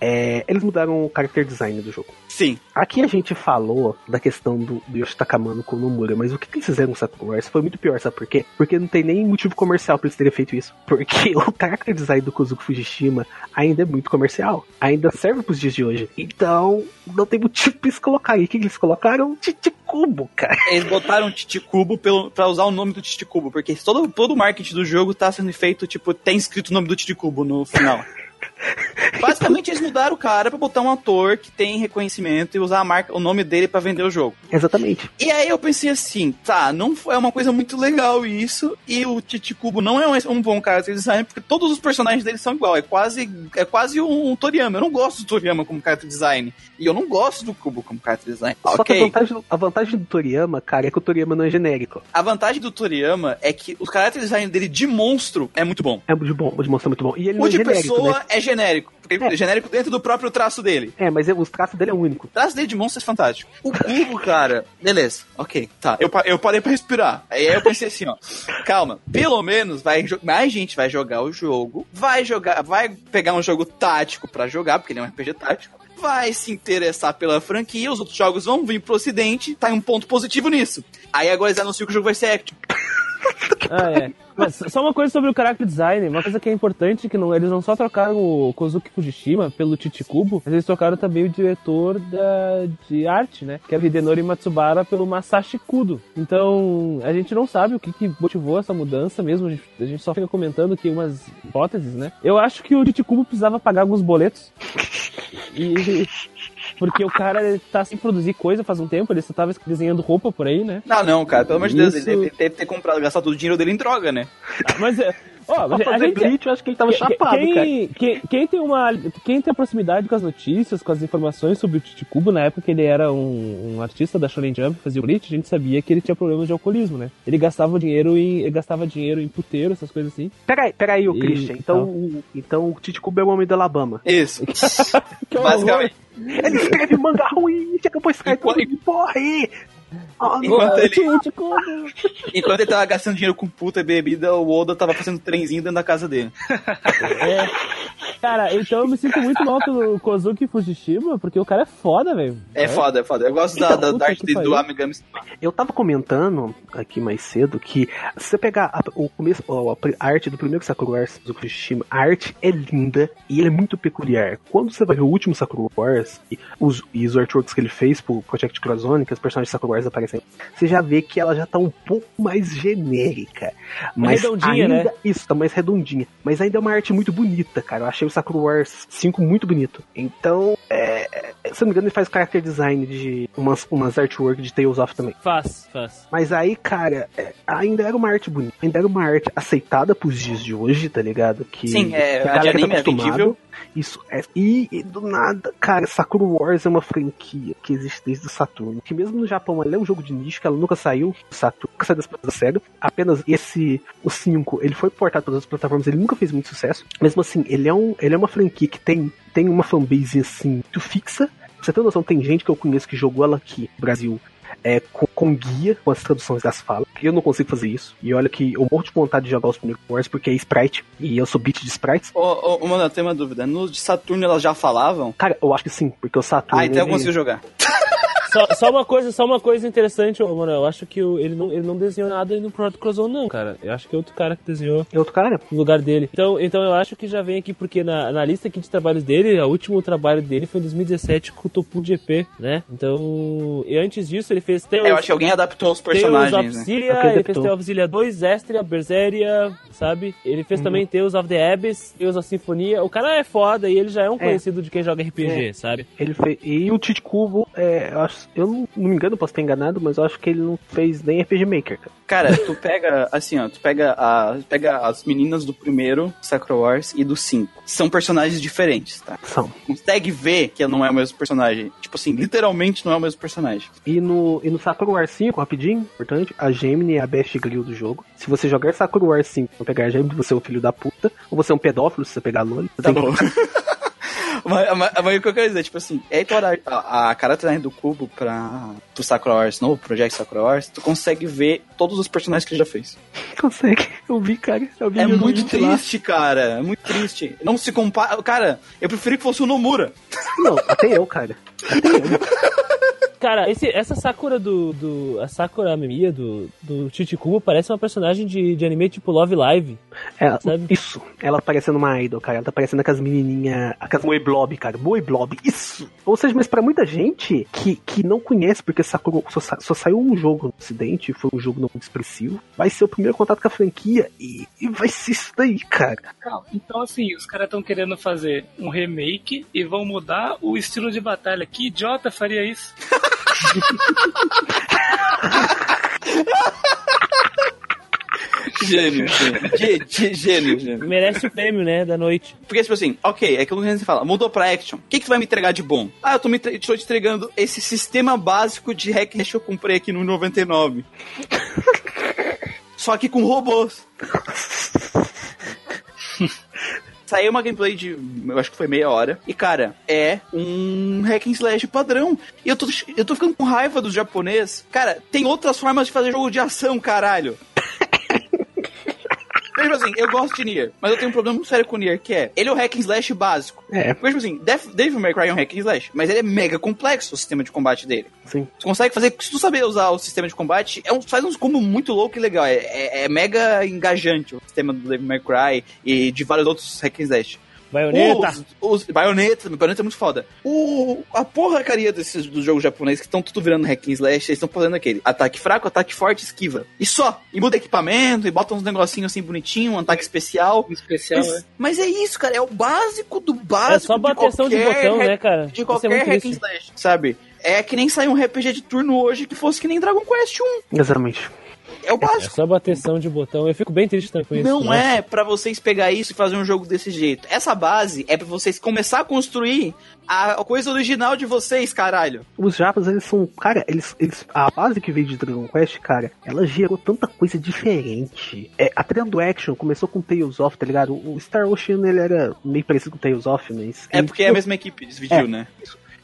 é, eles mudaram o character design do jogo. Sim. Aqui a gente falou da questão do, do Yoshitaka Mano com o Nomura, mas o que, que eles fizeram com o Sakura Wars foi muito pior, sabe por quê? Porque não tem nem motivo comercial pra eles terem feito isso. Porque o character design do Kozuki Fujishima ainda é muito comercial. Ainda serve pros dias de hoje. Então, não tem motivo pra eles colocarem. O que, que eles colocaram? Titicubo, cara. Eles botaram o Titicubo pelo, pra usar o nome do Titicubo, porque todo, todo o marketing do jogo tá sendo feito, tipo, tem escrito o nome do Titicubo no final. Basicamente, eles mudaram o cara pra botar um ator que tem reconhecimento e usar a marca, o nome dele pra vender o jogo. Exatamente. E aí eu pensei assim, tá, não foi é uma coisa muito legal isso, e o Titicubo não é um, um bom character design, porque todos os personagens dele são igual, é quase, é quase um, Toriyama. Eu não gosto do Toriyama como character design, e eu não gosto do Cubo como character design. Só que a vantagem, a vantagem do Toriyama, cara, é que o Toriyama não é genérico. a vantagem do Toriyama é que o character design dele de monstro é muito bom. É de bom, o de monstro é muito bom. E ele não O é de genérico, pessoa né? é genérico, É. genérico dentro do próprio traço dele. É, mas os traços dele é único. O traço dele de monstro é fantástico. O cubo, cara, beleza, ok, tá. Eu, eu parei pra respirar. Aí eu pensei assim, ó, calma, pelo menos vai mais gente vai jogar o jogo, vai jogar, vai pegar um jogo tático pra jogar, porque ele é um RPG tático. Vai se interessar pela franquia, os outros jogos vão vir pro ocidente, tá um ponto positivo nisso. Aí agora eles anunciam que o jogo vai ser action. Ah, é. Mas só uma coisa sobre o character design, uma coisa que é importante, que não, eles não só trocaram o Kozuki Fujishima pelo Chichikubo, mas eles trocaram também o diretor da, de arte, né? Que é Hidenori Matsubara pelo Masashi Kudo. Então, a gente não sabe o que, que motivou essa mudança mesmo, a gente, a gente só fica comentando aqui umas hipóteses, né? Eu acho que o Chichikubo precisava pagar alguns boletos. E, porque o cara tá sem produzir coisa faz um tempo, ele só tava desenhando roupa por aí, né? Não, não, cara, pelo amor de Deus, ele deve deve ter comprado, gastado todo o dinheiro dele em droga, né? Mas, é, ó, Pra a fazer gente, Bleach, eu acho que ele tava chapado, quem, cara. Quem, quem tem uma, quem tem a proximidade com as notícias, com as informações sobre o Chichikubo, na época que ele era um, um artista da Shonen Jump, fazia o Bleach, a gente sabia que ele tinha problemas de alcoolismo, né? Ele gastava dinheiro em, ele gastava dinheiro em puteiro, essas coisas assim. Peraí, peraí, E- Christian. Então, o- então o Titicubo é o homem do Alabama. Isso. Que Basicamente. Ele escreve manga ruim e chega tudo de porra aí. Enquanto ele-. Enquanto ele tava gastando dinheiro com puta e bebida, o Oda tava fazendo trenzinho dentro da casa dele. É. Cara, então eu me sinto muito mal pelo Kozuki Fujishima, porque o cara é foda, velho. É foda, é foda. Eu gosto da, da, Puta da arte dele do. Amigami. Eu tava comentando aqui mais cedo que se você pegar a, o começo, ó, a arte do primeiro Sakura Wars do Fukushima, a arte é linda e ele é muito peculiar. Quando você vai ver o último Sakura Wars e os, e os artworks que ele fez pro Project Crozone, que os personagens de Sakura Wars aparecem, você já vê que ela já tá um pouco mais genérica. Mas redondinha, ainda, né? Isso, tá mais redondinha. Mas ainda é uma arte muito bonita, cara. Eu achei o Sakura Wars 5 muito bonito. Então, é, é, se eu não me engano, ele faz character design de umas, umas artwork de Tales of também. Faz, faz. Mas aí, cara, é, ainda era uma arte bonita. Ainda era uma arte aceitada pros dias de hoje, tá ligado? Que, Sim, é, que a de galera anime é acostumado. vendível. Isso, é, e, e do nada, cara, Sakura Wars é uma franquia que existe desde o Saturno. Que mesmo no Japão ela é um jogo de nicho, que ela nunca saiu do Saturno, nunca saiu das da Sega. Apenas esse, o 5, ele foi portado para outras plataformas, ele nunca fez muito sucesso. Mesmo assim, ele é, um, ele é uma franquia que tem, tem uma fanbase assim, muito fixa. Você ter noção, tem gente que eu conheço que jogou ela aqui no Brasil é, com, com guia, com as traduções das falas. Eu não consigo fazer isso. E olha que eu morro de vontade de jogar os primeiros Wars porque é sprite. E eu sou beat de sprites. Ô, ô, mano, eu tenho uma dúvida. No de Saturno elas já falavam? Cara, eu acho que sim, porque o Saturno. Ah, então eu consigo jogar. Só, só uma coisa, só uma coisa interessante, ô, mano. Eu acho que o- ele, não, ele não desenhou nada aí no Project Crozone, não, cara. Eu acho que é outro cara que desenhou É outro cara? no lugar dele. Então, então eu acho que já vem aqui, porque na, na lista aqui de trabalhos dele, o último trabalho dele foi em 2017 com o Topu GP, né? Então, e antes disso ele fez Tales, É, eu acho que alguém adaptou os personagens, of né? Cilia, Alguém ele fez. Tales of Cilia 2, Estria, Berseria, sabe? Ele fez também Tales of the Abyss, Tales of Sinfonia. O cara é foda e ele já é um É. conhecido de quem joga RPG, É. sabe? Ele fez. E o Tite Cubo, é, eu, acho, eu não, não me engano, posso estar enganado, mas eu acho que ele não fez nem RPG Maker, cara. Cara, tu pega, assim, ó, tu pega, a, pega as meninas do primeiro Sakura Wars e do 5. São personagens diferentes, tá? São. Consegue ver que não é o mesmo personagem. Tipo assim, literalmente não é o mesmo personagem. E no, e no Sakura Wars 5, rapidinho, importante, a Gemini é a best grill do jogo. Se você jogar Sakura Wars 5 e pegar a Gemini, você é um filho da puta. Ou você é um pedófilo se você pegar a Loli. Tá bom. que- mas, mas, mas o que eu quero dizer, tipo assim, é olhar a, a cara do cubo pra do Sakura Wars novo, Project Sakura Wars, tu consegue ver todos os personagens que ele já fez. Consegue. Eu vi, cara. Eu vi É muito vídeo lá. triste, cara. É muito triste. Não se compara. Cara, eu preferi que fosse o Nomura. Não, até eu, cara. Até eu. Cara, esse, essa Sakura do, do. A Sakura Mimiya do, do Chichikubo parece uma personagem de, de anime tipo Love Live. É, Sabe? isso. Ela parecendo uma idol, cara. Ela tá parecendo aquelas menininhas. Aquelas Moe Blob, cara. Moe Blob. Isso. Ou seja, mas pra muita gente que, que não conhece, porque Sakura só, só saiu um jogo no ocidente, foi um jogo não muito expressivo, vai ser o primeiro contato com a franquia e, e vai ser isso daí, cara. Calma. Então, assim, os caras estão querendo fazer um remake e vão mudar o estilo de batalha. Que idiota faria isso? Gênio, gênio. Gê- gê- Gênio, gênio. Merece o prêmio, né? Da noite. Porque, tipo assim, ok, é aquilo que a gente fala, mudou pra action. O que, que tu vai me entregar de bom? Ah, eu tô, me tô te entregando esse sistema básico de hack que eu comprei aqui no 99. Só que com robôs. Saiu uma gameplay de, eu acho que foi meia hora. E, cara, é um hack and slash padrão. E eu tô, eu tô ficando com raiva dos japoneses. Cara, tem outras formas de fazer jogo de ação, caralho. Tipo assim, eu gosto de Nier, mas eu tenho um problema muito sério com o Nier, que é, ele é o hack and slash básico. É, Porque, tipo assim, Def- Devil May Cry é um hack and slash, mas ele é mega complexo, o sistema de combate dele. sim. Você consegue fazer, se tu saber usar o sistema de combate, é um, faz uns combos muito louco e legal. É, é- é mega engajante o sistema do Devil May Cry e de vários outros hack and slash. Baioneta. Os, os baioneta, baioneta é muito foda. O, a porcaria desses dos jogos japoneses que estão tudo virando hack and slash, eles estão fazendo aquele ataque fraco, ataque forte, esquiva. E só. E muda equipamento, e bota uns negocinhos assim bonitinho, um ataque especial. Um especial, Mas, né? mas é isso, cara. É o básico do básico. É só bateção de, qualquer botão, hack- né, cara? De é qualquer hack and slash, sabe? É que nem saiu um RPG de turno hoje que fosse que nem Dragon Quest 1. Exatamente. É o É básico. só bateção de botão. Eu fico bem triste também com isso. Não né? é pra vocês pegar isso e fazer um jogo desse jeito. Essa base é pra vocês começar a construir a coisa original de vocês, caralho. Os japas, eles são. Cara, eles, eles. A base que veio de Dragon Quest, cara, ela gerou tanta coisa diferente. É, a trend do action começou com Tales of, tá ligado? O Star Ocean, ele era meio parecido com Tales of, mas. É ele porque é a mesma equipe, dividiu, É. né?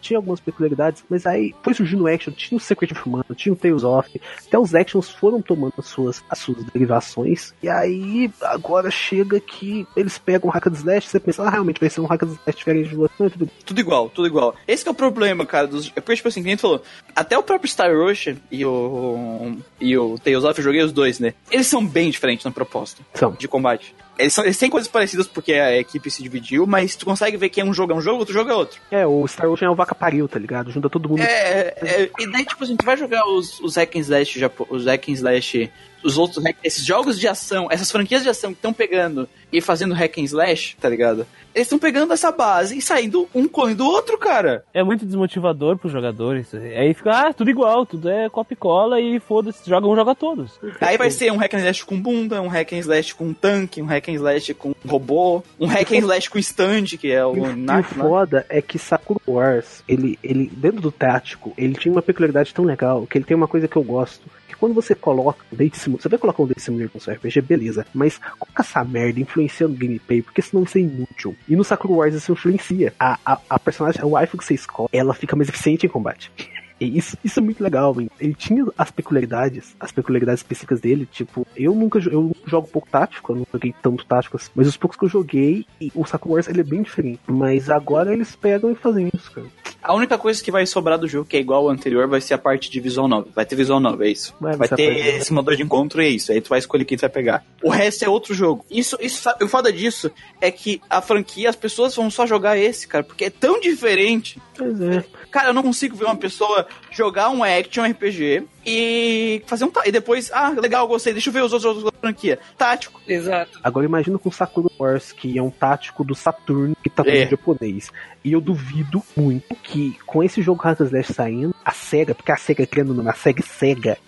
Tinha algumas peculiaridades, mas aí foi surgindo o action, tinha o Secret of Mana, tinha o Tales of, até os actions foram tomando as suas, as suas derivações, e aí agora chega que eles pegam o Hack and Slash, você pensa, ah, realmente vai ser um Hack and Slash diferente do outro, não, é tudo Tudo igual, tudo igual. Esse que é o problema, cara. Dos... É porque, tipo assim, que nem tu falou, até o próprio Star Ocean e o, e o Tales of, eu joguei os dois, né? Eles são bem diferentes na proposta são. de combate. Eles, são, eles têm coisas parecidas porque a equipe se dividiu, mas tu consegue ver que é um jogo é um jogo, outro jogo é outro. É, o Star Ocean é o vaca paril, tá ligado? Junta todo mundo. É, é, e daí, tipo assim, tu vai jogar os, os hack and slash, os hack and slash, os outros hack, esses jogos de ação, essas franquias de ação que estão pegando e fazendo hack and slash, tá ligado? Eles estão pegando essa base e saindo um clone do outro, cara. É muito desmotivador pros jogadores. Aí fica, ah, tudo igual, tudo é copia e cola e foda-se, joga um, joga todos. Aí vai ser um hack and slash com bunda, um hack and slash com tanque, um hack and slash com robô, um hack and slash com stand, que é o o, e o né? foda é que Sakura Wars, ele, ele, dentro do tático, ele tinha uma peculiaridade tão legal que ele tem uma coisa que eu gosto. Quando você coloca um Date Simulator, você vai colocar um Date Simulator no seu RPG, beleza. Mas coloca essa merda influenciando o gameplay, porque senão isso é inútil. E no Sakura Wars isso influencia. A, a, a personagem, a waifu que você escolhe, ela fica mais eficiente em combate. Isso, isso é muito legal, man. Ele tinha as peculiaridades, as peculiaridades específicas dele, tipo, eu nunca eu jogo pouco tático, eu não joguei tanto tático, assim, mas os poucos que eu joguei, o Sakura Wars ele é bem diferente. Mas agora eles pegam e fazem isso, cara. A única coisa que vai sobrar do jogo, que é igual ao anterior, vai ser a parte de visual novel. Vai ter visual novel, é isso. Vai, Vai, ter parte- esse simulador de encontro e é isso. Aí tu vai escolher quem tu vai pegar. O resto é outro jogo. Isso, isso, o foda disso é que a franquia, as pessoas vão só jogar esse, cara, porque é tão diferente. Pois é. Cara, eu não consigo ver uma pessoa jogar um action RPG e fazer um. tá- E depois, ah, legal, gostei, deixa eu ver os outros jogos da franquia. Tático. Exato. Agora imagina com Sakura Wars, que é um tático do Saturno que tá todo É. japonês. E eu duvido muito que com esse jogo Hack and Slash saindo, a SEGA, porque a SEGA criando nome, a SEGA SEGA,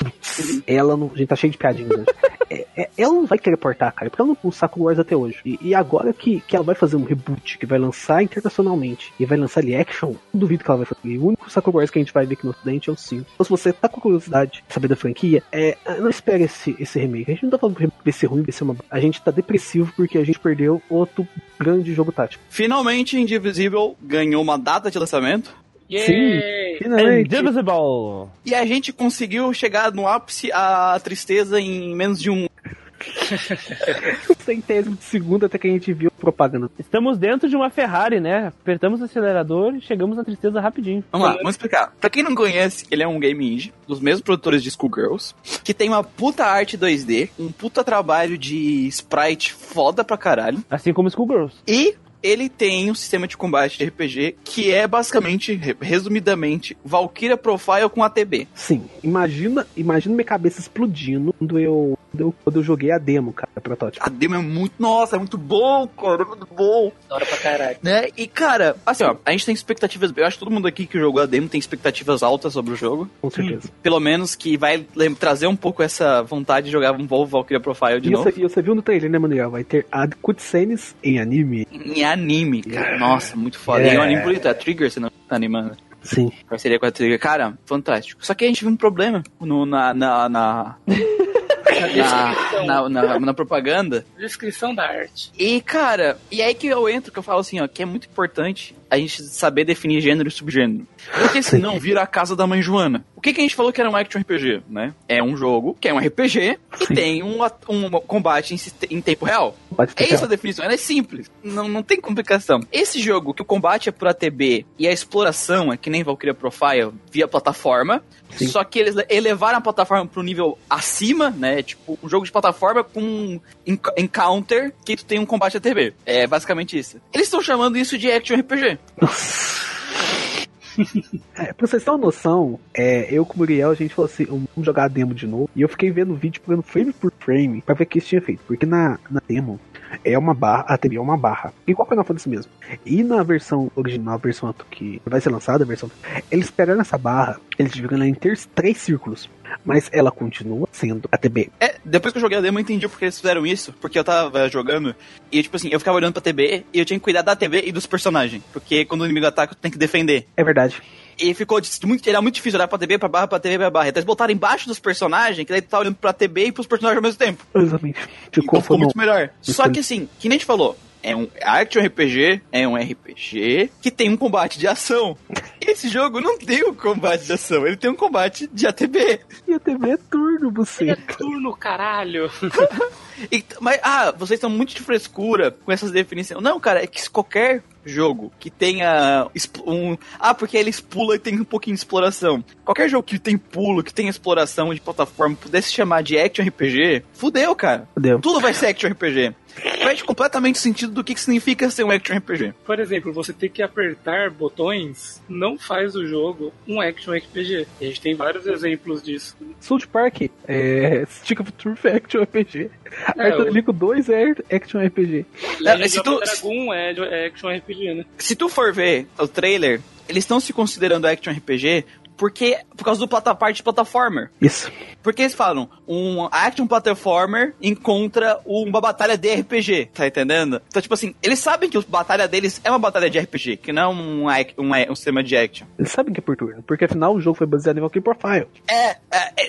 ela não. A gente tá cheio de piadinhas hoje. É, é, ela não vai querer portar, cara, porque ela não usa Sakura Wars até hoje. E, e agora que, que ela vai fazer um reboot, que vai lançar internacionalmente e vai lançar ali action, eu duvido que ela vai fazer. E o único Sakura Wars que a gente vai ver aqui no ocidente é o 5. Então se você tá com curiosidade saber da franquia, é, não espere esse, esse remake. A gente não tá falando que vai ser ruim, vai ser uma. A gente tá depressivo porque a gente perdeu outro grande jogo tático. Finalmente, Indivisible ganhou uma data de lançamento. Yay! Finalmente. Indivisible! E a gente conseguiu chegar no ápice a tristeza em menos de um. centésimo de segundo até que a gente viu propaganda. Estamos dentro de uma Ferrari, né? Apertamos o acelerador e chegamos na tristeza rapidinho. Vamos lá, vamos explicar. Pra quem não conhece, ele é um game indie, dos mesmos produtores de Schoolgirls, que tem uma puta arte 2D, um puta trabalho de sprite foda pra caralho, Assim como Schoolgirls. e ele tem um sistema de combate de RPG que é basicamente, re- resumidamente, Valkyria Profile com ATB. Sim, imagina, imagina minha cabeça explodindo quando eu, quando eu, quando eu joguei a demo, cara, a protótipo. A demo é muito, nossa, é muito bom, cara, é muito bom. Da hora pra caralho. Né? E cara, assim, ó, a gente tem expectativas, eu acho que todo mundo aqui que jogou a demo tem expectativas altas sobre o jogo. Com certeza. Pelo menos que vai trazer um pouco essa vontade de jogar um Volvo Valkyria Profile de E novo. você, e você viu no trailer, né, Manuel? Vai ter a cutscenes em anime. Em anime, cara. Nossa, muito foda. Yeah. E é um anime bonito, é a Trigger, se não tá animando. Sim. Parceria com a Trigger. Cara, fantástico. Só que a gente viu um problema no, na, na, na, na, na, na- na propaganda. Descrição da arte. E, cara, e aí que eu entro, que eu falo assim, ó, que é muito importante a gente saber definir gênero e subgênero. Porque senão vira a casa da mãe Joana. O que, que a gente falou que era um action RPG, né? É um jogo que é um RPG e Sim. tem um, um combate em, em tempo real. É isso a definição, ela é simples. Não, não tem complicação. Esse jogo, que o combate é por ATB e a exploração é que nem Valkyria Profile via plataforma, Sim. só que eles elevaram a plataforma pro nível acima, né? Tipo, um jogo de plataforma com um enc- encounter que tu tem um combate ATB. É basicamente isso. Eles estão chamando isso de action RPG. É, pra vocês terem uma noção, é, eu com o Muriel, a gente falou assim, vamos jogar a demo de novo. E eu fiquei vendo o vídeo, pegando frame por frame, pra ver o que isso tinha feito. Porque na, na demo, é uma barra, a TV é uma barra. Igual Final Fantasy mesmo. E na versão original, a versão que vai ser lançada, a versão. Eles pegaram essa barra, eles dividiram ela em três círculos. Mas ela continua sendo ATB. É, depois que eu joguei a demo, eu entendi porque eles fizeram isso. Porque eu tava jogando e, tipo assim, eu ficava olhando pra TV e eu tinha que cuidar da TV e dos personagens. Porque quando o inimigo ataca, tu tem que defender. É verdade. E ficou muito, era muito difícil olhar pra TV, pra barra, pra TV, pra barra. Então eles botaram embaixo dos personagens, que daí tu tá olhando pra TV e pros personagens ao mesmo tempo. Exatamente. Ficou, Então ficou muito melhor. Só que assim, que nem a gente falou, é um Action RPG, é um RPG que tem um combate de ação. Esse jogo não tem um combate de ação, ele tem um combate de ATB. E a TV é turno, você. É turno, caralho. E- mas, ah, vocês estão muito de frescura com essas definições. Não, cara, é que se qualquer jogo que tenha um. Ah, porque ele pula e tem um pouquinho de exploração. Qualquer jogo que tem pulo, que tem exploração de plataforma, pudesse chamar de Action RPG, fudeu, cara. Fudeu. Tudo vai ser Action RPG. Perde completamente o sentido do que, que significa ser um Action RPG. Por exemplo, você ter que apertar botões não faz o jogo um action RPG. E a gente tem vários exemplos disso. South Park é Stick of Truth é Action RPG. É, Arthur o- Lico 2 é Action RPG. Legend se tu- Dragon é, é action RPG, né? Se tu for ver o trailer, eles estão se considerando Action RPG porque por causa do plata parte de plataformer. Isso. Porque eles falam, um action platformer encontra uma batalha de RPG, tá entendendo? Então, tipo assim, eles sabem que a batalha deles é uma batalha de RPG, que não é um, ac- um, um sistema de action. Eles sabem que é por turno, porque afinal o jogo foi baseado em Valkyrie Profile. É, é,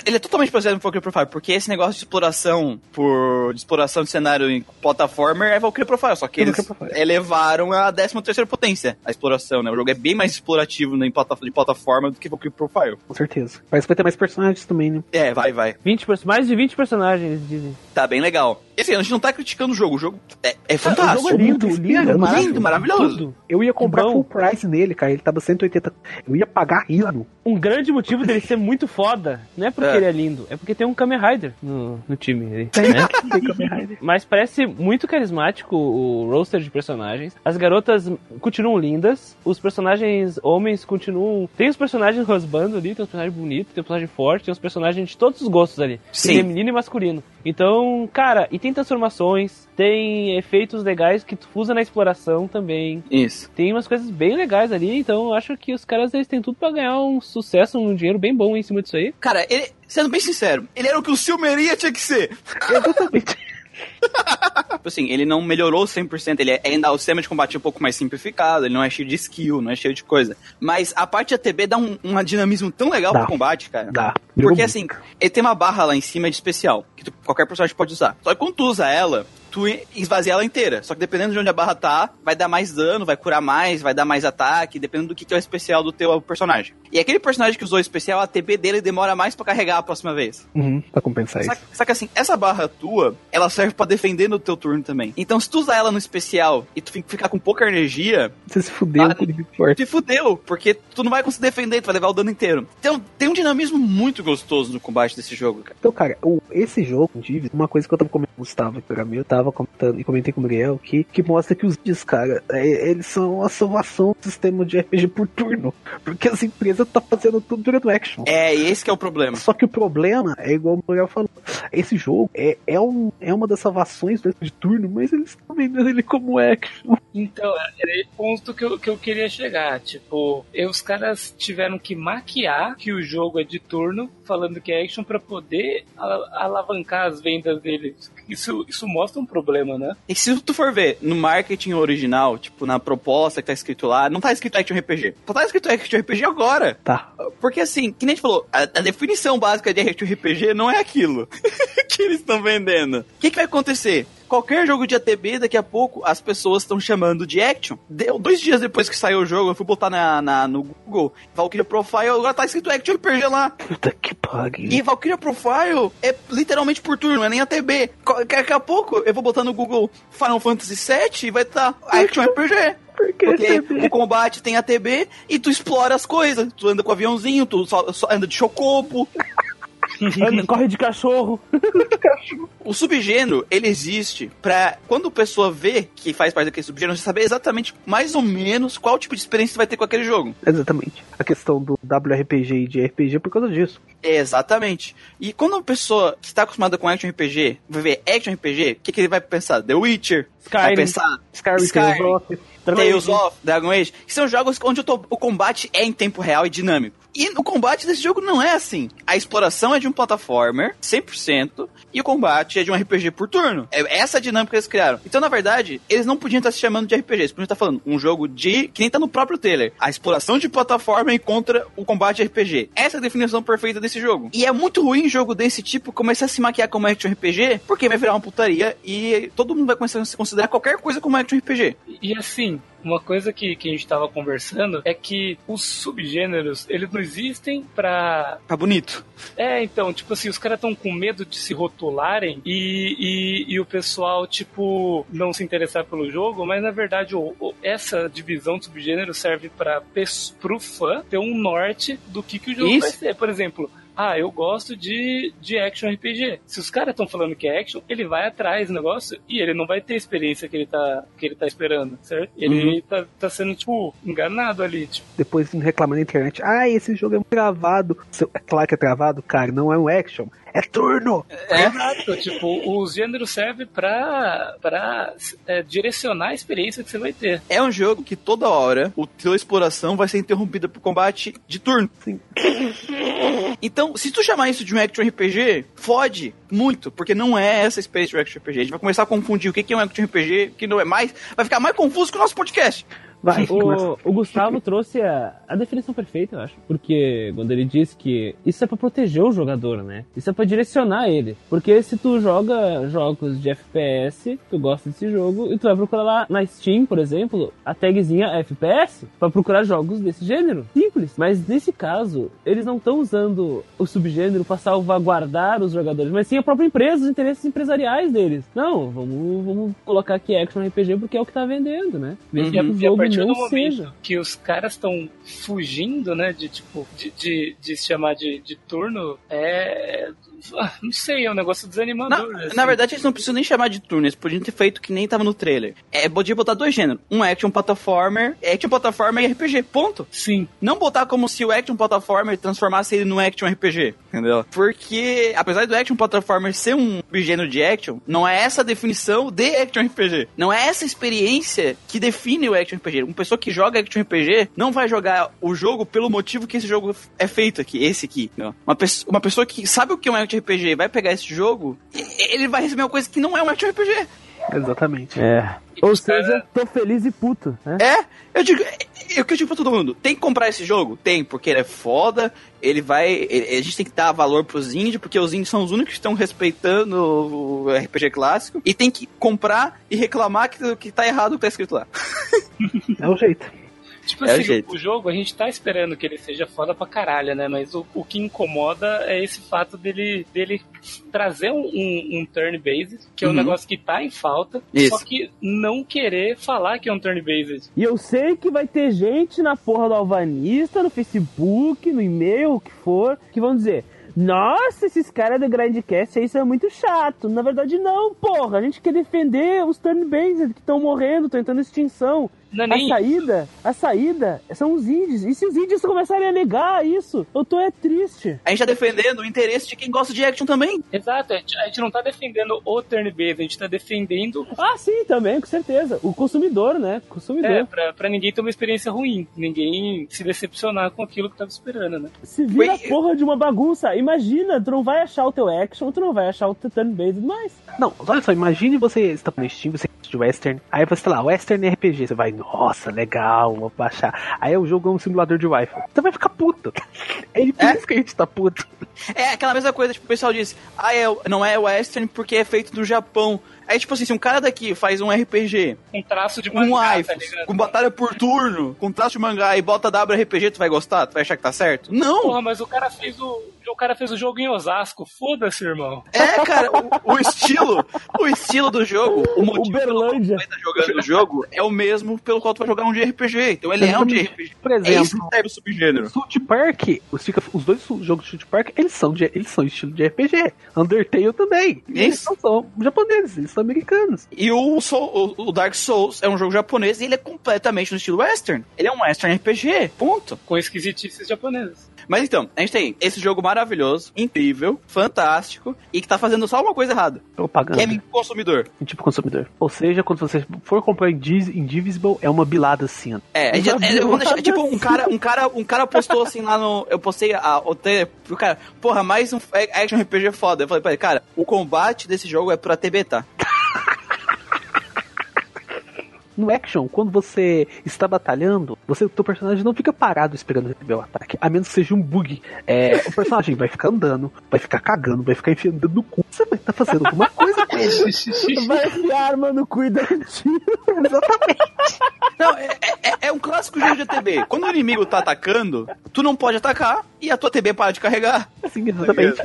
ele é totalmente baseado no Valkyrie Profile, porque esse negócio de exploração por de exploração de cenário em plataformer é Valkyrie Profile, só que É eles elevaram a 13 terceira potência a exploração, né? O jogo é bem mais explorativo né, em plata- de plataforma do que Valkyrie Profile. Com certeza. Parece que vai ter mais personagens também, né? É, vai, vai. 20, pers- mais de 20 personagens, dizem. Tá bem legal. Assim, a gente não tá criticando o jogo, o jogo é, é fantástico. o jogo é lindo, Lindo, lindo, lindo, maravilhoso. Tudo. Eu ia comprar bom. full price nele, cara. Ele tava 180. Eu ia pagar rindo. Um grande motivo dele ser muito foda, não é porque É. ele é lindo, é porque tem um Kamen Rider no, no time. ali, Tem, né? tem Kamen Rider. Mas parece muito carismático o roster de personagens. As garotas continuam lindas. Os personagens homens continuam. Tem os personagens rosbando ali, tem os personagens bonitos, tem os personagens fortes, tem os personagens de todos os gostos ali. Sim. Feminino e masculino. Então, cara, e tem transformações, tem efeitos legais que tu usa na exploração também. Isso. Tem umas coisas bem legais ali, então eu acho que os caras eles têm tudo pra ganhar um sucesso, um dinheiro bem bom em cima disso aí. Cara, ele, sendo bem sincero, ele era o que o Silmeria tinha que ser. Exatamente. Tipo assim, ele não melhorou 100%, ele é ainda o sistema de combate um pouco mais simplificado, ele não é cheio de skill, não é cheio de coisa. Mas a parte ATB dá um, um dinamismo tão legal Dá. pro combate, cara. Dá. Porque assim, ele tem uma barra lá em cima de especial, que tu- qualquer personagem pode usar. Só que quando tu usa ela, tu esvazia ela inteira. Só que dependendo de onde a barra tá, vai dar mais dano, vai curar mais, vai dar mais ataque, dependendo do que, que é o especial do teu personagem. E aquele personagem que usou o especial, a ATB dele demora mais pra carregar a próxima vez. Uhum, pra compensar isso. Saca, saca assim, essa barra tua, ela serve pra defender no teu turno também. Então, se tu usar ela no especial e tu fi- ficar com pouca energia, Você se fudeu Ah, com o inimigo forte. te fudeu, porque tu não vai conseguir defender, tu vai levar o dano inteiro. Então, tem um dinamismo muito gostoso no combate desse jogo, cara. Então, cara, o- esse jogo, inclusive, uma coisa que eu tava comentando com o Gustavo, que eu tava comentando e comentei com o Muriel, que, que mostra que os dias, cara, é, eles são a salvação do sistema de RPG por turno. Porque as empresas tá fazendo tudo durante o action. É, esse que é o problema. Só que o problema é igual o Muriel falou. Esse jogo é, é, um, é uma das salvações do de turno, mas eles estão vendendo ele como action. Então, era esse ponto que eu, que eu queria chegar. Tipo, e os caras tiveram que maquiar que o jogo é de turno, falando que é action, pra poder ala- alavancar as vendas deles. Isso, isso mostra um problema, né? E se tu for ver no marketing original, tipo, na proposta que tá escrito lá, não tá escrito Action RPG. Só tá escrito Action RPG agora. Tá. Porque assim, que nem a gente falou, a, a definição básica de Action RPG não é aquilo. que eles estão vendendo. O que, que vai acontecer? Qualquer jogo de ATB, daqui a pouco, as pessoas estão chamando de action. Deu dois dias depois que saiu o jogo, eu fui botar na, na no Google, Valkyria Profile, agora tá escrito action RPG lá. Puta que pariu. E Valkyria Profile é literalmente por turno, não é nem ATB. Daqui a pouco eu vou botar no Google Final Fantasy VII e vai estar tá Action RPG. Porque Porque o combate tem ATB e tu explora as coisas. Tu anda com aviãozinho, tu só, só anda de chocopo. Corre de cachorro. O subgênero, ele existe pra quando a pessoa vê que faz parte daquele subgênero, você saber exatamente mais ou menos qual tipo de experiência você vai ter com aquele jogo. Exatamente. A questão do WRPG e de RPG é por causa disso. Exatamente. E quando uma pessoa que está acostumada com action RPG vai ver action RPG, o que, que ele vai pensar? The Witcher. Vai Skyrim. pensar Skyrim, Skyrim. Tales of, Dragon Tales Age. of, Dragon Age, que são jogos onde tô- o combate é em tempo real e dinâmico. E o combate desse jogo não é assim. A exploração é de um plataformer, 100%, e o combate é de um RPG por turno. É essa dinâmica que eles criaram. Então, na verdade, eles não podiam estar se chamando de RPG, eles podiam estar falando um jogo de... que nem tá no próprio trailer. A exploração de plataforma contra o combate RPG. Essa é a definição perfeita desse jogo. E é muito ruim jogo desse tipo começar a se maquiar como action RPG, porque vai virar uma putaria e todo mundo vai começar a se considerar qualquer coisa como action RPG. E assim, uma coisa que, que a gente tava conversando é que os subgêneros, eles não existem pra. Tá bonito. É, então, tipo assim, os caras estão com medo de se rotularem e, e, e o pessoal, tipo, não se interessar pelo jogo, mas na verdade o, o- essa divisão de subgênero serve para pro fã ter um norte do que, que o jogo Isso. vai ser. Por exemplo. Ah, eu gosto de, de action RPG. Se os caras estão falando que é action, ele vai atrás do negócio e ele não vai ter a experiência que ele tá, que ele tá esperando, certo? Ele tá, tá sendo, tipo, enganado ali, tipo. Depois reclamando na internet. Ah, esse jogo é travado. É claro que é travado, cara. Não é um action. É turno. Exato, tipo, os gêneros servem pra, pra é, direcionar a experiência que você vai ter. É um jogo que toda hora o teu exploração vai ser interrompida por combate de turno. Sim. Então, se tu chamar isso de um action RPG, fode muito, porque não é essa experiência de action RPG. A gente vai começar a confundir o que que é um action RPG, o que não é mais. Vai ficar mais confuso que o nosso podcast. Vai. O, o Gustavo trouxe a, a definição perfeita, eu acho. Porque quando ele diz que isso é pra proteger o jogador, né? Isso é pra direcionar ele. Porque se tu joga jogos de FPS, tu gosta desse jogo, e tu vai procurar lá na Steam, por exemplo, a tagzinha FPS, pra procurar jogos desse gênero. Simples. Mas nesse caso, eles não estão usando o subgênero pra salvaguardar os jogadores, mas sim a própria empresa, os interesses empresariais deles. Não, vamos, vamos colocar aqui Action RPG porque é o que tá vendendo, né? Mesmo que Uhum. o E a jogo partir do momento seja. que os caras estão fugindo, né, de tipo, de, de, de se chamar de, de turno, é. Ah, Não sei, é um negócio Na, desanimador. assim. na verdade, eles não precisam nem chamar de turno, eles podiam ter feito que nem tava no trailer. É, podia botar dois gêneros: um action platformer, action platformer e RPG. Ponto. Sim, Não botar como se o action platformer transformasse ele num action RPG, entendeu? Porque, apesar do action platformer ser um gênero de action, não é essa a definição de action RPG. Não é essa experiência que define o action RPG. Uma pessoa que joga action RPG não vai jogar o jogo pelo motivo que esse jogo é feito aqui, esse aqui. Uma, pessoa, uma pessoa que sabe o que é um RPG e vai pegar esse jogo, ele vai receber uma coisa que não é um action RPG. Exatamente. É. Ou seja, tô feliz e puto, né? É, eu digo, é, é o que eu digo pra todo mundo. Tem que comprar esse jogo? Tem, porque ele é foda, ele vai. ele- a gente tem que dar valor pros indies, porque os indies são os únicos que estão respeitando o RPG clássico. E tem que comprar e reclamar que, que tá errado o que tá escrito lá. É o jeito. Tipo É o assim, jeito. o jogo a gente tá esperando que ele seja foda pra caralho, né? Mas o, o que incomoda é esse fato dele, dele trazer um, um, um turn-based, que é um Uhum. negócio que tá em falta, Isso. só que não querer falar que é um turn-based. E eu sei que vai ter gente na porra do Alvanista, no Facebook, no e-mail, o que for, que vão dizer. Nossa, esses caras do Grindcast aí são muito chato. Na verdade, não, porra. A gente quer defender os turn-based que estão morrendo, estão entrando em extinção. Não é A nem saída, a saída são os índios. E se os índios começarem a negar isso, eu tô é triste. A gente tá defendendo o interesse de quem gosta de action também. Exato, a gente, a gente não tá defendendo o turn-based, a gente tá defendendo Ah, sim, também, com certeza. O consumidor, né? Consumidor. É, pra, pra ninguém ter uma experiência ruim, ninguém se decepcionar com aquilo que tava esperando, né? Se vira Wait, a porra de uma bagunça. Imagina, tu não vai achar o teu action, tu não vai achar o teu turn-based mais. Não, olha só, imagine você está no Steam, você gosta de Western, aí você tá lá, Western RPG, você vai, nossa, legal, vou baixar. Aí o jogo é um simulador de Wi-Fi. Você vai ficar puto. É por É? isso que a gente tá puto. É aquela mesma coisa, tipo, o pessoal diz, ah, é, não é western porque é feito no Japão. Aí, tipo assim, se um cara daqui faz um RPG Um traço de com mangá, um tá iPhone, com batalha por turno, com traço de mangá e bota WRPG, tu vai gostar? Tu vai achar que tá certo? Não! Porra, mas o cara fez o. O cara fez o jogo em Osasco. Foda-se, irmão. É, cara, o, o estilo, o estilo do jogo, o motivo pelo qual tu Uberlândia. vai estar jogando o jogo é o mesmo pelo qual tu vai jogar um de RPG. Então ele é um de RPG. Por É isso exemplo, que serve o subgênero. South Park, os, fica- os dois jogos de South Park, eles são, de, eles são estilo de RPG. Undertale também. Eles Isso. não são japoneses, eles são americanos. E o, Soul- o- o Dark Souls é um jogo japonês e ele é completamente no estilo western. Ele é um western RPG, ponto. Com esquisitices japonesas. Mas então, a gente tem esse jogo maravilhoso, incrível, fantástico e que tá fazendo só uma coisa errada, Propaganda. que é consumidor. Tipo consumidor. Ou seja, quando você for comprar Indivisible, é uma bilada assim. ó. É, é, deixar, tipo, um cara, um cara, um cara postou assim lá no, eu postei a, o trailer, pro cara, porra, mais um action RPG foda. Eu falei pra ele, cara, o combate desse jogo é pra TB, tá? No action, quando você está batalhando, você, o teu personagem não fica parado esperando receber o ataque, a menos que seja um bug. É, o personagem vai ficar andando, vai ficar cagando, vai ficar enfiando no cu. Você vai estar fazendo alguma coisa com ele. Vai enfiar arma no cu e dar um tiro. Exatamente. Não, é, é- é um clássico jogo de TB. Quando o inimigo tá atacando, tu não pode atacar e a tua TB para de carregar. Sim, exatamente.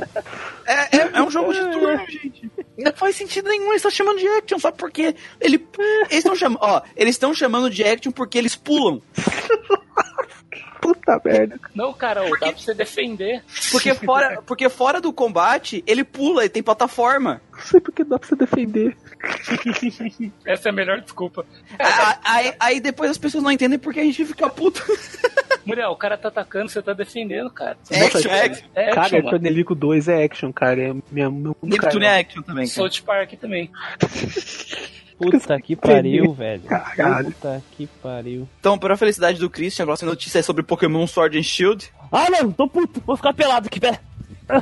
É, é, é um jogo de turno, gente. Não faz sentido nenhum, eles estão chamando de action, só porque ele. Eles estão chamando. Ó, eles estão chamando de action porque eles pulam. Puta merda. Não, cara, ô, dá pra você defender. Porque fora, porque fora do combate, ele pula e tem plataforma. Não sei porque dá pra você defender. Essa é a melhor desculpa. Aí, aí depois as pessoas não entendem porque a gente fica puto. Muriel, o cara tá atacando, você tá defendendo, cara. Action, Nossa, action. É cara, action, mano. Tornelico 2 é action, cara. É minha, meu. Neptune é action também. cara. South Park também. Puta que pariu, velho. Caralho. Puta que pariu. Então, para a felicidade do Christian, a próxima notícia é sobre Pokémon Sword and Shield. Ah, não, tô puto. Vou ficar pelado aqui, pera.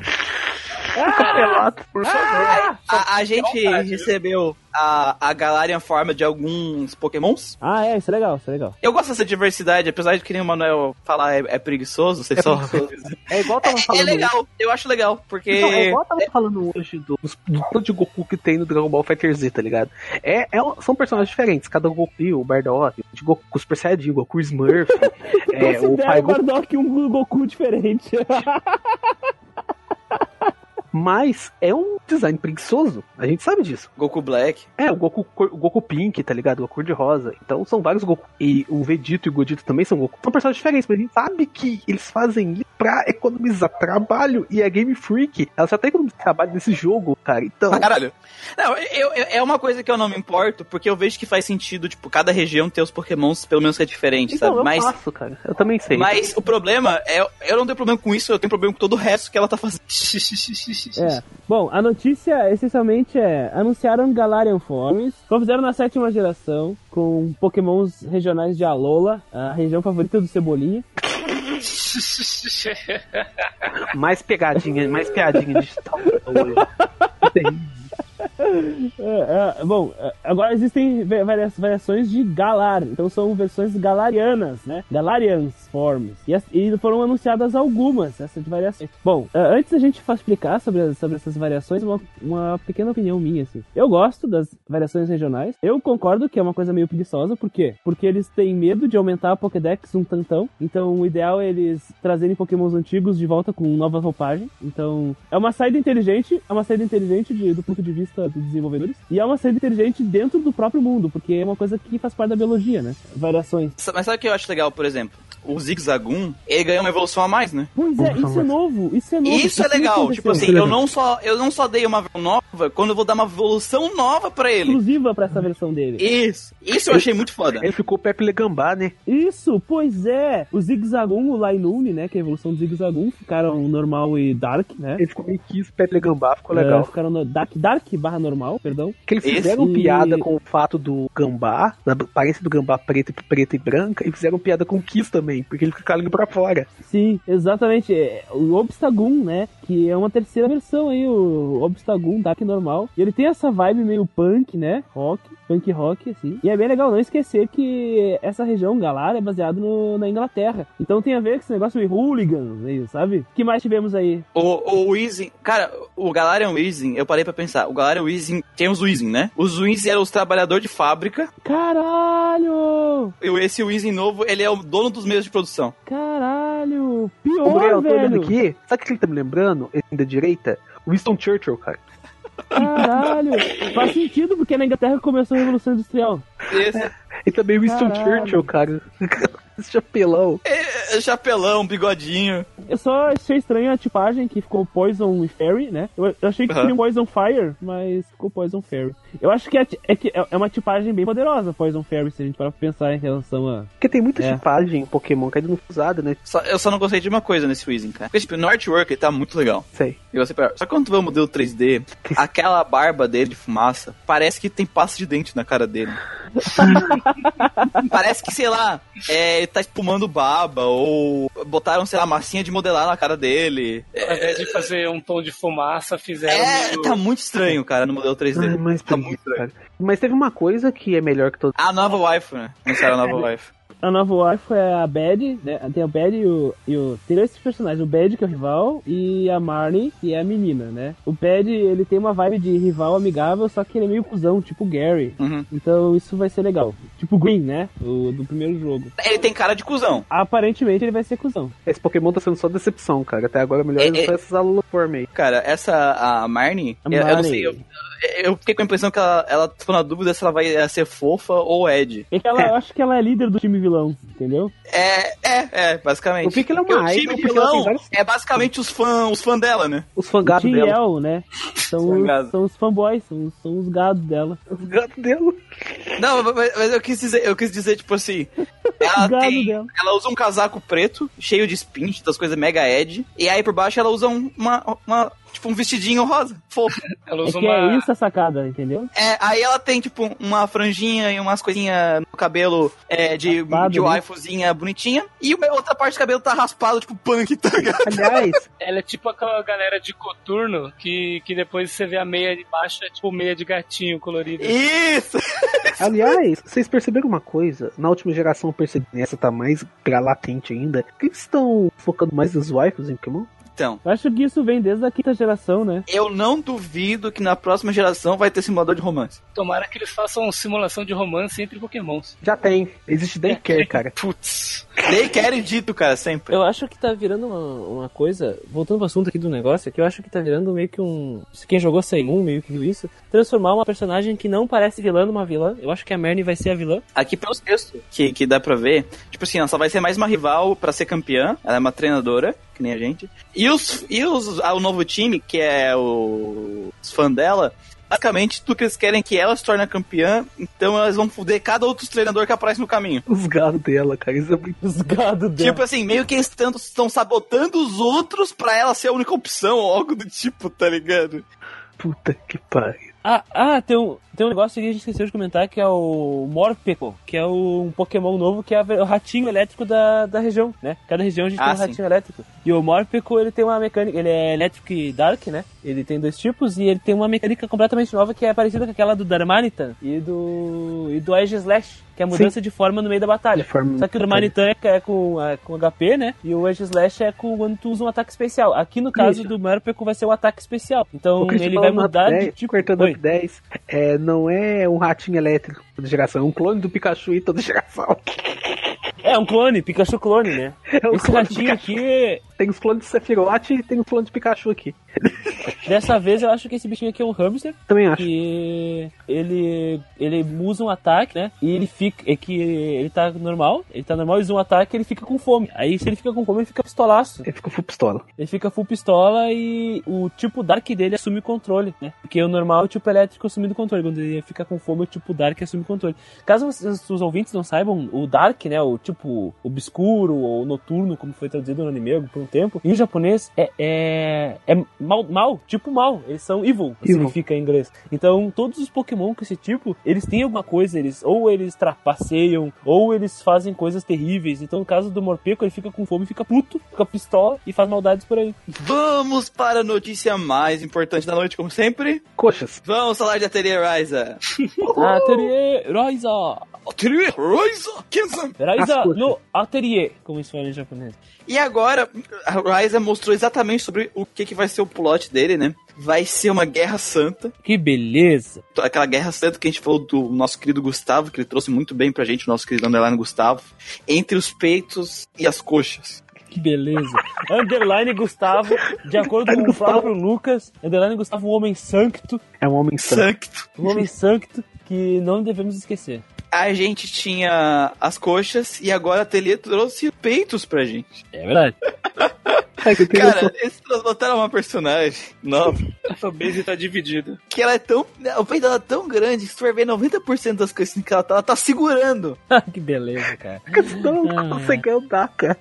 Pelado, por favor. A, a gente recebeu a, a Galarian forma de alguns Pokémons. Ah, é, isso é legal, isso é legal. Eu gosto dessa diversidade, apesar de que nem o Manuel falar é, é preguiçoso, vocês só... É igual eu tava É, falando. legal, eu acho legal, porque... Não, é igual eu tava falando hoje do, do tanto de Goku que tem no Dragon Ball Fighter Z, tá ligado? É, é são personagens diferentes, cada Goku, o Bardock, de Goku Super Saiyajin, Goku Smurf, é, o pai o Goku. Bardock um Goku diferente. Mas é um design preguiçoso, a gente sabe disso. Goku Black. É, o Goku, o Goku Pink, tá ligado? O Goku de rosa. Então são vários Goku. E o Vegito e o Godito também são Goku. São personagens diferentes, mas a gente sabe que eles fazem isso pra economizar trabalho. E a Game Freak, ela só tá economizando trabalho nesse jogo, cara. Então. Caralho. Não, eu, eu- é uma coisa que eu não me importo, porque eu vejo que faz sentido, tipo, cada região ter os Pokémons, pelo menos que é diferente, Então, sabe? eu Mas, faço, cara. Eu também sei. mas o problema é, eu não tenho problema com isso, eu tenho problema com todo o resto que ela tá fazendo. É. Bom, a notícia essencialmente é: anunciaram Galarian Forms, fizeram na sétima geração, com pokémons regionais de Alola, a região favorita do Cebolinha. Mais pegadinha, mais piadinha digital. Tem. É, é, bom, é, agora existem varia- variações de Galar, então são versões galarianas, né? Galarians Forms. E, e foram anunciadas algumas essas variações. Bom, é, antes da gente explicar sobre, sobre essas variações, uma, uma pequena opinião minha, assim. Eu gosto das variações regionais. Eu concordo que é uma coisa meio preguiçosa, por quê? Porque eles têm medo de aumentar a Pokédex um tantão. Então o ideal é eles trazerem Pokémons antigos de volta com nova roupagem. Então é uma saída inteligente, é uma saída inteligente de- do ponto de vista dos desenvolvedores. E é uma saída inteligente dentro do próprio mundo, porque é uma coisa que faz parte da biologia, né? Variações. Mas sabe o que eu acho legal, por exemplo? O Zigzagoon, ele ganhou uma evolução a mais, né? Pois é, isso é novo, isso é novo. Isso é legal. aconteceu. Tipo assim, Isso é eu legal. não só eu não só dei uma versão nova, quando eu vou dar uma evolução nova pra ele. exclusiva pra essa versão dele. Isso. Isso eu achei muito foda. Ele ficou Pepe Legambá, né? Isso, pois é. O Zigzagoon, o Lainune, né, que é a evolução do Zigzagoon, ficaram normal e Dark, né? Ele ficou meio Kiss, Pepe Legambá, ficou É, legal. ficaram no Dark, Dark barra normal, perdão. Que eles fizeram Esse- piada com o fato do gambá, da aparência do gambá preto, preto e branca, e fizeram piada com o Kiss também, porque ele fica com a língua pra fora. Sim, exatamente. É, O Obstagoon, né? que é uma terceira versão aí, o Obstagoon Dark normal. E ele tem essa vibe meio punk, né? Rock, punk rock, assim. E é bem legal não esquecer que essa região, Galar, é baseado no, na Inglaterra. Então tem a ver com esse negócio de hooligans, aí, sabe? O que mais tivemos aí? O, o Weezing, cara, o Galarian Weezing, eu parei pra pensar, o Galarian Weezing tem os Weezing, né? Os Weezing eram os trabalhadores de fábrica, Caralho! e esse Weezing novo, ele é o dono dos meios de produção. Caralho! Ô, Pior, Muriel, eu tô olhando velho! aqui. Sabe o que ele tá me lembrando? Esse da direita? Winston Churchill, cara. Caralho! Faz sentido, porque na Inglaterra começou a Revolução Industrial. Esse Ele também é Winston Caralho. Churchill, cara. Esse chapelão. é, é chapelão, bigodinho. Eu só achei estranho a tipagem que ficou Poison e Fairy, né? Eu, eu achei que Aham. seria Poison Fire, mas ficou Poison Fairy. Eu acho que é, é, que é uma tipagem bem poderosa, Poison Fairy, se a gente parar pra pensar em relação a. Porque tem muita É. tipagem em Pokémon que ainda não foi usada, né? Só- eu só não gostei de uma coisa nesse Weezing, cara. Porque, tipo, no artwork ele tá muito legal. Sei. E você pera- Só que quando tu vê o modelo 3D, aquela barba dele de fumaça, parece que tem pasta de dente na cara dele. parece que, sei lá, é, ele tá espumando baba, ou botaram, sei lá, massinha de modelar na cara dele. Ao invés de fazer um tom de fumaça, fizeram É, meio- tá muito estranho, cara, no modelo 3D. Ai, mas, tá muito estranho. cara. mas teve uma coisa que é melhor que todos. A nova waifu, né? Anunciaram a nova waifu. A nova wife é a Bad, né? Tem a Bad e o, e o. Tem dois personagens, o Bad, que é o rival, e a Marnie, que é a menina, né? O Bad, ele tem uma vibe de rival amigável, só que ele é meio cuzão, tipo Gary. Uhum. Então isso vai ser legal. Tipo Green, né? O do primeiro jogo. Ele tem cara de cuzão. Aparentemente ele vai ser cuzão. Esse Pokémon tá sendo só decepção, cara. Até agora melhor É, é- foi essas aluforme aí. Cara, essa, a Marnie, A eu, eu não Marnie. sei, eu, eu fiquei com a impressão que ela, ela ficou na dúvida se ela vai ser fofa ou Ed. É que ela, eu acho que ela é líder do time vilão, entendeu? É, é, é, basicamente. Que ela é Porque uma o time vilão vários- é basicamente os fãs os fã dela, né? Os fangados dela. Tiel, né? São os, são os fanboys, são, os- são os gados dela. Os gatos dela. Não, mas, mas eu quis dizer, eu quis dizer, tipo assim, ela Gado tem. dela. Ela usa um casaco preto, cheio de espinhos, das coisas mega Ed, e aí por baixo ela usa um- uma, uma tipo um vestidinho rosa, fofo. Ela É usa que uma. é isso a sacada, entendeu? É, aí ela tem, tipo, uma franjinha e umas coisinhas no cabelo é, de, Raspado, de né? waifuzinha bonitinha. E uma outra parte do cabelo tá raspado, tipo punk, tá ligado? Aliás, Ela é tipo aquela galera de coturno que, que depois você vê a meia de baixo, é tipo meia de gatinho colorida. Isso! aliás, vocês perceberam uma coisa? Na última geração eu percebi, essa tá mais pra latente ainda. Que eles estão focando mais nos waifus em Pokémon? Então, Eu acho que isso vem desde a quinta geração, né? eu não duvido que na próxima geração vai ter simulador de romance. Tomara que eles façam simulação de romance entre pokémons. Já tem. Existe daycare, cara. Putz. Daí querem dito, cara, sempre. Eu acho que tá virando uma, uma coisa, voltando pro assunto aqui do negócio, é que eu acho que tá virando meio que um. se Quem jogou Seimun meio que viu isso, transformar uma personagem que não parece vilã numa vilã. Eu acho que a Merny vai ser a vilã. Aqui pelos textos que, que dá pra ver, tipo assim, ela só vai ser mais uma rival pra ser campeã. Ela é uma treinadora, que nem a gente. E os, e os o novo time, que é o, os fãs dela, basicamente tudo que eles querem é que ela se torne campeã, então elas vão foder cada outro treinador que aparece no caminho. Os gatos dela, cara. Isso é muito. Os gados dela. Tipo assim, meio que eles estão sabotando os outros pra ela ser a única opção, ou algo do tipo, tá ligado? Puta que pariu. Ah, ah tem, um, tem um negócio que a gente esqueceu de comentar que é o Morpeko, que é o- um Pokémon novo que é o ratinho elétrico da, da região, né? Cada região a gente Ah, tem um sim. ratinho elétrico. E o Morpeko, ele tem uma mecânica, ele é elétrico e dark, né? Ele tem dois tipos e ele tem uma mecânica completamente nova que é parecida com aquela do Darmanitan e do e do Edge Slash, que é a mudança de forma no meio da batalha. De Só que o Darmanitan é, é com, é com HP, né? E o Edge Slash é com quando tu usa um ataque especial. Aqui no caso Isso. do Morpeko vai ser um ataque especial. Então ele vai mudar Up de 10, tipo. Cortando Oi. Up 10, é, não é um ratinho elétrico toda geração, é um clone do Pikachu e toda geração. É, um clone, Pikachu clone, né? É um Esse clone ratinho aqui, Tem os clones de Sephiroth e tem os clones de Pikachu aqui. dessa vez eu acho que esse bichinho aqui é um hamster, Também acho. que ele ele usa um ataque, né? E ele fica, é que ele tá normal, ele tá normal, usa um ataque, ele fica com fome. Aí se ele fica com fome, ele fica pistolaço. Ele ficou full pistola. Ele fica full pistola e o tipo Dark dele assume o controle, né? Porque o normal é o tipo elétrico assumindo o controle. Quando ele fica com fome, o tipo Dark assume o controle. Caso os, os ouvintes não saibam, o Dark, né? O tipo obscuro ou noturno, como foi traduzido no anime por tempo, em japonês é, é, é mal, mal tipo mal. Eles são evil, Evil. significa em inglês. Então, todos os Pokémon com esse tipo, eles têm alguma coisa, eles ou eles trapaceiam, ou eles fazem coisas terríveis. Então, no caso do Morpeko, ele fica com fome, fica puto, fica pistola e faz maldades por aí. Vamos para a notícia mais importante da noite, como sempre. Coxas. Vamos falar de Atelier Ryza. Atelier Raiza! Atelier Ryza! Coxas. no Atelier, como se fala em japonês. E agora, a Ryza mostrou exatamente sobre o que, que vai ser o plot dele, né? Vai ser uma guerra santa. Que beleza! Aquela guerra santa que a gente falou do nosso querido Gustavo, que ele trouxe muito bem pra gente, o nosso querido Underline Gustavo. Entre os peitos e as coxas. Que beleza. Underline Gustavo, de acordo com o próprio Lucas, Underline Gustavo, um homem sancto, É um homem santo. Sancto. um homem sancto que não devemos esquecer. A gente tinha as coxas e agora a Atelier trouxe peitos pra gente. É verdade. Que tenho Cara, eles botaram uma personagem nova A fanbase tá dividida. que ela é tão. O peito dela é tão grande que se tu for ver 90% das coisas que ela tá, ela tá segurando. que beleza, cara. noção, não Ah. consegue andar, cara.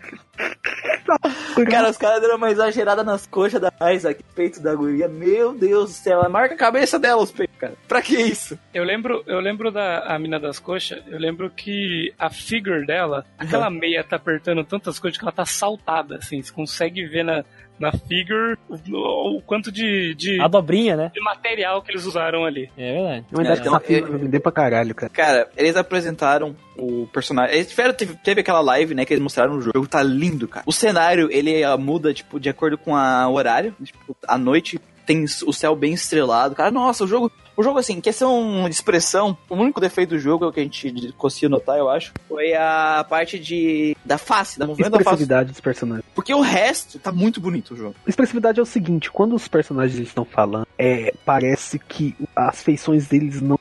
Cara, os caras deram uma exagerada nas coxas da Isaac, peito da guria. Meu Deus do céu, ela marca a cabeça dela os peitos, cara. Pra que isso? Eu lembro, eu lembro da a mina das coxas, eu lembro que a figure dela, aquela meia tá apertando tantas coisas que ela tá saltada, assim, você consegue ver na, na figure o, o quanto de, de, A dobrinha, né? de material que eles usaram ali. É verdade. Mas acho que Não, essa filha eu- vai vender pra caralho, cara. Cara, eles apresentaram o personagem. Eles tiveram, teve, teve aquela live, né, que eles mostraram no jogo. O jogo tá lindo, cara. O cenário, ele ah, muda, tipo, de acordo com a- o horário. Tipo, à noite tem o céu bem estrelado. Cara, nossa, o jogo. O jogo, assim, questão de expressão, o único defeito do jogo, é o que a gente conseguiu notar, eu acho, foi a parte de da face, da movimento da face. Expressividade dos personagens. Porque o resto tá muito bonito o jogo. Expressividade é o seguinte, quando os personagens estão falando, é, parece que as feições deles não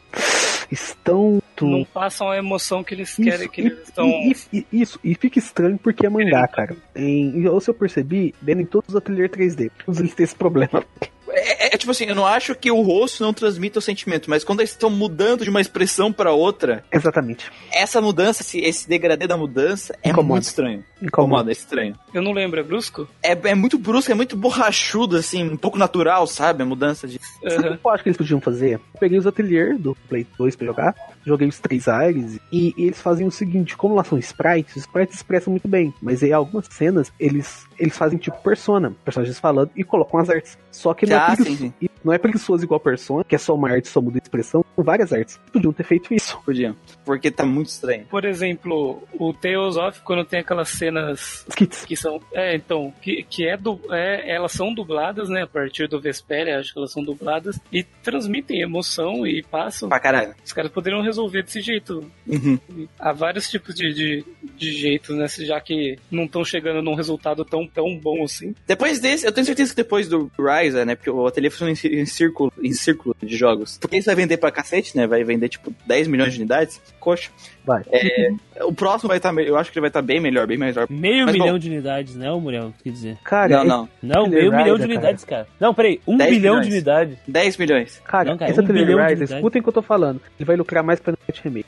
estão... Não passam a emoção que eles querem, que e, eles estão. e- e- isso, e fica estranho porque é mangá, cara. Em, ou se eu percebi, vendo em todos os ateliês 3D, todos eles têm esse problema. É, é- é tipo assim, eu não acho que o rosto não transmita o sentimento, mas quando eles estão mudando de uma expressão pra outra, Exatamente. essa mudança, esse, esse degradê da mudança é Incomoda. muito estranho. Incomoda. Incomoda, é estranho. Eu não lembro, é brusco? É, é muito brusco, é muito borrachudo, assim, um pouco natural, sabe? A mudança de. Sabe o que eu acho que eles podiam fazer? Eu peguei os ateliês do Play 2 pra jogar, joguei os três aires, e eles fazem o seguinte, como lá são sprites, os sprites expressam muito bem, mas em algumas cenas, eles, eles fazem tipo persona, personagens falando, e colocam as artes. Só que não, Ah, é, sim, preguiçoso, sim. e não é preguiçoso igual persona, que é só uma arte, só muda de expressão, são várias artes. Podiam ter feito isso. Podiam. Porque tá muito estranho. Por exemplo, o Tales of, quando tem aquelas cenas Skits. que são. É, então, que, que é, du, é elas são dubladas, né? A partir do Vesperia, acho que elas são dubladas. E transmitem emoção e passam. Pra caralho. Os caras poderiam resolver desse jeito. Uhum. Há vários tipos de, de, de jeitos, né? Já que não estão chegando num resultado tão, tão bom assim. Depois desse, eu tenho certeza que depois do Ryza, né? Porque o ateliê funciona em, em círculo, em círculo de jogos. Porque isso vai vender pra cacete, né? Vai vender tipo 10 milhões de unidades. Coxa. Vai. É, o próximo vai estar. eu acho que ele vai estar bem melhor, bem melhor. Meio Mas, milhão bom. de unidades, né, Muriel? Quer dizer. Cara, Não, não. Não, Atelier meio milhão de unidades, cara. Não, peraí, um 10 bilhão milhões. de unidades. 10 milhões. Cara, Não, cara, esse um Riders, unidades. escutem o que eu tô falando. Ele vai lucrar mais pra Night Remake.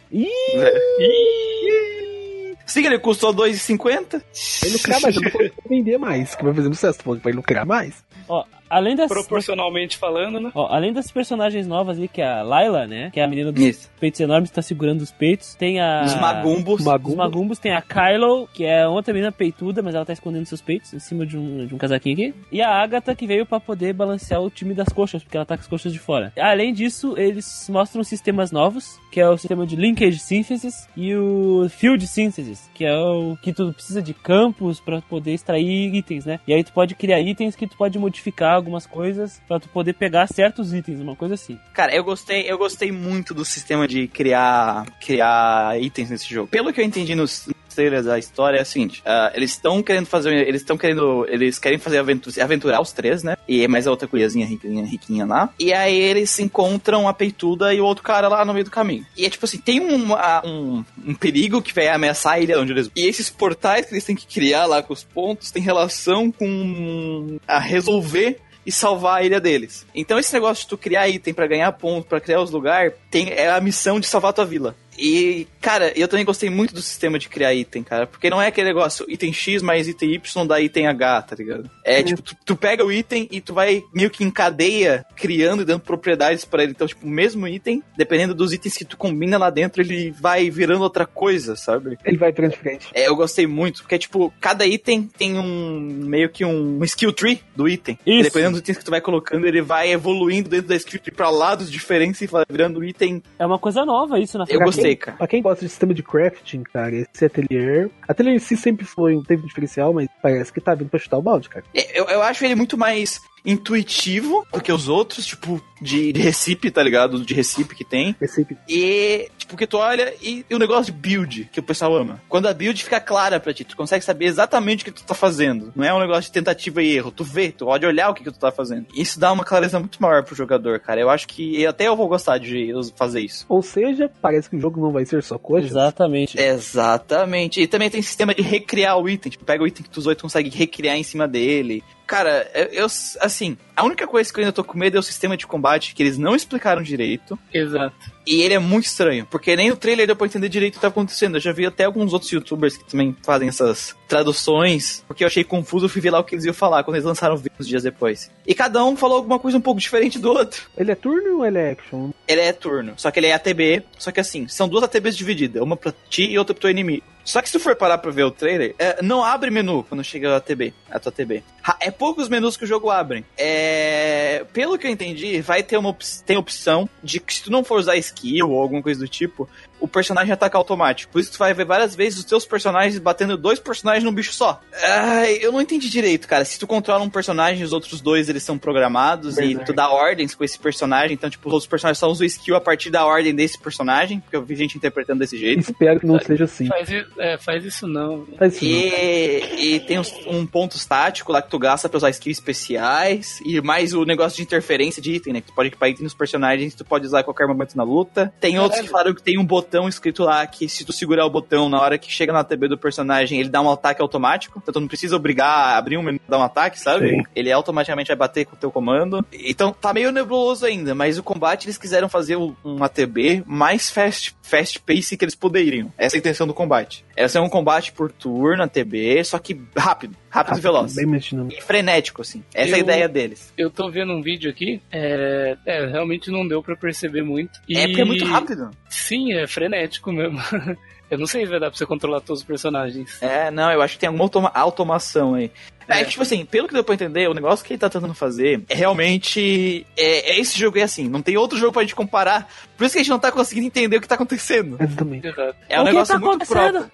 Sim, ele custou 2,50. Vai lucrar mais, eu que vai vender mais, que vai fazer sucesso. Que vai lucrar mais. Ó, além das, Proporcionalmente falando, né? ó, além das personagens novas aí, que é a Layla, né? Que é a menina dos Isso. peitos enormes, tá segurando os peitos. Tem a... Os magumbos. Os Magumbo. Magumbos tem a Kylo, que é outra menina peituda, mas ela tá escondendo seus peitos em cima de um, de um casaquinho aqui. E a Agatha, que veio pra poder balancear o time das coxas, porque ela tá com as coxas de fora. Além disso, eles mostram sistemas novos, que é o sistema de Linkage Synthesis e o Field Synthesis, que é o que tu precisa de campos pra poder extrair itens, né? E aí tu pode criar itens que tu pode modificar algumas coisas pra tu poder pegar certos itens, uma coisa assim. Cara, eu gostei, eu gostei muito do sistema de criar, criar itens nesse jogo. Pelo que eu entendi nos trailers da história é a seguinte, ah, eles estão querendo fazer, eles estão querendo, eles querem fazer aventura, se aventurar os três, né? E mais a outra curiazinha riquinha, riquinha lá. E aí eles encontram a peituda e o outro cara lá no meio do caminho. E é tipo assim, tem um, ah, um, um perigo que vai ameaçar a ilha onde eles... E esses portais que eles têm que criar lá com os pontos tem relação com a resolver e salvar a ilha deles. Então esse negócio de tu criar item pra ganhar ponto, pra criar os lugares, tem é a missão de salvar a tua vila. E, cara, eu também gostei muito do sistema de criar item, cara. Porque não é aquele negócio, item X mais item Y dá item H, tá ligado? É, tipo, tu, tu pega o item e tu vai meio que em cadeia criando e dando propriedades pra ele. Então, tipo, o mesmo item, dependendo dos itens que tu combina lá dentro, ele vai virando outra coisa, sabe? Ele vai pra frente. É, eu gostei muito, porque, tipo, cada item tem um, meio que um skill tree do item. E Isso. dependendo dos itens que tu vai colocando, ele vai evoluindo dentro da skill tree pra lados diferentes e vai virando item. É uma coisa nova isso na Eu Pra gostei, quem- cara. Pra quem gosta de sistema de crafting, cara, esse atelier. Atelier em si sempre foi um teve um diferencial, mas parece que tá vindo pra chutar o balde, cara. Eu, eu acho ele muito mais intuitivo do que os outros, tipo, de, de Recipe, tá ligado? De Recipe que tem. Esse E, tipo, que tu olha e, e o negócio de build, que o pessoal ama. Quando a build fica clara pra ti, tu consegue saber exatamente o que tu tá fazendo. Não é um negócio de tentativa e erro. Tu vê, tu pode olhar o que, que tu tá fazendo. Isso dá uma clareza muito maior pro jogador, cara. Eu acho que até eu vou gostar de fazer isso. Ou seja, parece que o jogo não vai ser só coxa. Exatamente. Exatamente. E também tem sistema de recriar o item. Tipo, pega o item que tu usou e tu consegue recriar em cima dele. Cara, eu, assim, a única coisa que eu ainda tô com medo é o sistema de combate, que eles não explicaram direito. Exato. E ele é muito estranho, porque nem no trailer deu pra entender direito o que tá acontecendo. Eu já vi até alguns outros youtubers que também fazem essas traduções, porque eu achei confuso, eu fui ver lá o que eles iam falar quando eles lançaram o vídeo uns dias depois. E cada um falou alguma coisa um pouco diferente do outro. Ele é turno ou ele é action? Ele é turno, só que ele é ATB, só que assim, são duas ATBs divididas, uma pra ti e outra pro teu inimigo. Só que se tu for parar pra ver o trailer, é, não abre menu quando chega a ATB, a tua ATB. Ra- É poucos menus que o jogo abre. É, pelo que eu entendi, vai ter uma op tem opção de que se tu não for usar skill ou alguma coisa do tipo, o personagem ataca automático. Por isso tu vai ver várias vezes os teus personagens batendo dois personagens num bicho só. Ai, eu não entendi direito, cara. Se tu controla um personagem, os outros dois eles são programados e Verdade. tu dá ordens com esse personagem. Então, tipo, os outros personagens só usam skill a partir da ordem desse personagem, porque eu vi gente interpretando desse jeito. Espero que não seja assim. Faz, é, faz isso não. Faz isso não. E, e tem uns- um ponto estático lá que tu gasta pra usar skills especiais. E mais o negócio de interferência de item, né? Que tu pode equipar item nos personagens, tu pode usar a qualquer momento na luta. Tem outros que falaram que tem um botão escrito lá que se tu segurar o botão na hora que chega na TB do personagem, ele dá um ataque automático. Então tu não precisa obrigar a abrir um menu dar um ataque, sabe? Sim. Ele automaticamente vai bater com o teu comando. Então tá meio nebuloso ainda, mas o combate eles quiseram fazer um ATB mais fast, fast pace que eles poderiam. Essa é a intenção do combate. Era ser um combate por turno, ATB, só que rápido, rápido e veloz. Bem. E frenético, assim. Essa é a Eu- ideia deles. Eu tô vendo um vídeo aqui, é, é, realmente não deu pra perceber muito. E, É porque é muito rápido. Sim, é frenético mesmo. Eu não sei se vai dar pra você controlar todos os personagens. É, não, eu acho que tem alguma automa- automação aí. É, É. que, tipo assim, pelo que deu pra entender, o negócio que ele tá tentando fazer é realmente. É, é esse jogo é assim, não tem outro jogo pra gente comparar. Por isso que a gente não tá conseguindo entender o que tá acontecendo. Exatamente. É um O que negócio tá muito próprio.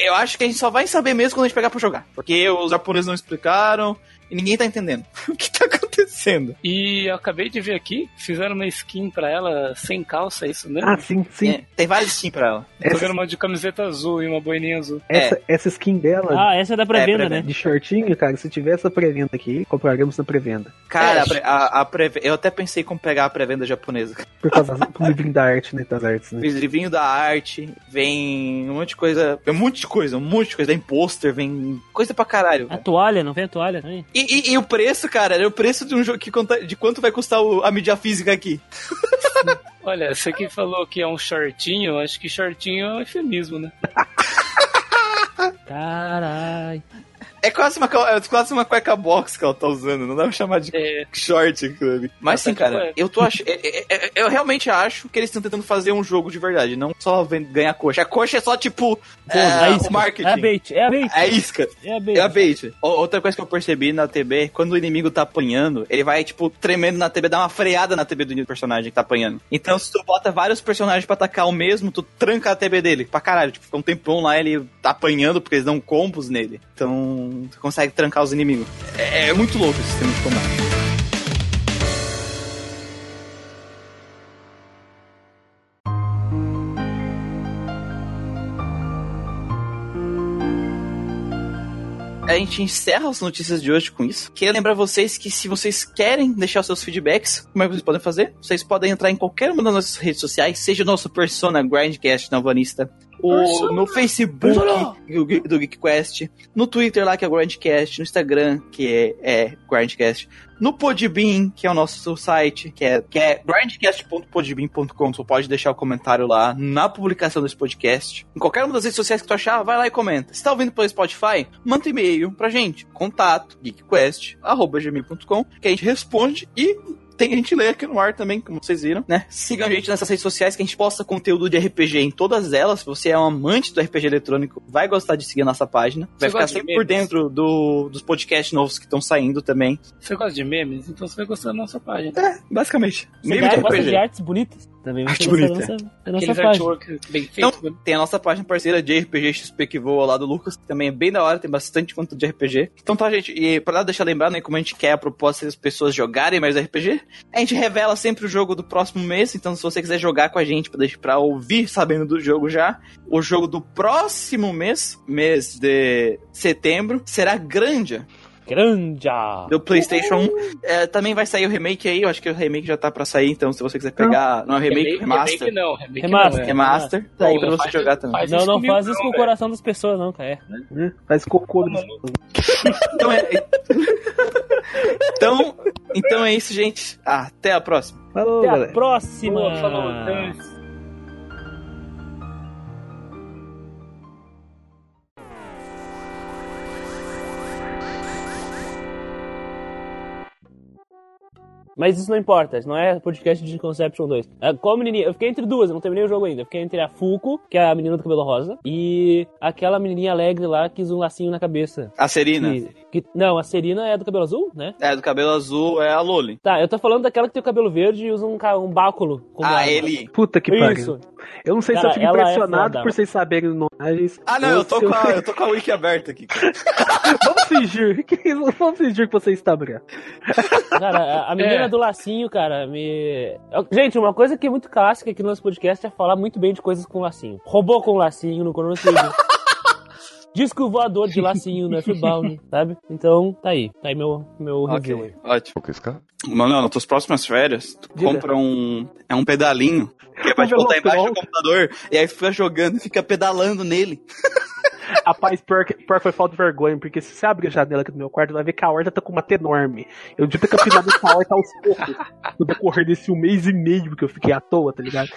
Eu acho que a gente só vai saber mesmo quando a gente pegar pra jogar. Porque os japoneses não explicaram e ninguém tá entendendo o que tá acontecendo. E eu acabei de ver aqui, fizeram uma skin pra ela sem calça, é isso mesmo? Ah, sim, sim. É, tem vários skins pra ela. Tô vendo uma de camiseta azul e uma boininha azul. Essa, essa skin dela, Ah, essa é da pré-venda, É, pré-venda. né? de shortinho, cara, se tivesse essa pré-venda aqui, compraremos na pré-venda. Cara, É. a pré- a, pré- eu até pensei como pegar a pré-venda japonesa. Por causa do livrinho da arte, né? Das artes, né? Fiz livrinho da arte, vem um monte de coisa. Um monte de coisa, um monte de coisa. Vem pôster, vem coisa pra caralho. A toalha, não vem a toalha também? E, e- e o preço, cara, era o preço de um jogo que conta, de quanto vai custar o- a mídia física aqui. Olha, você que falou que é um shortinho, acho que shortinho é um eufemismo, né? Carai. É quase uma, é quase uma cueca box que ela tá usando, não dá pra chamar de É, short ali. Mas sim, que cara, é. eu tô achando. Eu realmente acho que eles estão tentando fazer um jogo de verdade, não só ganhar coxa. A coxa é só tipo. É é, a isca. o marketing. É a bait, é a bait. É isca. É a bait. É a bait. Outra coisa que eu percebi na TB, quando o inimigo tá apanhando, ele vai, tipo, tremendo na TB, dá uma freada na TB do personagem que tá apanhando. Então, se tu bota vários personagens pra atacar o mesmo, tu tranca a TB dele pra caralho. Tipo, fica um tempão lá ele tá apanhando porque eles dão combos nele. Então, consegue trancar os inimigos. É, é muito louco esse sistema de combate. A gente encerra as notícias de hoje com isso. Queria lembrar vocês que se vocês querem deixar seus feedbacks, como é que vocês podem fazer? Vocês podem entrar em qualquer uma das nossas redes sociais, seja o nosso persona Grindcast Novanista, o, no Facebook do, do GeekQuest, no Twitter lá que é o Grandcast, no Instagram que é, é Grandcast, no Podbean, que é o nosso site, que é, que é grindcast.podbean.com. Você pode deixar o comentário lá na publicação desse podcast. Em qualquer uma das redes sociais que tu achar, vai lá e comenta. Se tá ouvindo pelo Spotify, manda um e-mail pra gente. Contato, geekquest.gmail.com, que a gente responde e tem a gente lê aqui no ar também, como vocês viram, né? Sigam a gente nessas redes sociais que a gente posta conteúdo de RPG em todas elas. Se você é um amante do RPG eletrônico, vai gostar de seguir a nossa página. Vai Você ficar de sempre por memes? dentro do, dos podcasts novos que estão saindo também. Você gosta de memes? Então você vai gostar da nossa página. Basicamente. Você Meme de gosta de RPG. artes bonitas? Também gosta bonita. da nossa, Aqueles página. artworks bem feitos. Então, tem a nossa página parceira de RPG XP que voa lá do Lucas, que também é bem da hora, tem bastante conteúdo de RPG. Então tá, gente, e pra deixar lembrado, né, como a gente quer a proposta das pessoas jogarem mais RPG, a gente revela sempre o jogo do próximo mês, então se você quiser jogar com a gente pra, deixar, pra ouvir sabendo do jogo já, o jogo do próximo mês, mês de setembro, será Grandia, Grande! do PlayStation 1. É, também vai sair o remake aí, eu acho que o remake já tá pra sair, então se você quiser pegar, não é remake, remaster. Remake não, remake Remaster. não. é. Remaster, tá aí pra você faz- jogar também. Não, não faz isso com o coração das pessoas, não, cara. É. Né? Faz cocô no Então é... então, então é isso, gente. Ah, até a próxima. Falou, Até a galera. próxima! Pô, falou, Mas isso não importa, não é podcast de Conception 2. É, Qual menininha? Eu fiquei entre duas, eu não terminei o jogo ainda. Eu fiquei entre a Fuko, que é a menina do cabelo rosa, e aquela menininha alegre lá que usa um lacinho na cabeça. A Serina. Que- que- não, a Serina é do cabelo azul, né? É, do cabelo azul é a Loli. Tá, eu tô falando daquela que tem o cabelo verde e usa um, um báculo. como Ah, arma. ele. Puta que pariu. Isso. Eu não sei se Cara, eu fico é impressionado foda, por vocês saberem nomes. Ah, não, eu tô, se com a, eu tô com a wiki aberta aqui. cara. Vamos fingir. Vamos fingir que você está branco. Cara, a, menina É. do lacinho, cara, me. Gente, uma coisa que é muito clássica aqui no nosso podcast é falar muito bem de coisas com lacinho. Robô com lacinho no Trigger. Disco voador de lacinho no F-Bound, sabe? Então, tá aí. Tá aí meu, meu review aí. Ok, ótimo. Mano, nas tuas próximas férias, tu Diga. compra um. É um pedalinho. Que vai te Um botar embaixo do computador. E aí fica jogando e fica pedalando nele. Rapaz, pior, pior foi falta de vergonha, porque se você abrir a janela aqui do meu quarto, vai ver que a horta tá com uma enorme. Eu devia ter capinado essa horta aos poucos, no decorrer desse um mês e meio que eu fiquei à toa, tá ligado?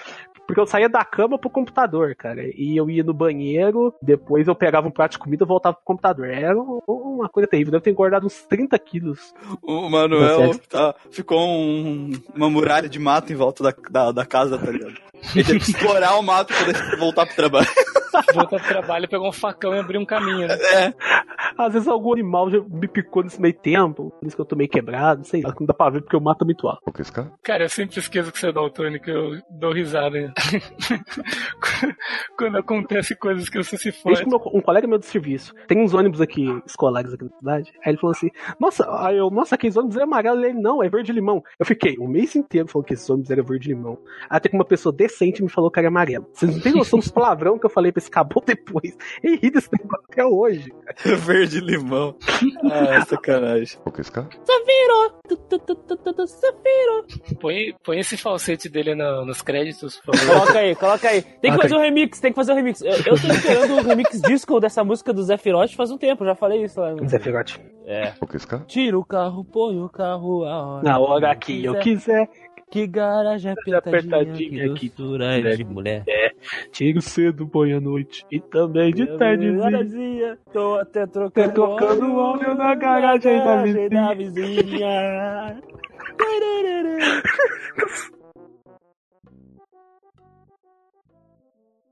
Porque eu saía da cama pro computador, cara. E eu ia no banheiro, depois eu pegava um prato de comida e voltava pro computador. Era um- uma coisa terrível. Deve ter engordado uns 30 quilos. O Manuel Tá ficou um- uma muralha de mato em volta da, da, da casa, tá ligado? Ele teve que explorar o mato pra poder voltar pro trabalho. Voltar pro trabalho, pegou um facão e abriu um caminho, né? É. Às vezes algum animal já me picou nesse meio tempo, por isso que eu tô meio quebrado, sei lá, não dá pra ver porque o mato é muito alto. Cara, eu sempre esqueço que você é daltônico, eu dou risada. hein? Quando acontece coisas que você se Desde fode. que meu- um colega meu de serviço tem uns ônibus aqui, escolares aqui na cidade. Aí ele falou assim: Nossa, aí eu, nossa, aqueles ônibus é amarelo. Ele, não, é verde limão. Eu fiquei um mês inteiro falando que esses ônibus eram verde limão. Até que uma pessoa decente me falou que era amarelo. Vocês não têm noção dos palavrão que eu falei pra esse caboclo depois. E ri desse negócio até hoje. Verde limão. Ah, sacanagem. Tu, tu, tu, tu, tu, Safiro! Põe, põe esse falsete dele no- nos créditos, por favor. Coloca aí, coloca aí. Tem que Ah, fazer um remix, tem que fazer um remix. Eu, eu tô esperando o remix disco dessa música do Zé Firote faz um tempo, já falei isso lá. no- Zé Firote. É. Tira o carro, põe o carro a hora. Na hora que eu quiser, Que garagem apertadinha, apertadinha que doçura é de mulher. tiro cedo, põe à noite. E também de tardezinha. Tô até trocando, trocando óleo na garagem da garagem vizinha. da vizinha.